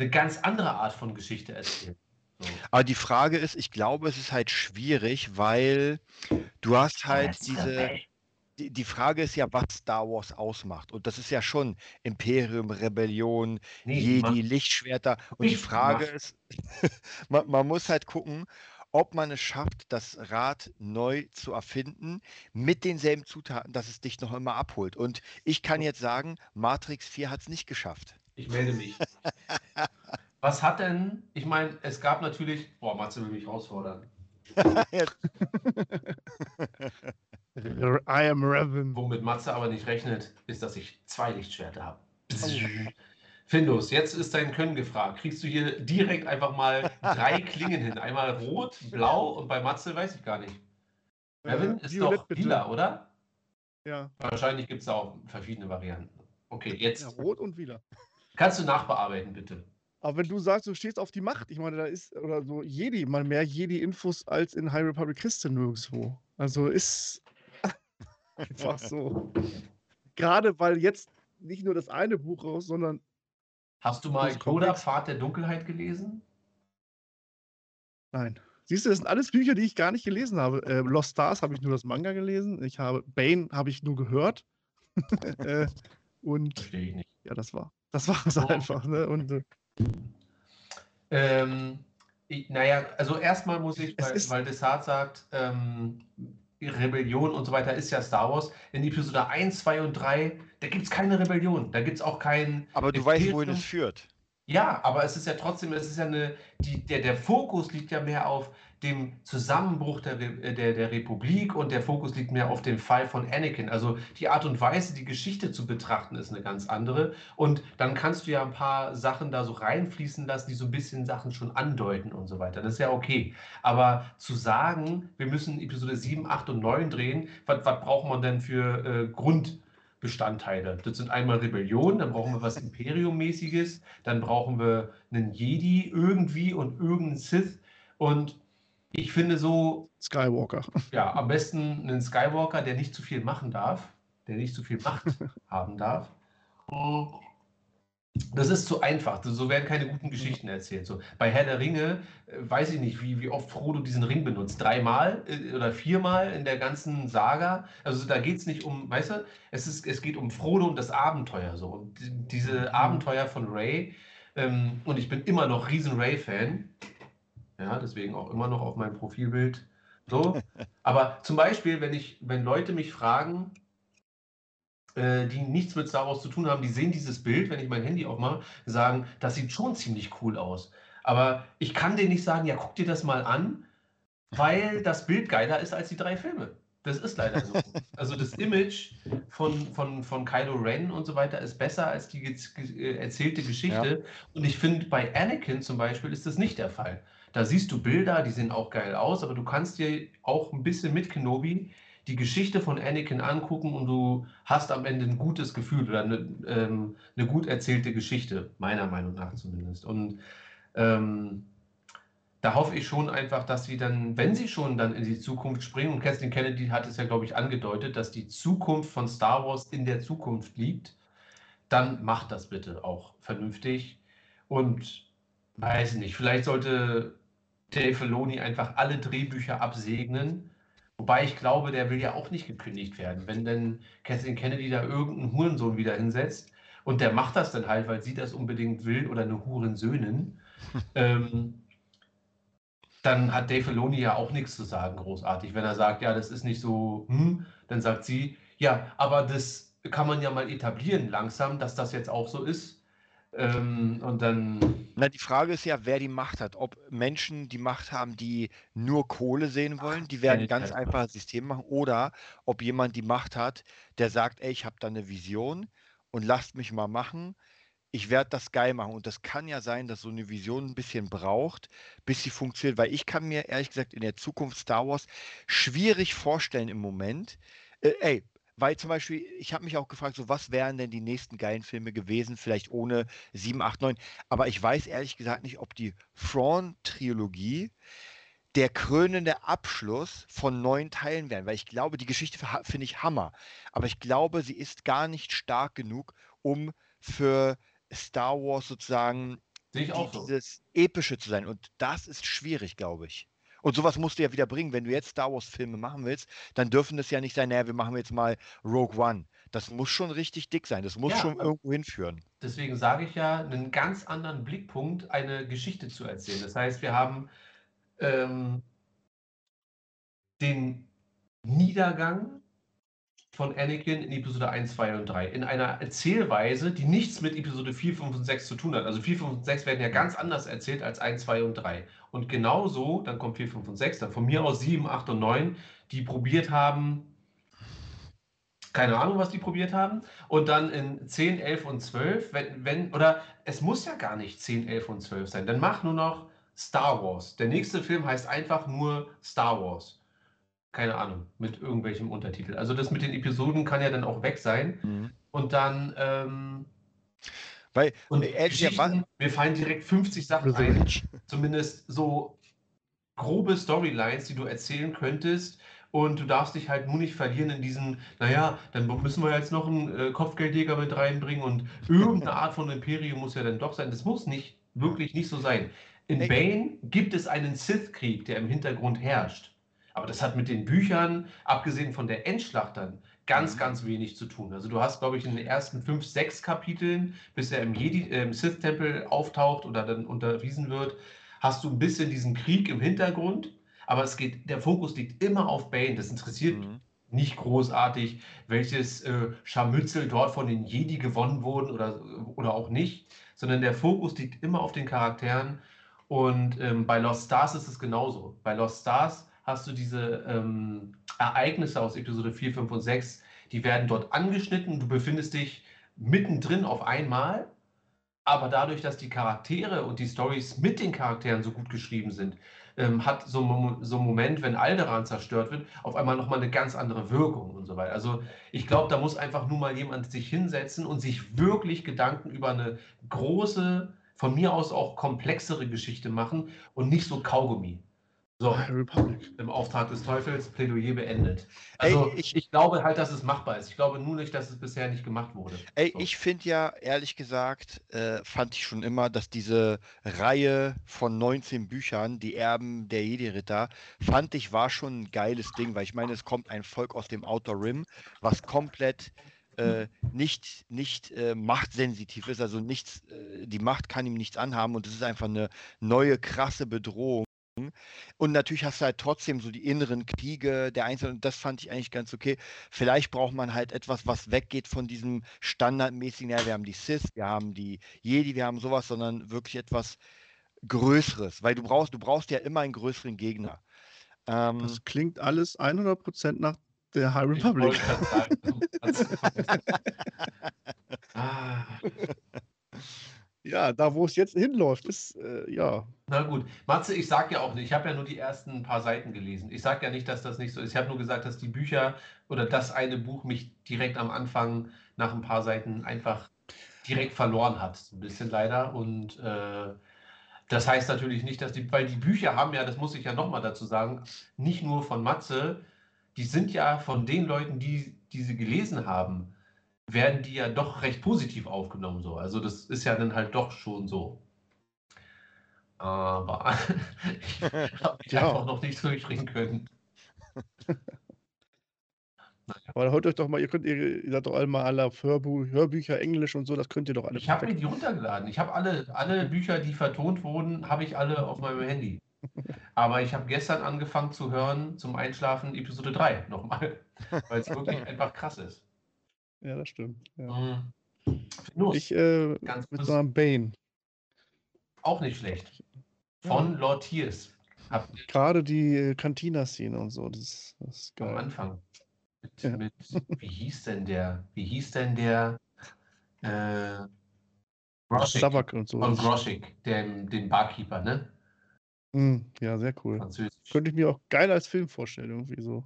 eine ganz andere Art von Geschichte erzählen. So. Aber die Frage ist, ich glaube, es ist halt schwierig, weil du hast halt diese. Die, die Frage ist ja, was Star Wars ausmacht. Und das ist ja schon Imperium, Rebellion, Nee, Jedi, Macht- Lichtschwerter. Und die Frage Macht. ist, man, man muss halt gucken, ob man es schafft, das Rad neu zu erfinden mit denselben Zutaten, dass es dich noch immer abholt. Und ich kann jetzt sagen, Matrix 4 hat es nicht geschafft. Ich melde mich. Was hat denn, ich meine, es gab natürlich, boah, Matze will mich herausfordern. I am Revan. Womit Matze aber nicht rechnet, ist, dass ich zwei Lichtschwerter habe. Findus, jetzt ist dein Können gefragt. Kriegst du hier direkt einfach mal drei Klingen hin? Einmal rot, blau und bei Matze weiß ich gar nicht. Revan Äh, ist Violett doch bitte. lila, oder? Ja. Wahrscheinlich gibt es da auch verschiedene Varianten. Okay, jetzt ja, rot und wieder. Kannst du nachbearbeiten, bitte. Aber wenn du sagst, du stehst auf die Macht, ich meine, da ist, oder so Jedi, mal mehr Jedi-Infos als in High Republic du nirgendwo. Also ist einfach so. Gerade weil jetzt nicht nur das eine Buch raus, sondern Hast du mal komplex. Pfad der Dunkelheit gelesen? nein. Siehst du, das sind alles Bücher, die ich gar nicht gelesen habe. Äh, Lost Stars habe ich nur das Manga gelesen. Ich habe Bane habe ich nur gehört. äh, und Verstehe ich nicht. ja, das war. Das war es Oh. einfach. Ne? Und äh, Ähm, Ich, naja, also erstmal muss ich, weil, weil Desart sagt, ähm, Rebellion und so weiter ist ja Star Wars. In Episode 1, 2 und 3, da gibt es keine Rebellion. Da gibt es auch keinen. Aber du weißt, wohin es führt. Ja, aber es ist ja trotzdem, es ist ja eine, die, der, der Fokus liegt ja mehr auf dem Zusammenbruch der, äh, der, der Republik und der Fokus liegt mehr auf dem Fall von Anakin. Also die Art und Weise, die Geschichte zu betrachten, ist eine ganz andere. Und dann kannst du ja ein paar Sachen da so reinfließen lassen, die so ein bisschen Sachen schon andeuten und so weiter. Das ist ja okay. Aber zu sagen, wir müssen Episode 7, 8 und 9 drehen, was, braucht man denn für äh, Grundbestandteile? Das sind einmal Rebellion, dann brauchen wir was Imperium-mäßiges, dann brauchen wir einen Jedi irgendwie und irgendeinen Sith. Und ich finde so, Skywalker. ja, am besten einen Skywalker, der nicht zu viel machen darf, der nicht zu viel Macht haben darf. Das ist zu einfach. So werden keine guten Geschichten erzählt. So, bei Herr der Ringe äh, weiß ich nicht, wie, wie oft Frodo diesen Ring benutzt. Dreimal äh, oder viermal in der ganzen Saga. Also da geht es nicht um, weißt du, es, ist, es geht um Frodo und das Abenteuer. So. Und die- diese Abenteuer von Ray, ähm, und ich bin immer noch riesen Ray-Fan. Ja, deswegen auch immer noch auf meinem Profilbild. So. Aber zum Beispiel, wenn ich, wenn Leute mich fragen, äh, die nichts mit Star Wars zu tun haben, die sehen dieses Bild, wenn ich mein Handy aufmache, sagen, das sieht schon ziemlich cool aus. Aber ich kann denen nicht sagen, ja, guck dir das mal an, weil das Bild geiler ist als die drei Filme. Das ist leider so. Also das Image von, von, von Kylo Ren und so weiter ist besser als die ge- äh, erzählte Geschichte. Und ich finde, bei Anakin zum Beispiel ist das nicht der Fall. Da siehst du Bilder, die sehen auch geil aus, aber du kannst dir auch ein bisschen mit Kenobi die Geschichte von Anakin angucken und du hast am Ende ein gutes Gefühl oder eine, ähm, eine gut erzählte Geschichte, meiner Meinung nach zumindest. Und ähm, da hoffe ich schon einfach, dass sie dann, wenn sie schon dann in die Zukunft springen, und Kathleen Kennedy hat es ja, glaube ich, angedeutet, dass die Zukunft von Star Wars in der Zukunft liegt, dann macht das bitte auch vernünftig. Und weiß nicht, vielleicht sollte Dave Filoni einfach alle Drehbücher absegnen. Wobei ich glaube, der will ja auch nicht gekündigt werden. Wenn denn Kathleen Kennedy da irgendeinen Hurensohn wieder hinsetzt und der macht das dann halt, weil sie das unbedingt will oder eine Hurensöhnin, ähm, dann hat Dave Filoni ja auch nichts zu sagen, großartig. Wenn er sagt, ja, das ist nicht so, hm, dann sagt sie, ja, aber das kann man ja mal etablieren langsam, dass das jetzt auch so ist. Ähm, und dann, Na, die Frage ist ja, wer die Macht hat. Ob Menschen die Macht haben, die nur Kohle sehen wollen, die werden ganz Zeit. einfaches System machen, oder ob jemand die Macht hat, der sagt, ey, ich habe da eine Vision und lasst mich mal machen. Ich werde das geil machen. Und das kann ja sein, dass so eine Vision ein bisschen braucht, bis sie funktioniert. Weil ich kann mir ehrlich gesagt in der Zukunft Star Wars schwierig vorstellen im Moment. Äh, ey, weil zum Beispiel, ich habe mich auch gefragt, so was wären denn die nächsten geilen Filme gewesen, vielleicht ohne 7, 8, 9. Aber ich weiß ehrlich gesagt nicht, ob die Thrawn-Trilogie der krönende Abschluss von neun Teilen wären, weil ich glaube, die Geschichte finde ich Hammer. Aber ich glaube, sie ist gar nicht stark genug, um für Star Wars sozusagen sehe ich die, auch so. dieses Epische zu sein. Und das ist schwierig, glaube ich. Und sowas musst du ja wieder bringen. Wenn du jetzt Star Wars-Filme machen willst, dann dürfen das ja nicht sein, naja, wir machen jetzt mal Rogue One. Das muss schon richtig dick sein. Das muss Ja. schon irgendwo hinführen. Deswegen sage ich ja, einen ganz anderen Blickpunkt, eine Geschichte zu erzählen. Das heißt, wir haben ähm, den Niedergang von Anakin in Episode 1, 2 und 3 in einer Erzählweise, die nichts mit Episode 4, 5 und 6 zu tun hat. Also 4, 5 und 6 werden ja ganz anders erzählt als 1, 2 und 3. Und genauso, dann kommt 4, 5 und 6, dann von mir aus 7, 8 und 9, die probiert haben, keine Ahnung, was die probiert haben. Und dann in 10, 11 und 12, wenn, wenn, oder es muss ja gar nicht 10, 11 und 12 sein. Dann mach nur noch Star Wars. Der nächste Film heißt einfach nur Star Wars. Keine Ahnung, mit irgendwelchem Untertitel. Also das mit den Episoden kann ja dann auch weg sein. Mhm. Und dann, ähm, Weil, und äh, Geschichten, mir fallen direkt 50 Sachen ein zumindest so grobe Storylines, die du erzählen könntest. Und du darfst dich halt nur nicht verlieren in diesem, naja, dann müssen wir jetzt noch einen äh, Kopfgeldjäger mit reinbringen und irgendeine Art von Imperium muss ja dann doch sein. Das muss nicht, wirklich nicht so sein. In. Bane gibt es einen Sith-Krieg, der im Hintergrund herrscht. Aber das hat mit den Büchern, abgesehen von der Endschlacht dann, ganz, Mhm. ganz wenig zu tun. Also du hast, glaube ich, in den ersten fünf, sechs Kapiteln, bis er im, Jedi, äh, im Sith-Tempel auftaucht oder dann unterwiesen wird, hast du ein bisschen diesen Krieg im Hintergrund, aber es geht, der Fokus liegt immer auf Bane. Das interessiert Mhm. nicht großartig, welches äh, Scharmützel dort von den Jedi gewonnen wurden oder, oder auch nicht, sondern der Fokus liegt immer auf den Charakteren. Und ähm, bei Lost Stars ist es genauso. Bei Lost Stars hast du diese ähm, Ereignisse aus Episode 4, 5 und 6, die werden dort angeschnitten. Du befindest dich mittendrin auf einmal. Aber dadurch, dass die Charaktere und die Stories mit den Charakteren so gut geschrieben sind, ähm, hat so so ein Moment, wenn Alderan zerstört wird, auf einmal nochmal eine ganz andere Wirkung und so weiter. Also ich glaube, da muss einfach nur mal jemand sich hinsetzen und sich wirklich Gedanken über eine große, von mir aus auch komplexere Geschichte machen und nicht so Kaugummi. So, Republic. im Auftrag des Teufels, Plädoyer beendet. Ey, Also ich- ich, glaube halt, dass es machbar ist. Ich glaube nur nicht, dass es bisher nicht gemacht wurde. Ey, So. ich finde ja, ehrlich gesagt, äh, fand ich schon immer, dass diese Reihe von 19 Büchern, die Erben der Jedi-Ritter, fand ich, war schon ein geiles Ding, weil ich meine, es kommt ein Volk aus dem Outer Rim, was komplett äh, nicht, nicht äh, machtsensitiv ist, also nichts, äh, die Macht kann ihm nichts anhaben und es ist einfach eine neue, krasse Bedrohung. Und natürlich hast du halt trotzdem so die inneren Kriege der Einzelnen. Das fand ich eigentlich ganz okay. Vielleicht braucht man halt etwas, was weggeht von diesem standardmäßigen, ja, wir haben die Sith, wir haben die Jedi, wir haben sowas, sondern wirklich etwas Größeres. Weil du brauchst, du brauchst ja immer einen größeren Gegner. Ähm, Das klingt alles 100% nach der High Republic. ah, Ja, da wo es jetzt hinläuft, ist, äh, ja. na gut. Matze, ich sage ja auch nicht, ich habe ja nur die ersten paar Seiten gelesen. Ich sage ja nicht, dass das nicht so ist. Ich habe nur gesagt, dass die Bücher oder das eine Buch mich direkt am Anfang nach ein paar Seiten einfach direkt verloren hat. Ein bisschen leider. Und äh, das heißt natürlich nicht, dass die, weil die Bücher haben ja, das muss ich ja nochmal dazu sagen, nicht nur von Matze, die sind ja von den Leuten, die, die sie gelesen haben, werden die ja doch recht positiv aufgenommen. So. Also das ist ja dann halt doch schon so. Aber ich habe mich Ja. einfach noch nicht durchringen können. Aber hört euch doch mal, ihr könnt, ihr, ihr seid doch alle mal alle auf Hörbu Hörbücher, Englisch und so, das könnt ihr doch alle Ich habe mir die runtergeladen. Ich habe alle, alle Bücher, die vertont wurden, habe ich alle auf meinem Handy. Aber ich habe gestern angefangen zu hören zum Einschlafen Episode 3 nochmal, weil es wirklich einfach krass ist. Ja, das stimmt. Ja. Mhm. Ich äh, Ganz mit so einem Bane. auch nicht schlecht. Von Lord Tears. Gerade die äh, Cantina-Szene und so, das, das ist am geil. Anfang. Mit, Ja. mit, wie hieß denn der? Wie hieß denn der? Äh, Groschik, und so. von Groschik, den, den Barkeeper, ne? Hm, ja, sehr cool. Könnte ich mir auch geil als Film vorstellen, irgendwie so.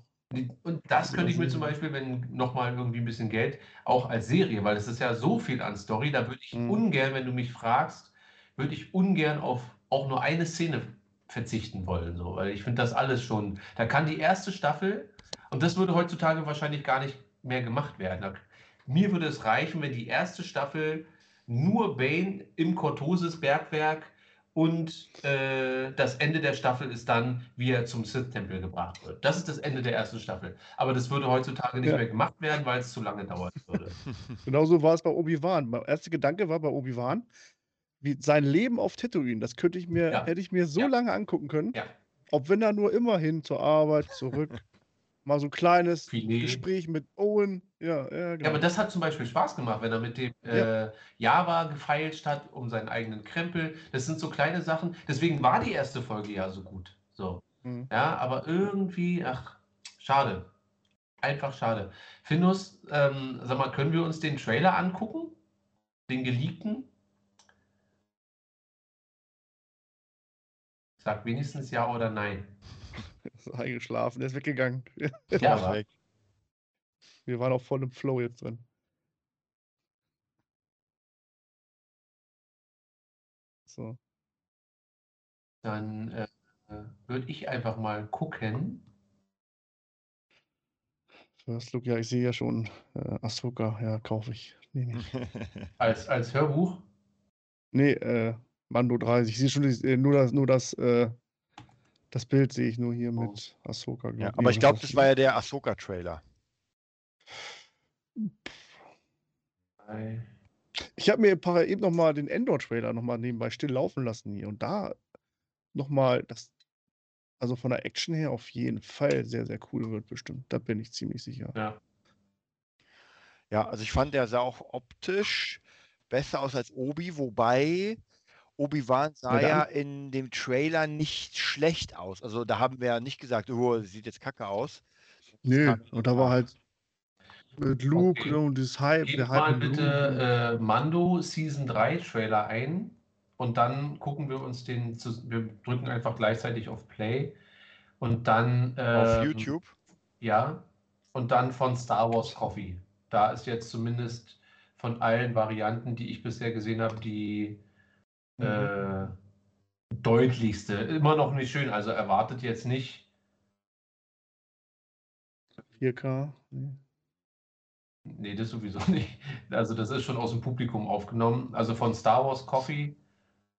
Und das könnte ich mir zum. Beispiel, wenn nochmal irgendwie ein bisschen Geld, auch als Serie, weil es ist ja so viel an Story, da würde ich Mhm. ungern, wenn du mich fragst, würde ich ungern auf auch nur eine Szene verzichten wollen, so, weil ich finde das alles schon, da kann die erste Staffel, und das würde heutzutage wahrscheinlich gar nicht mehr gemacht werden. Mir würde es reichen, wenn die erste Staffel nur Bane im Cortosis Bergwerk und äh, das Ende der Staffel ist dann, wie er zum Sith-Tempel gebracht wird. Das ist das Ende der ersten Staffel. Aber das würde heutzutage nicht Ja. mehr gemacht werden, weil es zu lange dauern würde. Genauso war es bei Obi-Wan. Mein erster Gedanke war bei Obi-Wan, wie sein Leben auf Tatooine, das könnte ich mir, Ja. hätte ich mir so Ja. lange angucken können. Ja. Ob wenn er nur immer hin zur Arbeit, zurück, mal so ein kleines Filet. Gespräch mit Owen. Ja, ja, Ja, genau. aber das hat zum Beispiel Spaß gemacht, wenn er mit dem äh, Java gefeilscht hat um seinen eigenen Krempel. Das sind so kleine Sachen. Deswegen war die erste Folge ja so gut. So. Mhm. Ja, aber irgendwie, ach, schade. Einfach schade. Findus, ähm, sag mal, können wir uns den Trailer angucken? Den geleakten? Sag wenigstens ja oder nein. Ist eingeschlafen, der ist weggegangen. Ja, aber Perfekt. Wir waren auch voll im Flow jetzt drin. So. dann äh, würde ich einfach mal gucken. First Look, ja, ich sehe ja schon äh, Ahsoka, ja, kaufe ich. Nee, nee. Als, als Hörbuch. Nee, äh, Mando 30. Ich sehe schon die- äh, nur das, nur das, äh, das Bild sehe ich nur hier Oh. mit Ahsoka. ja, aber ich glaube, das war ja der Ahsoka-Trailer. Ich habe mir parallel eben noch mal den Endor-Trailer noch mal nebenbei still laufen lassen hier und da nochmal das, also von der Action her auf jeden Fall sehr, sehr cool wird, bestimmt. Da bin ich ziemlich sicher. Ja. Ja, also ich fand, der sah auch optisch besser aus als Obi, wobei Obi-Wan sah Ja, in dem Trailer nicht schlecht aus. Also da haben wir ja nicht gesagt, oh, das sieht jetzt kacke aus. Nö, kam und da war halt mit Luke Okay. ne, und dieses Hype, Gebt der Hype mal bitte äh, Mando Season 3 Trailer ein und dann gucken wir uns den, zu, wir drücken einfach gleichzeitig auf Play und dann Auf ähm, YouTube. Ja, und dann von Star Wars Coffee. Da ist jetzt zumindest von allen Varianten, die ich bisher gesehen habe, die Mhm. äh, deutlichste. Immer noch nicht schön, also erwartet jetzt nicht. 4K. Nee. Nee, das sowieso nicht. Also das ist schon aus dem Publikum aufgenommen. Also von Star Wars Coffee,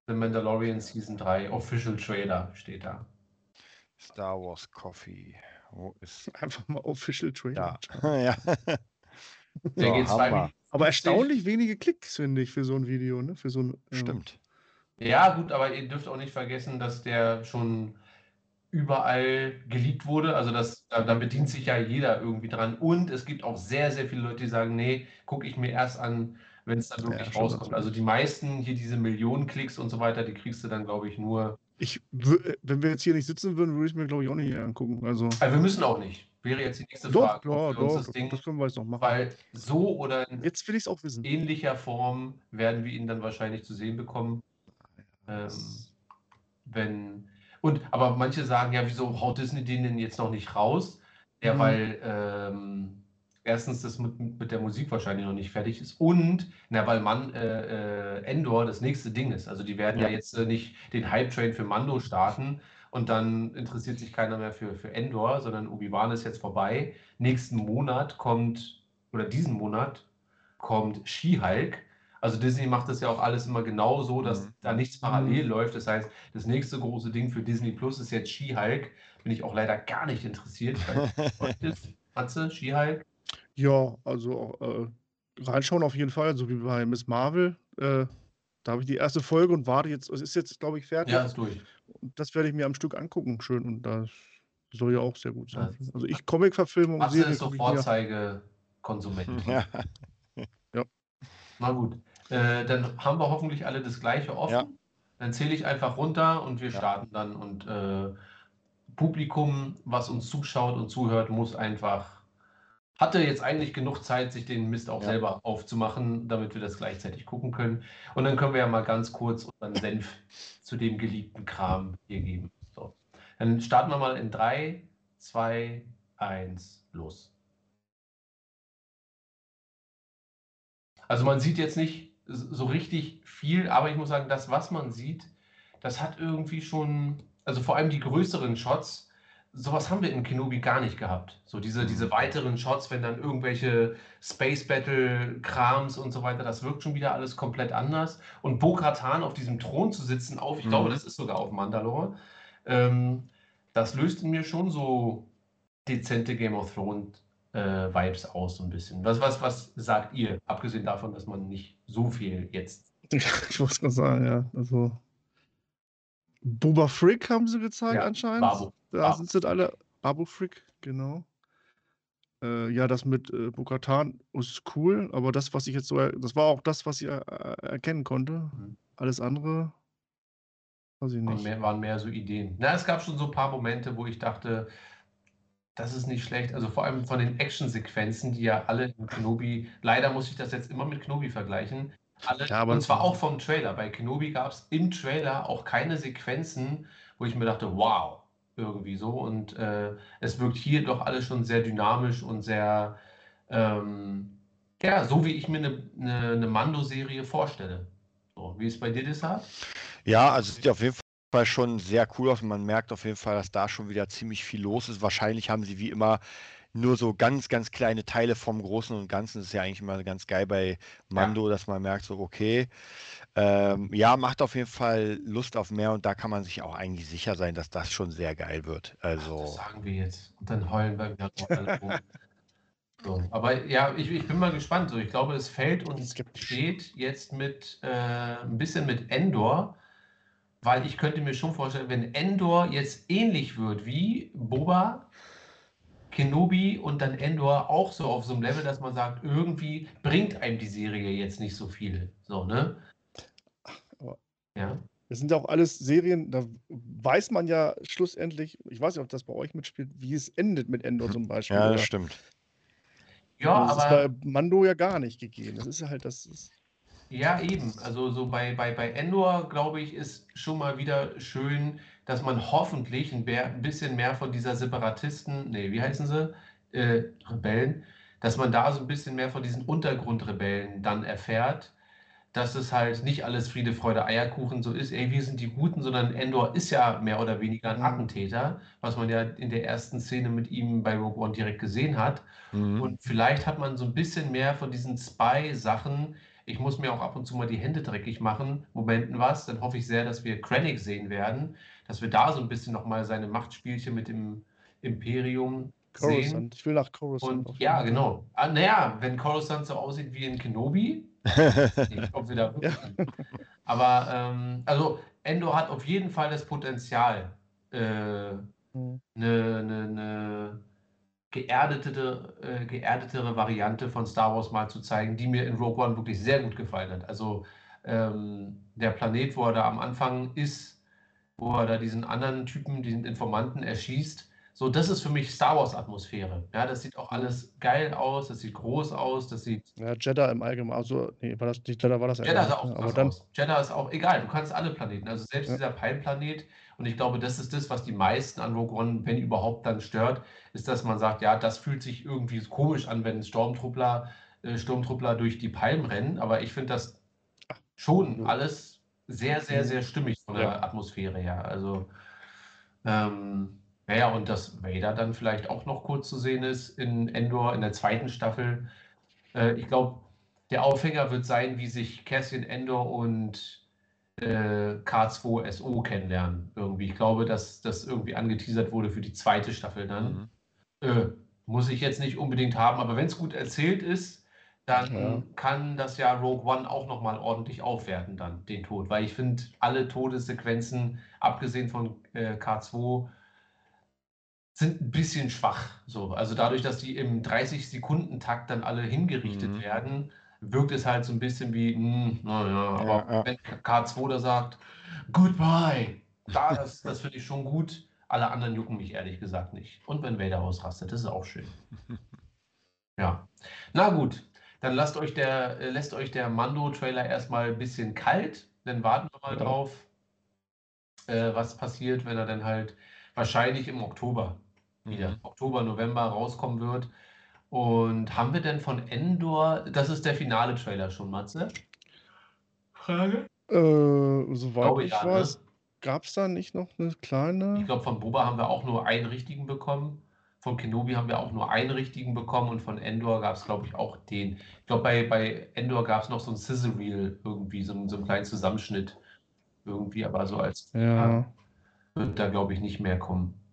The Mandalorian Season 3, Official Trailer steht da. Star Wars Coffee. Wo ist. Einfach mal Official Trailer. Ja. ja. Der So, geht zwei Aber 50. erstaunlich wenige Klicks, finde ich, für so ein Video, ne? Für so ein, Stimmt. Ja, gut, aber ihr dürft auch nicht vergessen, dass der schon überall geliebt wurde. Also das, da, da bedient sich ja jeder irgendwie dran. Und es gibt auch sehr, sehr viele Leute, die sagen, nee, gucke ich mir erst an, wenn es dann Ja, wirklich stimmt rauskommt. Also die meisten hier diese Millionen Klicks und so weiter, die kriegst du dann, glaube ich, nur. Ich, wenn wir jetzt hier nicht sitzen würden, würde ich mir, glaube ich, auch nicht angucken. Also, Also wir müssen auch nicht. Wäre jetzt die nächste doch, Frage. ja, uns doch, das Ding, das können wir jetzt noch machen. weil so oder in Jetzt will auch wissen. ähnlicher Form werden wir ihn dann wahrscheinlich zu sehen bekommen. Ähm, wenn. Und aber manche sagen ja, wieso haut Disney den denn jetzt noch nicht raus? Ja, Mhm. weil ähm, erstens das mit, mit der Musik wahrscheinlich noch nicht fertig ist und na, weil man äh, äh, Endor das nächste Ding ist. Also die werden ja, Ja. jetzt äh, nicht den Hype-Train für Mando starten und dann interessiert sich keiner mehr für, für Endor, sondern Obi-Wan ist jetzt vorbei. Nächsten Monat kommt, oder diesen Monat kommt She-Hulk. Also Disney macht das ja auch alles immer genau so, dass Mhm. da nichts parallel läuft. Das heißt, das nächste große Ding für Disney Plus ist jetzt She-Hulk. Bin ich auch leider gar nicht interessiert. Matze, She-Hulk? Ja, also äh, reinschauen auf jeden Fall, so wie bei Miss Marvel. Äh, da habe ich die erste Folge und warte jetzt, es ist jetzt, glaube ich, fertig. Ja, ist durch. Und das werde ich mir am Stück angucken, schön. Und das soll ja auch sehr gut sein. Ja. Also ich Comic-Verfilmung, Matze Serie ist so. Vorzeigekonsument. Ja. Na gut. Äh, dann haben wir hoffentlich alle das gleiche offen. Ja. Dann zähle ich einfach runter und wir Ja. starten dann. Und äh, Publikum, was uns zuschaut und zuhört, muss einfach, hatte jetzt eigentlich genug Zeit, sich den Mist auch Ja. selber aufzumachen, damit wir das gleichzeitig gucken können. Und dann können wir ja mal ganz kurz unseren Senf zu dem geliebten Kram hier geben. So. Dann starten wir mal in 3, 2, 1, los. Also man sieht jetzt nicht so richtig viel, aber ich muss sagen, das, was man sieht, das hat irgendwie schon, also vor allem die größeren Shots, sowas haben wir in Kenobi gar nicht gehabt. So diese, diese weiteren Shots, wenn dann irgendwelche Space Battle Krams und so weiter, das wirkt schon wieder alles komplett anders. Und Bo-Katan auf diesem Thron zu sitzen, auf, ich Mhm. glaube, das ist sogar auf Mandalore, ähm, das löst in mir schon so dezente Game of Thrones äh, Vibes aus, so ein bisschen. Was, was, was sagt ihr? Abgesehen davon, dass man nicht so viel jetzt. Ich muss gerade sagen, ja. Also. Boba Frick haben sie gezeigt Ja, anscheinend. Babu. Da Babu. sind sie alle. Babu Frick, genau. Äh, ja, das mit äh, Bokatan ist cool, aber das, was ich jetzt so, er- das war auch das, was ich äh, erkennen konnte. Mhm. Alles andere, weiß ich Waren nicht. mehr, waren mehr so Ideen. Na, es gab schon so ein paar Momente, wo ich dachte, das ist nicht schlecht. Also vor allem von den Actionsequenzen, die ja alle in Kenobi, leider muss ich das jetzt immer mit Kenobi vergleichen. Alle, Ja, aber- und zwar auch vom Trailer. Bei Kenobi gab es im Trailer auch keine Sequenzen, wo ich mir dachte, wow, irgendwie so. Und äh, es wirkt hier doch alles schon sehr dynamisch und sehr, ähm, ja, so wie ich mir eine, eine, eine Mando-Serie vorstelle. So, wie ist bei dir das? Ja, also sieht auf jeden Fall schon sehr cool aus. und Man merkt auf jeden Fall, dass da schon wieder ziemlich viel los ist. Wahrscheinlich haben sie wie immer nur so ganz, ganz kleine Teile vom Großen und Ganzen. Das ist ja eigentlich immer ganz geil bei Mando, dass man merkt, so, okay, ähm, ja, macht auf jeden Fall Lust auf mehr und da kann man sich auch eigentlich sicher sein, dass das schon sehr geil wird. Das Also, sagen wir jetzt. Und dann heulen wir wieder. So. Aber ja, ich, ich bin mal gespannt. So, ich glaube, es fällt und steht jetzt mit äh, ein bisschen mit Endor. Weil ich könnte mir schon vorstellen, wenn Endor jetzt ähnlich wird wie Boba, Kenobi und dann Endor auch so auf so einem Level, dass man sagt, irgendwie bringt einem die Serie jetzt nicht so viel. So, ne? Ja. Das sind ja auch alles Serien, da weiß man ja schlussendlich, ich weiß nicht, ob das bei euch mitspielt, wie es endet mit Endor zum Beispiel. Ja, oder- das stimmt. Ja, das aber. ist bei Mando ja gar nicht gegeben. Das ist ja halt das. Ist, Ja, eben. Also so bei, bei, bei Endor, glaube ich, ist schon mal wieder schön, dass man hoffentlich ein, bisschen mehr von dieser Separatisten, nee, wie heißen sie? Äh, Rebellen, dass man da so ein bisschen mehr von diesen Untergrundrebellen dann erfährt, dass es halt nicht alles Friede, Freude, Eierkuchen so ist, ey, wir sind die Guten, sondern Endor ist ja mehr oder weniger ein Mhm. Attentäter, was man ja in der ersten Szene mit ihm bei Rogue One direkt gesehen hat. Mhm. Und vielleicht hat man so ein bisschen mehr von diesen Spy-Sachen. Ich muss mir auch ab und zu mal die Hände dreckig machen. Momenten was. Dann hoffe ich sehr, dass wir Krennic sehen werden. Dass wir da so ein bisschen nochmal seine Machtspielchen mit dem Imperium sehen. Coruscant. Ich will nach Coruscant. Und ja, genau. Ah, naja, wenn Coruscant so aussieht wie in Kenobi, ich wir da wirklich. Aber ähm, also Endor hat auf jeden Fall das Potenzial, äh, eine, eine, eine geerdete, äh, geerdetere Variante von Star Wars mal zu zeigen, die mir in Rogue One wirklich sehr gut gefallen hat. Also ähm, der Planet, wo er da am Anfang ist, wo er da diesen anderen Typen, diesen Informanten erschießt, so das ist für mich Star Wars Atmosphäre. Ja, das sieht auch alles geil aus, das sieht groß aus, das sieht Ja, Jeddah im Allgemeinen. Also, nee, war das nicht Jeddah, war das Jeddah sah auch Aber dann. Jeddah ist auch egal, du kannst alle Planeten, also selbst Ja. dieser Palmplanet. Und ich glaube, das ist das, was die meisten an Rogue One, wenn überhaupt, dann stört, ist, dass man sagt, ja, das fühlt sich irgendwie komisch an, wenn Sturmtruppler, äh, Sturmtruppler durch die Palmen rennen. Aber ich finde das schon alles sehr, sehr, sehr stimmig von der Ja. Atmosphäre her. Also, ähm, naja, und dass Vader dann vielleicht auch noch kurz zu sehen ist in Endor in der zweiten Staffel. Äh, ich glaube, der Aufhänger wird sein, wie sich Cassian Endor und äh, K2SO kennenlernen. Irgendwie. Ich glaube, dass das irgendwie angeteasert wurde für die zweite Staffel dann. Mhm. Äh, muss ich jetzt nicht unbedingt haben, aber wenn es gut erzählt ist, dann Ja. kann das ja Rogue One auch nochmal ordentlich aufwerten, dann den Tod. Weil ich finde, alle Todessequenzen, abgesehen von äh, K2, sind ein bisschen schwach. So. Also dadurch, dass die im 30-Sekunden-Takt dann alle hingerichtet Mhm. werden, wirkt es halt so ein bisschen wie, hm, naja, aber Ja, ja. wenn K2 da sagt, Goodbye, da, das, das finde ich schon gut. Alle anderen jucken mich ehrlich gesagt nicht. Und wenn Vader ausrastet, das ist auch schön. Ja. Na gut, dann lasst euch der, äh, lässt euch der Mando-Trailer erstmal ein bisschen kalt. Dann warten wir mal Ja. drauf, äh, was passiert, wenn er dann halt wahrscheinlich im Oktober wieder, Mhm. Oktober, November rauskommen wird. Und haben wir denn von Endor, das ist der finale Trailer schon, Matze? Frage? äh, soweit Glaube ich ja, ne? weiß, gab es da nicht noch eine kleine? Ich glaube, von Boba haben wir auch nur einen richtigen bekommen. Von Kenobi haben wir auch nur einen richtigen bekommen und von Endor gab es, glaube ich, auch den. Ich glaube, bei, bei Endor gab es noch so ein Sizzle Reel irgendwie, so, einen- so einen kleinen Zusammenschnitt irgendwie, aber so als ja. wird da, glaube ich, nicht mehr kommen.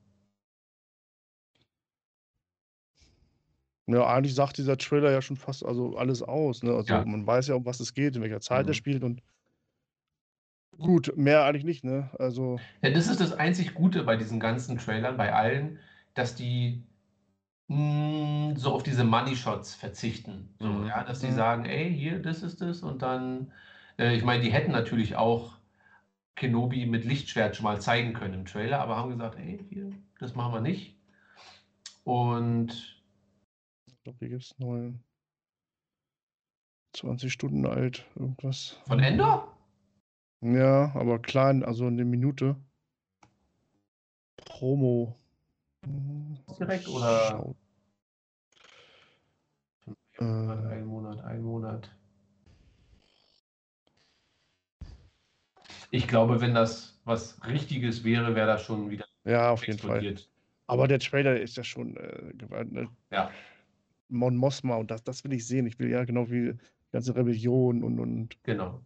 Ja, eigentlich sagt dieser Trailer ja schon fast also alles aus. Ne? Also Ja. man weiß ja, um was es geht, in welcher Zeit Mhm. er spielt und gut, mehr eigentlich nicht, ne? Also, Ja, das ist das einzig Gute bei diesen ganzen Trailern, bei allen, dass die mh, so auf diese Money Shots verzichten. So, Mhm. ja, dass die Mhm. sagen, ey, hier, das ist es und dann, äh, ich meine, die hätten natürlich auch Kenobi mit Lichtschwert schon mal zeigen können im Trailer, aber haben gesagt, ey, hier, das machen wir nicht. Und ich glaube, hier gibt es neun. 20 Stunden alt, irgendwas. von Endor? Ja, aber klein, also eine Minute. Promo. Direkt oder-. Äh, Ein Monat, ein Monat. Ich glaube, wenn das was Richtiges wäre, wäre das schon wieder ja, auf jeden Fall. explodiert. Aber der Trailer ist ja schon äh, gewalt, ne? Ja. Mon Mothma und das, das will ich sehen. Ich will ja genau wie die ganze Rebellion und, und Genau,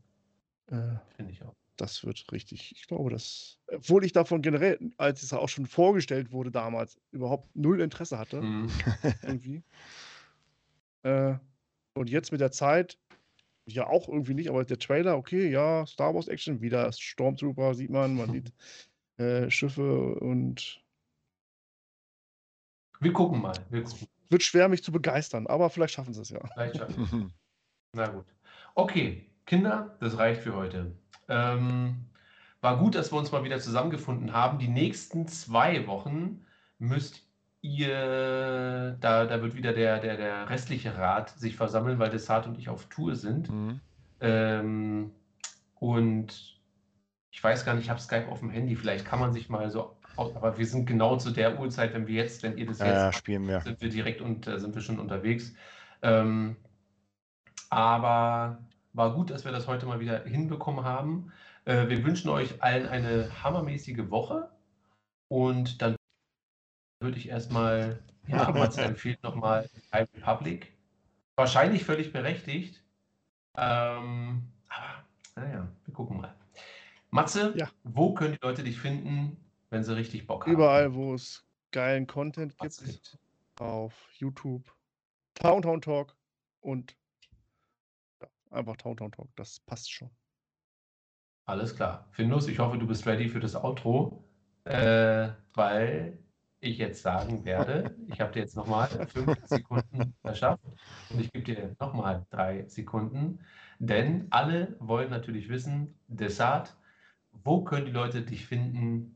äh, finde ich auch. das wird richtig. Ich glaube, das, obwohl ich davon generell, als es auch schon vorgestellt wurde damals, überhaupt null Interesse hatte, Mhm. irgendwie. Äh, und jetzt mit der Zeit Ja, auch irgendwie nicht, aber der Trailer, okay, ja, Star Wars Action, wieder Stormtrooper sieht man, man sieht äh, Schiffe und Wir gucken mal. Wir gucken. Wird schwer, mich zu begeistern, aber vielleicht schaffen sie es ja. Vielleicht schaffen wir es. Na gut. Okay, Kinder, das reicht für heute. Ähm, war gut, dass wir uns mal wieder zusammengefunden haben. Die nächsten zwei Wochen müsst ihr, da, da wird wieder der, der, der restliche Rat sich versammeln, weil Desart und ich auf Tour sind. Mhm. Ähm, und ich weiß gar nicht, ich habe Skype auf dem Handy, vielleicht kann man sich mal so, aber wir sind genau zu der Uhrzeit, wenn wir jetzt, wenn ihr das Ja, jetzt ja, spielen wir. sind wir direkt und äh, sind wir schon unterwegs. Ähm, aber war gut, dass wir das heute mal wieder hinbekommen haben. Äh, wir wünschen euch allen eine hammermäßige Woche und dann würde ich erstmal, ja, Matze empfiehlt nochmal High Republic. Wahrscheinlich völlig berechtigt. Ähm, aber naja, wir gucken mal. Matze, Ja. wo können die Leute dich finden, wenn sie richtig Bock haben? Überall, wo es geilen Content Matze gibt, auf YouTube, Town Town Talk und ja, einfach Town Town Talk, das passt schon. Alles klar. Findus, ich hoffe, du bist ready für das Outro, äh, weil ich jetzt sagen werde, ich habe dir jetzt nochmal fünf Sekunden verschafft und ich gebe dir nochmal drei Sekunden, denn alle wollen natürlich wissen, Desart, wo können die Leute dich finden,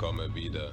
Komme wieder.